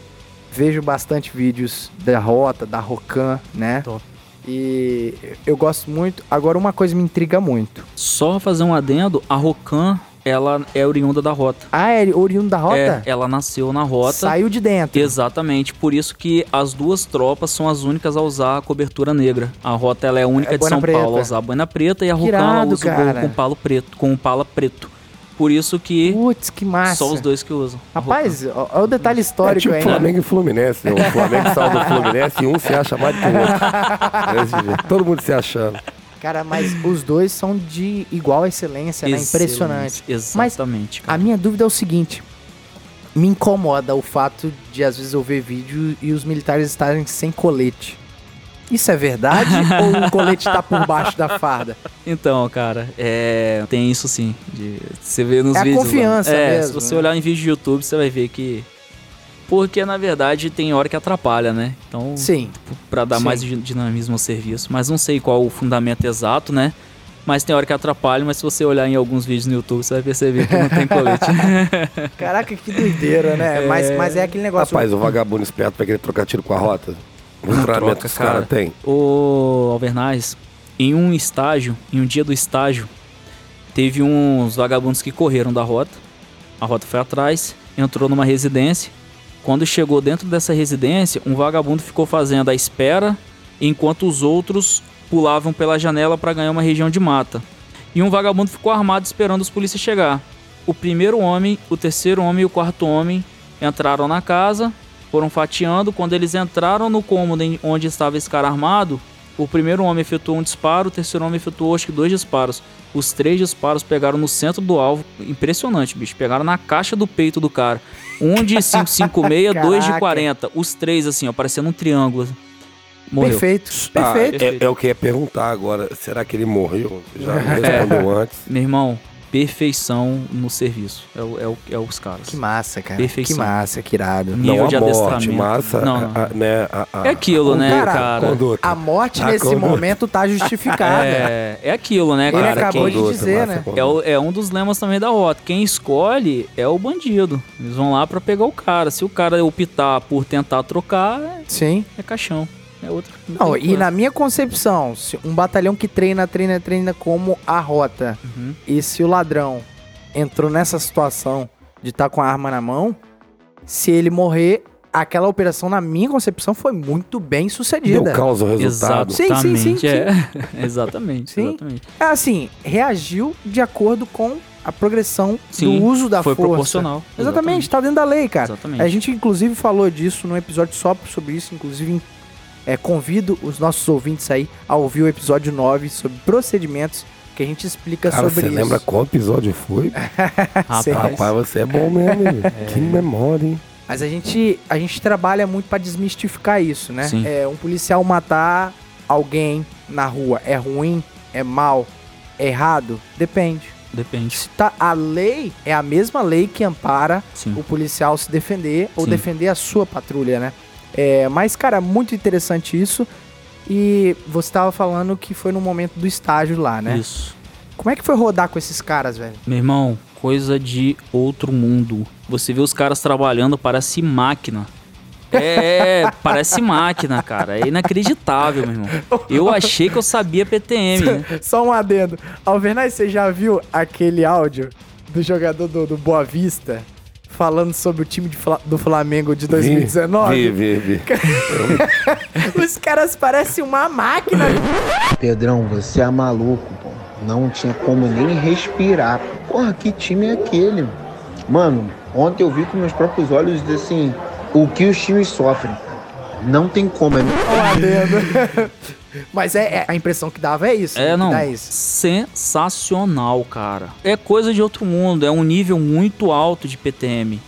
[SPEAKER 1] vejo bastante vídeos da Rota, da Rocan, né?
[SPEAKER 3] Top.
[SPEAKER 1] E eu gosto muito. Agora, uma coisa me intriga muito.
[SPEAKER 3] Só fazer um adendo, a Rocan, ela é oriunda da rota.
[SPEAKER 1] Ah, é oriundo da Rota?
[SPEAKER 3] É, ela nasceu na rota.
[SPEAKER 1] Saiu de dentro.
[SPEAKER 3] Exatamente, por isso que as duas tropas são as únicas a usar a cobertura negra. A rota ela é a única
[SPEAKER 1] É
[SPEAKER 3] de São
[SPEAKER 1] preta.
[SPEAKER 3] Paulo a usar a boina preta e a Rocan usa o
[SPEAKER 1] cara.
[SPEAKER 3] com palo preto, com pala preto. Por isso que
[SPEAKER 1] Putz, que massa.
[SPEAKER 3] só os dois que usam. a
[SPEAKER 1] Rapaz, olha o detalhe
[SPEAKER 2] É
[SPEAKER 1] histórico
[SPEAKER 2] tipo
[SPEAKER 1] aí, né?
[SPEAKER 2] Flamengo e Fluminense. né? O Flamengo saiu do Fluminense e um se acha mais do que o outro. Todo mundo se achando.
[SPEAKER 1] Cara, mas os dois são de igual excelência, né?
[SPEAKER 3] Excelente,
[SPEAKER 1] Impressionante.
[SPEAKER 3] Exatamente.
[SPEAKER 1] A
[SPEAKER 3] cara.
[SPEAKER 1] minha dúvida é o seguinte: me incomoda o fato de às vezes eu ver vídeo e os militares estarem sem colete. Isso é verdade ou o colete tá por baixo da farda?
[SPEAKER 3] Então, cara, é, tem isso sim. de- você vê nos
[SPEAKER 1] É a
[SPEAKER 3] vídeos. lá.
[SPEAKER 1] confiança
[SPEAKER 3] é,
[SPEAKER 1] mesmo,
[SPEAKER 3] Se você
[SPEAKER 1] né?
[SPEAKER 3] olhar em vídeo de YouTube, você vai ver que. Porque na verdade tem hora que atrapalha, né? Então,
[SPEAKER 1] Sim.
[SPEAKER 3] Pra dar
[SPEAKER 1] Sim.
[SPEAKER 3] mais di- dinamismo ao serviço. Mas não sei qual o fundamento exato, né? Mas tem hora que atrapalha, mas se você olhar em alguns vídeos no YouTube, você vai perceber que não tem colete.
[SPEAKER 1] Caraca, que doideira, né? Mas, mas é aquele negócio.
[SPEAKER 2] Rapaz, o vagabundo esperto vai querer trocar tiro com a rota. O
[SPEAKER 3] troca,
[SPEAKER 2] que os
[SPEAKER 3] cara.
[SPEAKER 2] caras têm.
[SPEAKER 3] Ô, Alvernaz, em um estágio, em um dia do estágio, teve uns vagabundos que correram da rota. A rota foi atrás, entrou numa residência. Quando chegou dentro dessa residência, um vagabundo ficou fazendo a espera, enquanto os outros pulavam pela janela para ganhar uma região de mata. E um vagabundo ficou armado esperando os polícias chegar. O primeiro homem, o terceiro homem e o quarto homem entraram na casa, foram fatiando. Quando eles entraram no cômodo em- onde estava esse cara armado, o primeiro homem efetuou um disparo, o terceiro homem efetuou acho que dois disparos. Os três disparos pegaram no centro do alvo. Impressionante, bicho. Pegaram na caixa do peito do cara. Um de 556, dois de
[SPEAKER 1] Caraca.
[SPEAKER 3] 40. Os três, assim, ó, parecendo um triângulo. Morreu.
[SPEAKER 1] Perfeito.
[SPEAKER 2] Ah,
[SPEAKER 1] Perfeito.
[SPEAKER 2] é, é o que eu ia perguntar agora. Será que ele morreu? Já me respondeu antes.
[SPEAKER 3] Meu irmão, perfeição no serviço. É, o- é, o- é os caras.
[SPEAKER 1] Que massa, cara.
[SPEAKER 3] Perfeição.
[SPEAKER 1] Que massa, que irado.
[SPEAKER 3] Nível
[SPEAKER 2] não a
[SPEAKER 3] de
[SPEAKER 2] morte,
[SPEAKER 3] adestramento.
[SPEAKER 2] massa,
[SPEAKER 3] Não, não.
[SPEAKER 2] a- né, a- a-
[SPEAKER 3] É aquilo, né,
[SPEAKER 1] Cara,
[SPEAKER 3] cara?
[SPEAKER 2] conduta.
[SPEAKER 1] A morte
[SPEAKER 2] A
[SPEAKER 1] nesse
[SPEAKER 2] conduta.
[SPEAKER 1] momento tá justificada.
[SPEAKER 3] É, é aquilo, né,
[SPEAKER 1] Ele
[SPEAKER 3] cara?
[SPEAKER 1] acabou
[SPEAKER 3] Quem-
[SPEAKER 1] de dizer, né?
[SPEAKER 3] É, o- é um dos lemas também da rota. Quem escolhe é o bandido. Eles vão lá pra pegar o cara. Se o cara optar por tentar trocar, é-
[SPEAKER 1] Sim.
[SPEAKER 3] é caixão. É outro.
[SPEAKER 1] Não,
[SPEAKER 3] tem
[SPEAKER 1] e na minha concepção, se um batalhão que treina, treina, treina como a rota,
[SPEAKER 3] Uhum.
[SPEAKER 1] e se o ladrão entrou nessa situação de estar com a arma na mão, se ele morrer, aquela operação, na minha concepção, foi muito bem
[SPEAKER 2] Deu
[SPEAKER 1] sucedida.
[SPEAKER 2] causa o resultado.
[SPEAKER 1] Sim, sim, sim,
[SPEAKER 3] Exatamente, é. exatamente,
[SPEAKER 1] Sim.
[SPEAKER 3] exatamente.
[SPEAKER 1] É assim, reagiu de acordo com a progressão
[SPEAKER 3] Sim,
[SPEAKER 1] do uso da
[SPEAKER 3] Foi
[SPEAKER 1] força.
[SPEAKER 3] proporcional.
[SPEAKER 1] Exatamente, tá dentro da lei, cara.
[SPEAKER 3] Exatamente.
[SPEAKER 1] A gente, inclusive, falou disso num episódio só sobre isso. Inclusive, é, convido os nossos ouvintes aí a ouvir o episódio 9 sobre procedimentos, que a gente explica
[SPEAKER 2] Cara,
[SPEAKER 1] sobre
[SPEAKER 2] você
[SPEAKER 1] isso.
[SPEAKER 2] lembra qual episódio foi?
[SPEAKER 3] Rapaz,
[SPEAKER 2] Rapaz, você é bom mesmo, hein? Que memória, hein?
[SPEAKER 1] Mas a gente, a gente trabalha muito pra desmistificar isso, né?
[SPEAKER 3] Sim.
[SPEAKER 1] É, um policial matar alguém na rua é ruim, é mal, é errado? Depende.
[SPEAKER 3] depende.
[SPEAKER 1] Se tá, a lei é a mesma lei que ampara
[SPEAKER 3] Sim.
[SPEAKER 1] o policial se defender ou
[SPEAKER 3] Sim.
[SPEAKER 1] defender a sua patrulha, né? É, mas, cara, muito interessante isso. E você tava falando que foi no momento do estágio lá, né?
[SPEAKER 3] Isso.
[SPEAKER 1] Como é que foi rodar com esses caras, velho?
[SPEAKER 3] Meu irmão, coisa de outro mundo. Você vê os caras trabalhando, parece máquina. É, parece máquina, cara. É inacreditável, meu irmão. Eu achei que eu sabia PTM, né?
[SPEAKER 1] Só um adendo. Alvernaz, você já viu aquele áudio do jogador do, do Boa Vista falando sobre o time Fla- do Flamengo de 2019?
[SPEAKER 2] Vi, vi, vi.
[SPEAKER 1] Os caras parecem uma máquina.
[SPEAKER 9] Pedrão, você é maluco, pô. Não tinha como nem respirar. Porra, que time é aquele? Mano, ontem eu vi com meus próprios olhos assim, o que os times sofrem. Não tem como. É...
[SPEAKER 1] Um adendo. Mas é, é- a impressão que dava é isso. né?
[SPEAKER 3] É,
[SPEAKER 1] que
[SPEAKER 3] não.
[SPEAKER 1] dá isso.
[SPEAKER 3] Sensacional, cara. É coisa de outro mundo, é um nível muito alto de PTM.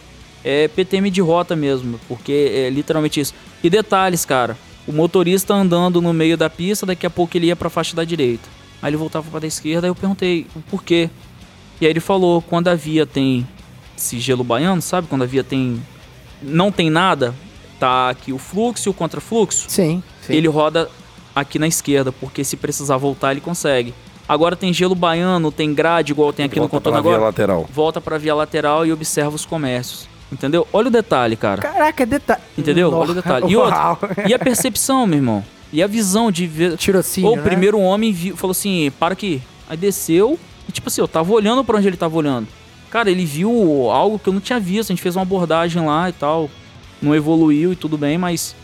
[SPEAKER 3] É PTM de rota mesmo, porque é literalmente isso. E detalhes, cara. O motorista andando no meio da pista, daqui a pouco ele ia pra faixa da direita. Aí ele voltava pra da esquerda, aí eu perguntei o porquê. E aí ele falou, quando a via tem esse gelo baiano, sabe? Quando a via tem. não tem nada, tá aqui o fluxo e o contrafluxo.
[SPEAKER 1] Sim, sim.
[SPEAKER 3] Ele roda aqui na esquerda, porque se precisar voltar, ele consegue. Agora tem gelo baiano, tem grade, igual tem aqui no
[SPEAKER 2] Volta
[SPEAKER 3] contorno
[SPEAKER 2] pra via
[SPEAKER 3] agora.
[SPEAKER 2] lateral.
[SPEAKER 3] Volta pra via lateral e observa os comércios. Entendeu? Olha o detalhe, cara.
[SPEAKER 1] Caraca, é detalhe.
[SPEAKER 3] Entendeu? Olha o detalhe. E outra,
[SPEAKER 1] Uau.
[SPEAKER 3] e a percepção, meu irmão? E a visão de ver.
[SPEAKER 1] Tirocínio,
[SPEAKER 3] Ou o
[SPEAKER 1] né?
[SPEAKER 3] primeiro homem viu, falou assim: para aqui. Aí desceu e, tipo assim, eu tava olhando pra onde ele tava olhando. Cara, ele viu algo que eu não tinha visto. A gente fez uma abordagem lá e tal. Não evoluiu e tudo bem, mas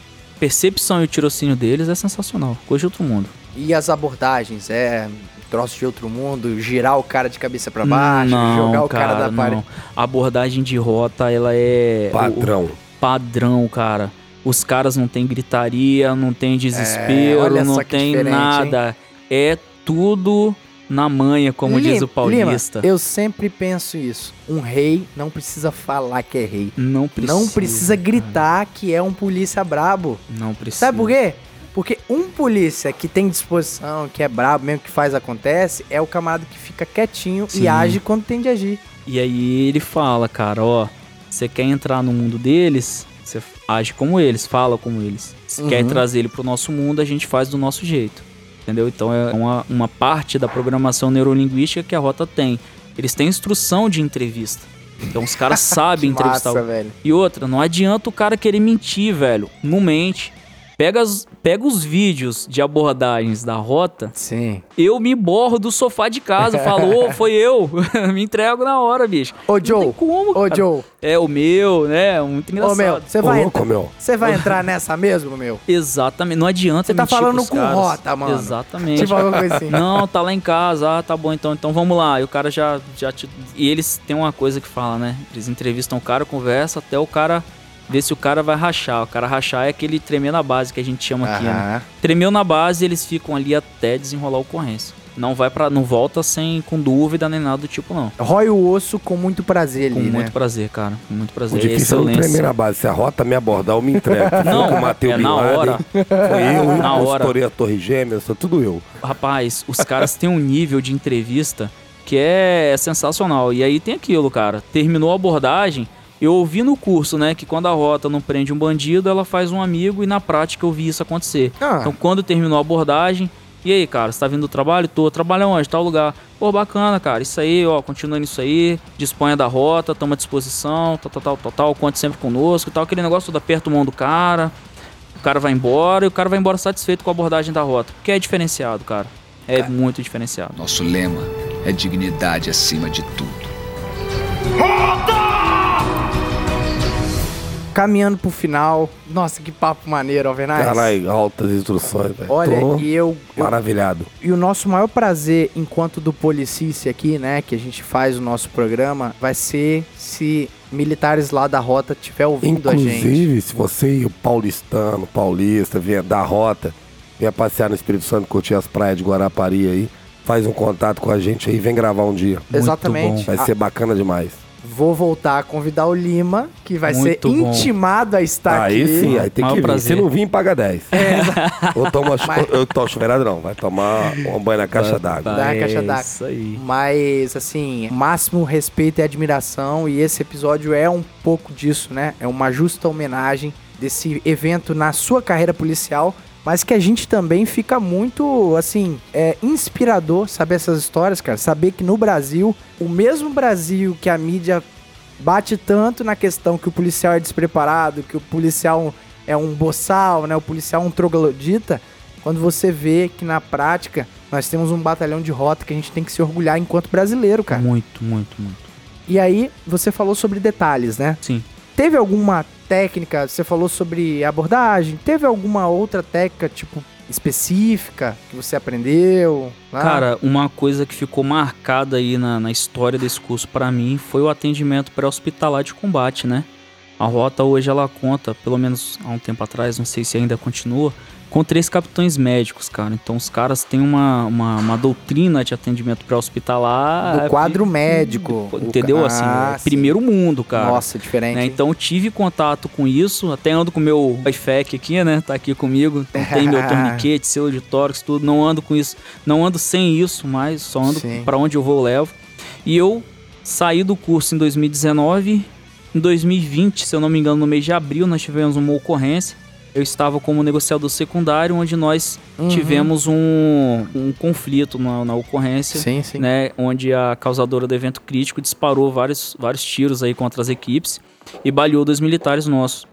[SPEAKER 3] percepção e o tirocínio deles é sensacional. Coisa de outro mundo.
[SPEAKER 1] E as abordagens, é troço de outro mundo, girar o cara de cabeça pra baixo,
[SPEAKER 3] não,
[SPEAKER 1] jogar o cara, da parede.
[SPEAKER 3] não. A abordagem de rota, ela é.
[SPEAKER 2] Padrão.
[SPEAKER 3] o- padrão, cara. Os caras não tem gritaria, não tem desespero,
[SPEAKER 1] É,
[SPEAKER 3] não tem
[SPEAKER 1] diferente,
[SPEAKER 3] nada. É tudo na manha, como diz
[SPEAKER 1] Lima-
[SPEAKER 3] o paulista.
[SPEAKER 1] Lima, eu sempre penso isso. Um rei não precisa falar que é rei.
[SPEAKER 3] Não precisa.
[SPEAKER 1] não precisa
[SPEAKER 3] cara.
[SPEAKER 1] gritar que é um polícia brabo.
[SPEAKER 3] Não precisa.
[SPEAKER 1] Sabe por quê? Porque um polícia que tem disposição, que é brabo, mesmo que faz acontece, é o camarada que fica quietinho
[SPEAKER 3] Sim.
[SPEAKER 1] e age quando tem de agir.
[SPEAKER 3] E aí ele fala, cara, ó, você quer entrar no mundo deles, você age como eles, fala como eles. Se
[SPEAKER 1] Uhum.
[SPEAKER 3] quer trazer ele pro nosso mundo, a gente faz do nosso jeito. Entendeu? Então é uma, uma parte da programação neurolinguística que a Rota tem. Eles têm instrução de entrevista. Então os caras sabem entrevistar.
[SPEAKER 1] massa, velho.
[SPEAKER 3] E outra, não adianta o cara querer mentir, velho. Não mente. Pega, as- pega os vídeos de abordagens da rota,
[SPEAKER 1] Sim.
[SPEAKER 3] eu me borro do sofá de casa, falo, "Ô, foi eu. me entrego na hora, bicho.
[SPEAKER 1] Ô,
[SPEAKER 3] Não
[SPEAKER 1] Joe.
[SPEAKER 3] tem como,
[SPEAKER 1] Ô,
[SPEAKER 3] cara.
[SPEAKER 1] Joe.
[SPEAKER 3] É o meu, né? Muito engraçado.
[SPEAKER 1] Ô, meu, você
[SPEAKER 2] Ô,
[SPEAKER 1] vai,
[SPEAKER 2] louco, meu.
[SPEAKER 1] você vai entrar nessa mesmo, meu?
[SPEAKER 3] Exatamente. Não adianta
[SPEAKER 1] Você tá falando com
[SPEAKER 3] caras.
[SPEAKER 1] rota, mano.
[SPEAKER 3] Exatamente.
[SPEAKER 1] Tipo alguma coisa assim.
[SPEAKER 3] Não, tá lá em casa. Ah, tá bom, então, então vamos lá. E o cara já, já te... E eles têm uma coisa que fala, né? Eles entrevistam o cara, conversa até o cara ver se o cara vai rachar. O cara rachar é aquele tremer na base que a gente chama aqui, né? Tremeu na base, eles ficam ali até desenrolar a ocorrência. Não vai para, não volta sem com dúvida nem nada do tipo não.
[SPEAKER 1] Rói o osso com muito prazer
[SPEAKER 3] Com
[SPEAKER 1] ali,
[SPEAKER 3] muito
[SPEAKER 1] né?
[SPEAKER 3] prazer, cara. Com muito
[SPEAKER 2] O
[SPEAKER 3] prazer.
[SPEAKER 2] difícil é não
[SPEAKER 3] Excelência.
[SPEAKER 2] tremer na base. Se a rota me abordar, eu me entrego.
[SPEAKER 3] Não,
[SPEAKER 2] eu matei
[SPEAKER 3] é
[SPEAKER 2] o
[SPEAKER 3] na
[SPEAKER 2] Laden,
[SPEAKER 3] hora.
[SPEAKER 2] Foi eu,
[SPEAKER 3] Na
[SPEAKER 2] eu
[SPEAKER 3] hora.
[SPEAKER 2] estourei a Torre Gêmeas, foi tudo eu.
[SPEAKER 3] Rapaz, os caras têm um nível de entrevista que é sensacional. E aí tem aquilo, cara. Terminou a abordagem. Eu ouvi no curso, né, que quando a rota não prende um bandido, ela faz um amigo e na prática eu vi isso acontecer.
[SPEAKER 1] Ah.
[SPEAKER 3] Então quando terminou a abordagem, e aí, cara, você tá vindo do trabalho? Tô. Trabalha onde? Tal lugar. Pô, bacana, cara. Isso aí, ó, continua nisso aí. Disponha da rota, toma disposição, tal, tal, tal, tal, tal. Conte sempre conosco tal. Aquele negócio tudo aperta a mão do cara. O cara vai embora e o cara vai embora satisfeito com a abordagem da rota. Porque é diferenciado, cara. É muito diferenciado.
[SPEAKER 7] Nosso lema é dignidade acima de tudo.
[SPEAKER 1] Caminhando pro final. Nossa, que papo maneiro, Alvernaz.
[SPEAKER 2] Caralho, altas instruções, velho.
[SPEAKER 1] Olha,
[SPEAKER 2] Tô
[SPEAKER 1] e eu, eu-
[SPEAKER 2] maravilhado.
[SPEAKER 1] E o nosso maior prazer enquanto do Policice aqui, né, que a gente faz o nosso programa, vai ser se militares lá da rota estiver ouvindo a gente.
[SPEAKER 2] Inclusive, se você e o paulistano, paulista, vier da rota, vier passear no Espírito Santo, curtir as praias de Guarapari aí, faz um contato com a gente aí, vem gravar um dia.
[SPEAKER 1] Exatamente.
[SPEAKER 2] Vai
[SPEAKER 1] Ah,
[SPEAKER 2] ser bacana demais.
[SPEAKER 1] Vou voltar a convidar o Lima, que vai
[SPEAKER 3] Muito
[SPEAKER 1] ser
[SPEAKER 3] bom.
[SPEAKER 1] intimado a estar
[SPEAKER 2] aí
[SPEAKER 1] aqui.
[SPEAKER 2] sim, aí tem
[SPEAKER 3] Maior
[SPEAKER 2] que vir.
[SPEAKER 3] prazer.
[SPEAKER 2] Se não vir, paga 10. Ou toma,
[SPEAKER 1] Mas-
[SPEAKER 2] eu tomo chuveirada não, vai tomar um banho na caixa d'água.
[SPEAKER 1] Dá caixa
[SPEAKER 3] É
[SPEAKER 1] d'água.
[SPEAKER 3] Isso aí.
[SPEAKER 1] Mas, assim, máximo respeito e admiração. E esse episódio é um pouco disso, né? É uma justa homenagem desse evento na sua carreira policial. Mas que a gente também fica muito, assim, é inspirador saber essas histórias, cara. Saber que no Brasil, o mesmo Brasil que a mídia bate tanto na questão que o policial é despreparado, que o policial é um boçal, né? O policial é um troglodita. Quando você vê que na prática nós temos um batalhão de rota que a gente tem que se orgulhar enquanto brasileiro, cara.
[SPEAKER 3] Muito, muito, muito.
[SPEAKER 1] E aí, você falou sobre detalhes, né?
[SPEAKER 3] Sim.
[SPEAKER 1] Teve alguma técnica, você falou sobre abordagem, teve alguma outra técnica, tipo, específica que você aprendeu? lá?
[SPEAKER 3] Cara, uma coisa que ficou marcada aí na, na história desse curso pra mim foi o atendimento pré-hospitalar de combate, né? A rota hoje ela conta, pelo menos há um tempo atrás, não sei se ainda continua, com três capitães médicos, cara. Então os caras têm uma, uma, uma doutrina de atendimento pré-hospitalar.
[SPEAKER 1] Do quadro médico.
[SPEAKER 3] Entendeu?
[SPEAKER 1] O-
[SPEAKER 3] assim,
[SPEAKER 1] Ah,
[SPEAKER 3] é primeiro mundo, cara.
[SPEAKER 1] Nossa, diferente.
[SPEAKER 3] né? Então tive contato com isso, até ando com meu IFEC aqui, né? Tá aqui comigo. Então tem meu torniquete, selo de tórax, tudo. Não ando com isso, não ando sem isso, mas só ando pra onde eu vou eu levo. E eu saí do curso em 2019. Em 2020, se eu não me engano, no mês de abril, nós tivemos uma ocorrência. Eu estava como negociador secundário, onde nós
[SPEAKER 1] Uhum.
[SPEAKER 3] tivemos um, um conflito na, na ocorrência
[SPEAKER 1] Sim, sim.
[SPEAKER 3] né, onde a causadora do evento crítico disparou vários, vários tiros aí contra as equipes e baleou dois militares nossos.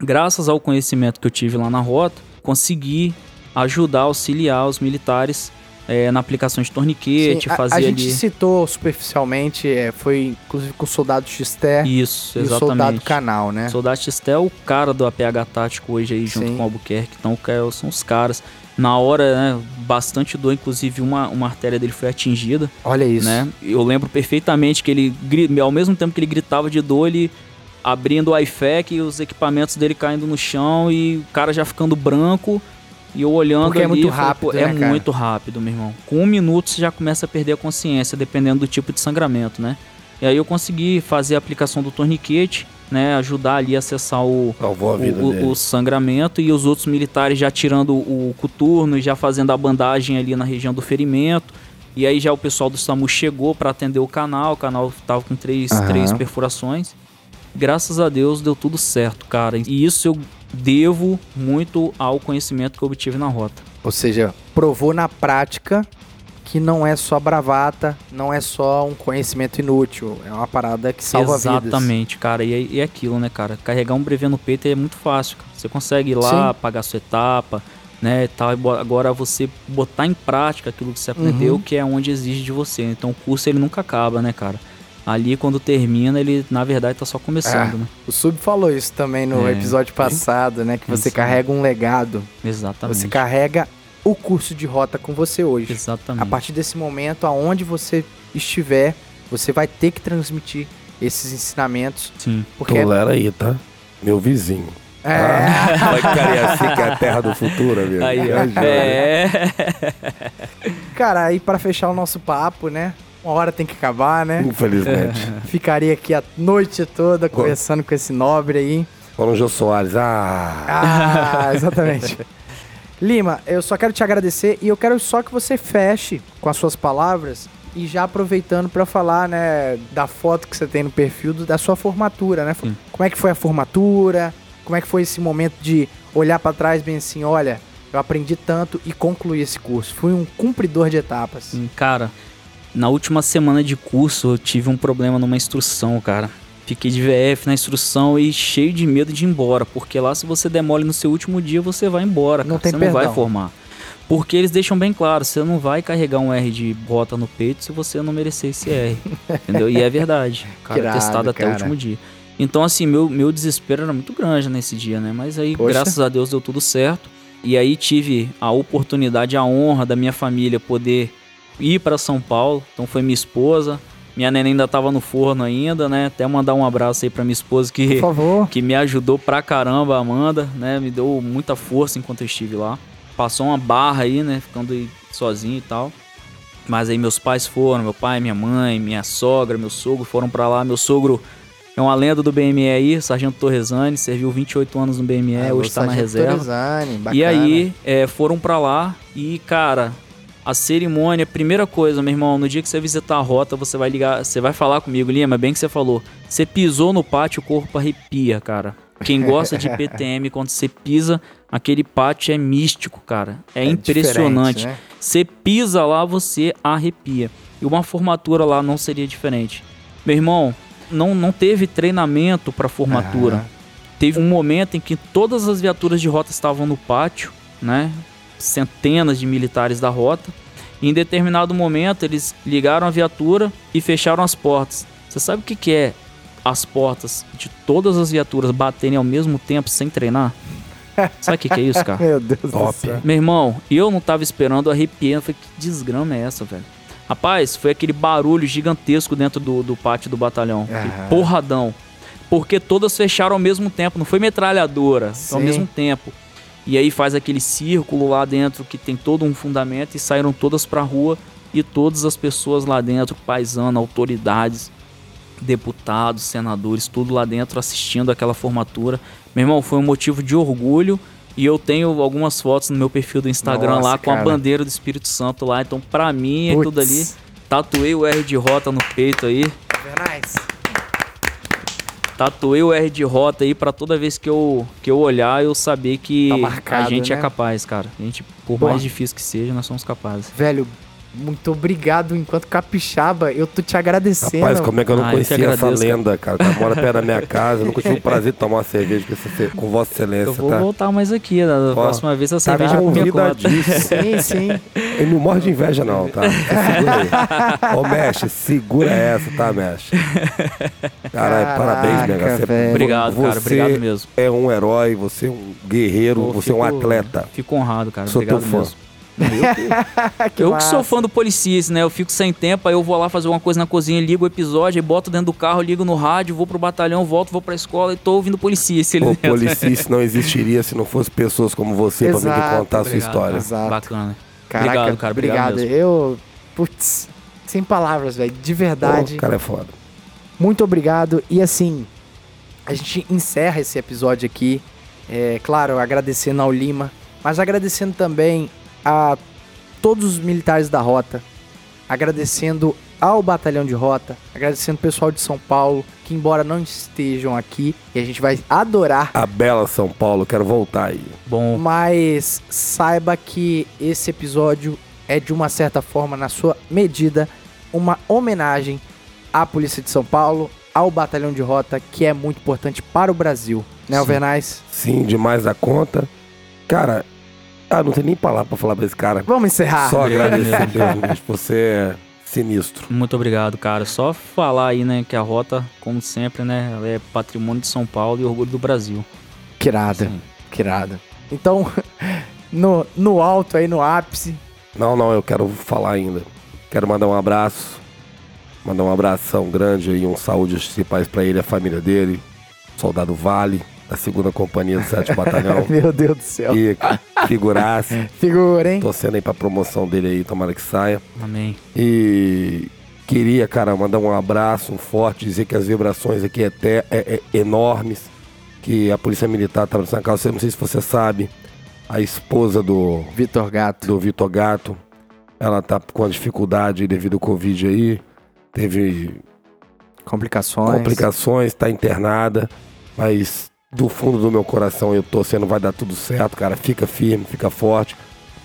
[SPEAKER 3] Graças ao conhecimento que eu tive lá na rota, consegui ajudar, auxiliar os militares eh, na aplicação de torniquete,
[SPEAKER 1] Sim, a,
[SPEAKER 3] fazer
[SPEAKER 1] a gente
[SPEAKER 3] ali...
[SPEAKER 1] citou superficialmente, é, foi inclusive com o soldado Xté
[SPEAKER 3] Isso,
[SPEAKER 1] e o
[SPEAKER 3] exatamente.
[SPEAKER 1] soldado Canal, né?
[SPEAKER 3] Soldado Xté é o cara do APH tático hoje aí, junto
[SPEAKER 1] Sim.
[SPEAKER 3] com o Albuquerque. Então, são os caras. Na hora, né, bastante dor, inclusive uma, uma artéria dele foi atingida.
[SPEAKER 1] Olha isso.
[SPEAKER 3] né? Eu lembro perfeitamente que ele, ao mesmo tempo que ele gritava de dor, ele abrindo o iFac e os equipamentos dele caindo no chão e o cara já ficando branco. E eu olhando
[SPEAKER 1] Porque é
[SPEAKER 3] ali,
[SPEAKER 1] muito
[SPEAKER 3] eu falei,
[SPEAKER 1] rápido,
[SPEAKER 3] "Pô,
[SPEAKER 1] né,
[SPEAKER 3] é
[SPEAKER 1] cara?"
[SPEAKER 3] muito rápido, meu irmão. Com um minuto você já começa a perder a consciência, dependendo do tipo de sangramento, né? E aí eu consegui fazer a aplicação do torniquete, né? Ajudar ali a acessar o,
[SPEAKER 2] Salvou a vida
[SPEAKER 3] o, o, o sangramento e os outros militares já tirando o coturno e já fazendo a bandagem ali na região do ferimento. E aí já o pessoal do SAMU chegou para atender o canal, o canal tava com três,
[SPEAKER 1] Aham.
[SPEAKER 3] três perfurações. Graças a Deus deu tudo certo, cara. E isso eu devo muito ao conhecimento que obtive na rota.
[SPEAKER 1] Ou seja, provou na prática que não é só bravata, não é só um conhecimento inútil, é uma parada que salva vidas.
[SPEAKER 3] Exatamente, cara. E é, e é aquilo, né, cara? Carregar um brevê no peito é muito fácil, cara. Você consegue ir lá,
[SPEAKER 1] Sim.
[SPEAKER 3] pagar sua etapa, né, tal. Agora você botar em prática aquilo que você aprendeu,
[SPEAKER 1] Uhum.
[SPEAKER 3] que é onde exige de você. Então o curso ele nunca acaba, né, cara? Ali quando termina, ele na verdade tá só começando,
[SPEAKER 1] É.
[SPEAKER 3] né?
[SPEAKER 1] O Sub falou isso também no
[SPEAKER 3] É.
[SPEAKER 1] episódio passado, né? Que você
[SPEAKER 3] Isso.
[SPEAKER 1] carrega um legado.
[SPEAKER 3] Exatamente.
[SPEAKER 1] Você carrega o curso de rota com você hoje.
[SPEAKER 3] Exatamente.
[SPEAKER 1] A partir desse momento, aonde você estiver, você vai ter que transmitir esses ensinamentos.
[SPEAKER 3] Sim.
[SPEAKER 1] Porque
[SPEAKER 2] Tolera aí, tá? Meu vizinho.
[SPEAKER 1] é,
[SPEAKER 2] Vai Cariacica que é a terra do futuro, amigo.
[SPEAKER 3] Aí. É.
[SPEAKER 1] cara, aí para fechar o nosso papo, né? Uma hora tem que acabar, né?
[SPEAKER 2] Infelizmente.
[SPEAKER 1] Ficaria aqui a noite toda conversando com esse nobre aí.
[SPEAKER 2] Falando Jô Soares. Ah,
[SPEAKER 1] Ah, exatamente. Lima, eu só quero te agradecer e eu quero só que você feche com as suas palavras e já aproveitando para falar, né, da foto que você tem no perfil do- da sua formatura, né?
[SPEAKER 3] Sim.
[SPEAKER 1] Como é que foi a formatura? Como é que foi esse momento de olhar para trás bem assim, olha, eu aprendi tanto e concluí esse curso. Fui um cumpridor de etapas.
[SPEAKER 3] Sim, Cara, na última semana de curso eu tive um problema numa instrução, cara. Fiquei de VF na instrução e cheio de medo de ir embora, porque lá se você demole no seu último dia, você vai embora,
[SPEAKER 1] Não
[SPEAKER 3] cara.
[SPEAKER 1] tem
[SPEAKER 3] você não vai
[SPEAKER 1] perdão.
[SPEAKER 3] formar. Porque eles deixam bem claro, você não vai carregar um R de bota no peito se você não merecer esse R. entendeu? E é verdade. Cara é
[SPEAKER 1] irado,
[SPEAKER 3] testado até o
[SPEAKER 1] cara.
[SPEAKER 3] último dia. Então, assim, meu, meu desespero era muito grande nesse dia, né? Mas aí,
[SPEAKER 1] Poxa.
[SPEAKER 3] graças a Deus, deu tudo certo. E aí tive a oportunidade, a honra da minha família poder ir para São Paulo. Então foi minha esposa. Minha neném ainda tava no forno ainda, né? Até mandar um abraço aí pra minha esposa que,
[SPEAKER 1] Por favor.
[SPEAKER 3] que me ajudou pra caramba, a Amanda, né? Me deu muita força enquanto eu estive lá. Passou uma barra aí, né? Ficando aí sozinho e tal. Mas aí meus pais foram, meu pai, minha mãe, minha sogra, meu sogro foram pra lá. Meu sogro é uma lenda do BME aí, Sargento Torresani, serviu 28 anos no BME, É, hoje tá na reserva.
[SPEAKER 1] Torresani,
[SPEAKER 3] E
[SPEAKER 1] bacana.
[SPEAKER 3] aí, é, foram pra lá e, cara, a cerimônia, primeira coisa, meu irmão, no dia que você visitar a rota, você vai ligar, você vai falar comigo, Lima, bem que você falou. Você pisou no pátio, o corpo arrepia, cara. Quem gosta de PTM, quando você pisa, aquele pátio é místico, cara. É, impressionante.
[SPEAKER 1] diferente, né?
[SPEAKER 3] Você pisa lá, você arrepia. E uma formatura lá não seria diferente. Meu irmão, não, não teve treinamento pra formatura.
[SPEAKER 1] Aham.
[SPEAKER 3] Teve um momento em que todas as viaturas de rota estavam no pátio, né? Centenas de militares da rota. E em determinado momento eles ligaram a viatura e fecharam as portas. Você sabe o que, que é as portas de todas as viaturas baterem ao mesmo tempo sem treinar? Sabe o que, que é isso, cara?
[SPEAKER 1] Meu Deus do
[SPEAKER 2] Top.
[SPEAKER 1] céu.
[SPEAKER 3] Meu irmão, eu não tava esperando, arrepiando. Falei, que desgrama é essa, velho? Rapaz, foi aquele barulho gigantesco dentro do, do pátio do batalhão.
[SPEAKER 1] Aham.
[SPEAKER 3] porradão. porque todas fecharam ao mesmo tempo, não foi metralhadora,
[SPEAKER 1] Sim.
[SPEAKER 3] ao mesmo tempo. E aí faz aquele círculo lá dentro que tem todo um fundamento e saíram todas pra rua e todas as pessoas lá dentro, paisano, autoridades, deputados, senadores, tudo lá dentro assistindo aquela formatura. Meu irmão, foi um motivo de orgulho e eu tenho algumas fotos no meu perfil do Instagram
[SPEAKER 1] Nossa,
[SPEAKER 3] lá com a
[SPEAKER 1] cara.
[SPEAKER 3] bandeira do Espírito Santo lá. Então, pra mim, é
[SPEAKER 1] Puts.
[SPEAKER 3] tudo ali. Tatuei o R de rota no peito aí.
[SPEAKER 1] Alvernais.
[SPEAKER 3] Tatuei o R de rota aí pra toda vez que eu, que eu olhar eu saber que
[SPEAKER 1] Tá marcado,
[SPEAKER 3] a gente
[SPEAKER 1] né?
[SPEAKER 3] é capaz, cara. A gente, por
[SPEAKER 1] Boa.
[SPEAKER 3] mais difícil que seja, nós somos capazes.
[SPEAKER 1] Velho, muito obrigado. Enquanto capixaba, eu tô te agradecendo.
[SPEAKER 2] Rapaz, como é que eu não
[SPEAKER 3] Ah,
[SPEAKER 2] conhecia essa
[SPEAKER 3] agradeço, cara.
[SPEAKER 2] lenda, cara? Ela mora perto da minha casa, eu nunca tive o prazer de tomar uma cerveja com, esse- com Vossa Excelência,
[SPEAKER 3] Eu vou
[SPEAKER 2] tá?
[SPEAKER 3] voltar mais aqui, da
[SPEAKER 2] Ó,
[SPEAKER 3] próxima vez a
[SPEAKER 2] Tá
[SPEAKER 3] cerveja é por minha conta.
[SPEAKER 1] Sim, sim.
[SPEAKER 2] Ele não morre de inveja, não, tá? Segura aí. Ô, mestre, segura essa, tá, mestre? Caralho,
[SPEAKER 1] Caraca,
[SPEAKER 2] parabéns, Mega. Você-
[SPEAKER 1] velho.
[SPEAKER 3] Obrigado, cara,
[SPEAKER 2] você
[SPEAKER 3] obrigado mesmo.
[SPEAKER 2] é um herói, você é um guerreiro,
[SPEAKER 3] Pô,
[SPEAKER 2] você é um
[SPEAKER 3] fico-
[SPEAKER 2] atleta.
[SPEAKER 3] Fico honrado, cara.
[SPEAKER 2] Sou
[SPEAKER 3] obrigado
[SPEAKER 2] teu fã.
[SPEAKER 3] Mesmo.
[SPEAKER 1] que
[SPEAKER 3] eu que sou fã do Policice, né? Eu fico sem tempo, aí eu vou lá fazer uma coisa na cozinha, ligo o episódio, aí boto dentro do carro, ligo no rádio, vou pro batalhão, volto, vou pra escola e tô ouvindo Policice ali
[SPEAKER 2] O. Policice não existiria se não fosse pessoas como você pra vir aqui
[SPEAKER 1] Exato,
[SPEAKER 2] contar a sua
[SPEAKER 3] Obrigado,
[SPEAKER 2] história.
[SPEAKER 1] Exato.
[SPEAKER 3] Bacana.
[SPEAKER 1] Caraca,
[SPEAKER 3] obrigado, cara. Obrigado,
[SPEAKER 1] obrigado. Eu, putz, sem palavras, velho. De verdade.
[SPEAKER 2] O cara é foda.
[SPEAKER 1] Muito obrigado. E assim, a gente encerra esse episódio aqui. É, claro, agradecendo ao Lima, mas agradecendo também a todos os militares da rota, agradecendo ao batalhão de rota, agradecendo o pessoal de São Paulo, que embora não estejam aqui, e a gente vai adorar,
[SPEAKER 2] A bela São Paulo, quero voltar aí.
[SPEAKER 3] Bom,
[SPEAKER 1] mas saiba que esse episódio é de uma certa forma, na sua medida, uma homenagem à Polícia de São Paulo, ao batalhão de rota, que é muito importante para o Brasil. Né,
[SPEAKER 3] Sim.
[SPEAKER 1] Alvernais?
[SPEAKER 2] Sim, demais da conta. Cara, ah, não tem nem palavra pra falar pra esse cara.
[SPEAKER 1] Vamos encerrar.
[SPEAKER 2] Só agradecer,
[SPEAKER 3] mesmo.
[SPEAKER 2] Deus, bicho. Você é sinistro.
[SPEAKER 3] muito obrigado, cara. Só falar aí, né, que a rota, como sempre, né, ela é patrimônio de São Paulo e orgulho do Brasil.
[SPEAKER 1] Que irado,
[SPEAKER 3] Sim.
[SPEAKER 1] que irado. Então, no, no alto aí, no ápice,
[SPEAKER 2] Não, não, eu quero falar ainda. Quero mandar um abraço. Mandar um abração grande aí, um saúde aos principais pra ele, a família dele. Soldado Vale, da segunda companhia do 7 Batalhão.
[SPEAKER 1] meu Deus do céu.
[SPEAKER 2] E figurasse.
[SPEAKER 1] Figura, hein?
[SPEAKER 2] Torcendo aí pra promoção dele aí, tomara que saia.
[SPEAKER 3] Amém.
[SPEAKER 2] E queria, cara, mandar um abraço, um forte, dizer que as vibrações aqui é, te- é- é enormes. Que a Polícia Militar tá na casa. Não sei se você sabe, a esposa do,
[SPEAKER 1] Vitor Gato.
[SPEAKER 2] do Vitor Gato, ela tá com a dificuldade devido ao Covid aí. Teve
[SPEAKER 1] Complicações.
[SPEAKER 2] complicações, tá internada, mas do fundo do meu coração eu tô sendo vai dar tudo certo, cara. Fica firme, fica forte.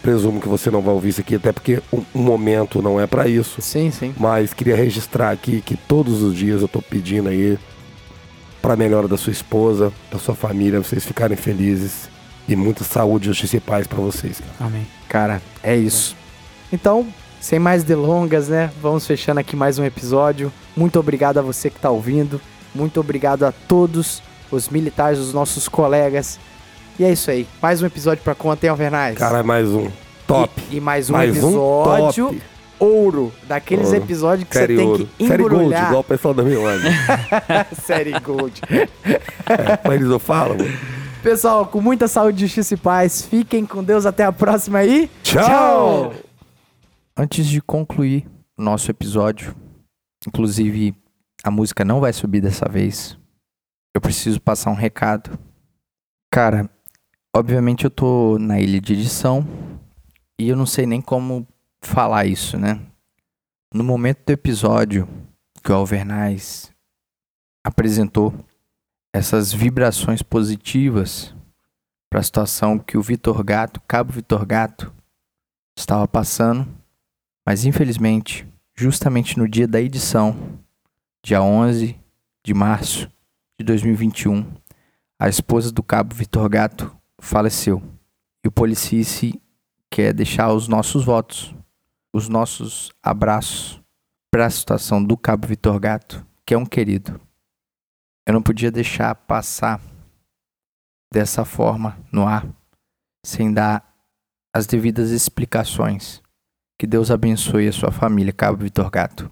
[SPEAKER 2] Presumo que você não vai ouvir isso aqui, até porque um, um momento não é pra isso.
[SPEAKER 1] Sim, sim.
[SPEAKER 2] Mas queria registrar aqui que todos os dias eu tô pedindo aí pra melhora da sua esposa, da sua família, vocês ficarem felizes e muita saúde e justiça e paz pra vocês, cara.
[SPEAKER 3] Amém.
[SPEAKER 1] Cara, é isso. Então, sem mais delongas, né? Vamos fechando aqui mais um episódio. Muito obrigado a você que tá ouvindo. Muito obrigado a todos os militares, os nossos colegas. E é isso aí. Mais um episódio pra conta, hein, Alvernais?
[SPEAKER 2] Cara, mais um top.
[SPEAKER 1] E, e mais um
[SPEAKER 2] mais
[SPEAKER 1] episódio
[SPEAKER 2] um
[SPEAKER 1] ouro. Daqueles
[SPEAKER 2] Ouro.
[SPEAKER 1] episódios que
[SPEAKER 2] Série
[SPEAKER 1] você tem
[SPEAKER 2] ouro.
[SPEAKER 1] que
[SPEAKER 2] Série Gold,
[SPEAKER 1] embrulhar.
[SPEAKER 2] igual o pessoal da Milândia.
[SPEAKER 1] Série Gold.
[SPEAKER 2] Mas eles eu falo, mano.
[SPEAKER 1] Pessoal, com muita saúde, justiça e paz. Fiquem com Deus. Até a próxima aí.
[SPEAKER 2] Tchau!
[SPEAKER 1] Antes de concluir o nosso episódio, inclusive a música não vai subir dessa vez. Eu preciso passar um recado. Cara, obviamente eu tô na ilha de edição e eu não sei nem como falar isso, né? No momento do episódio que o Alvernais apresentou essas vibrações positivas para a situação que o Vitor Gato, Cabo Vitor Gato, estava passando, mas infelizmente, justamente no dia da edição, dia 11 de março de 2021, a esposa do Cabo Vitor Gato faleceu. E o Policice quer deixar os nossos votos, os nossos abraços para a situação do Cabo Vitor Gato, que é um querido. Eu não podia deixar passar dessa forma no ar, sem dar as devidas explicações. Que Deus abençoe a sua família, Cabo Vitor Gato.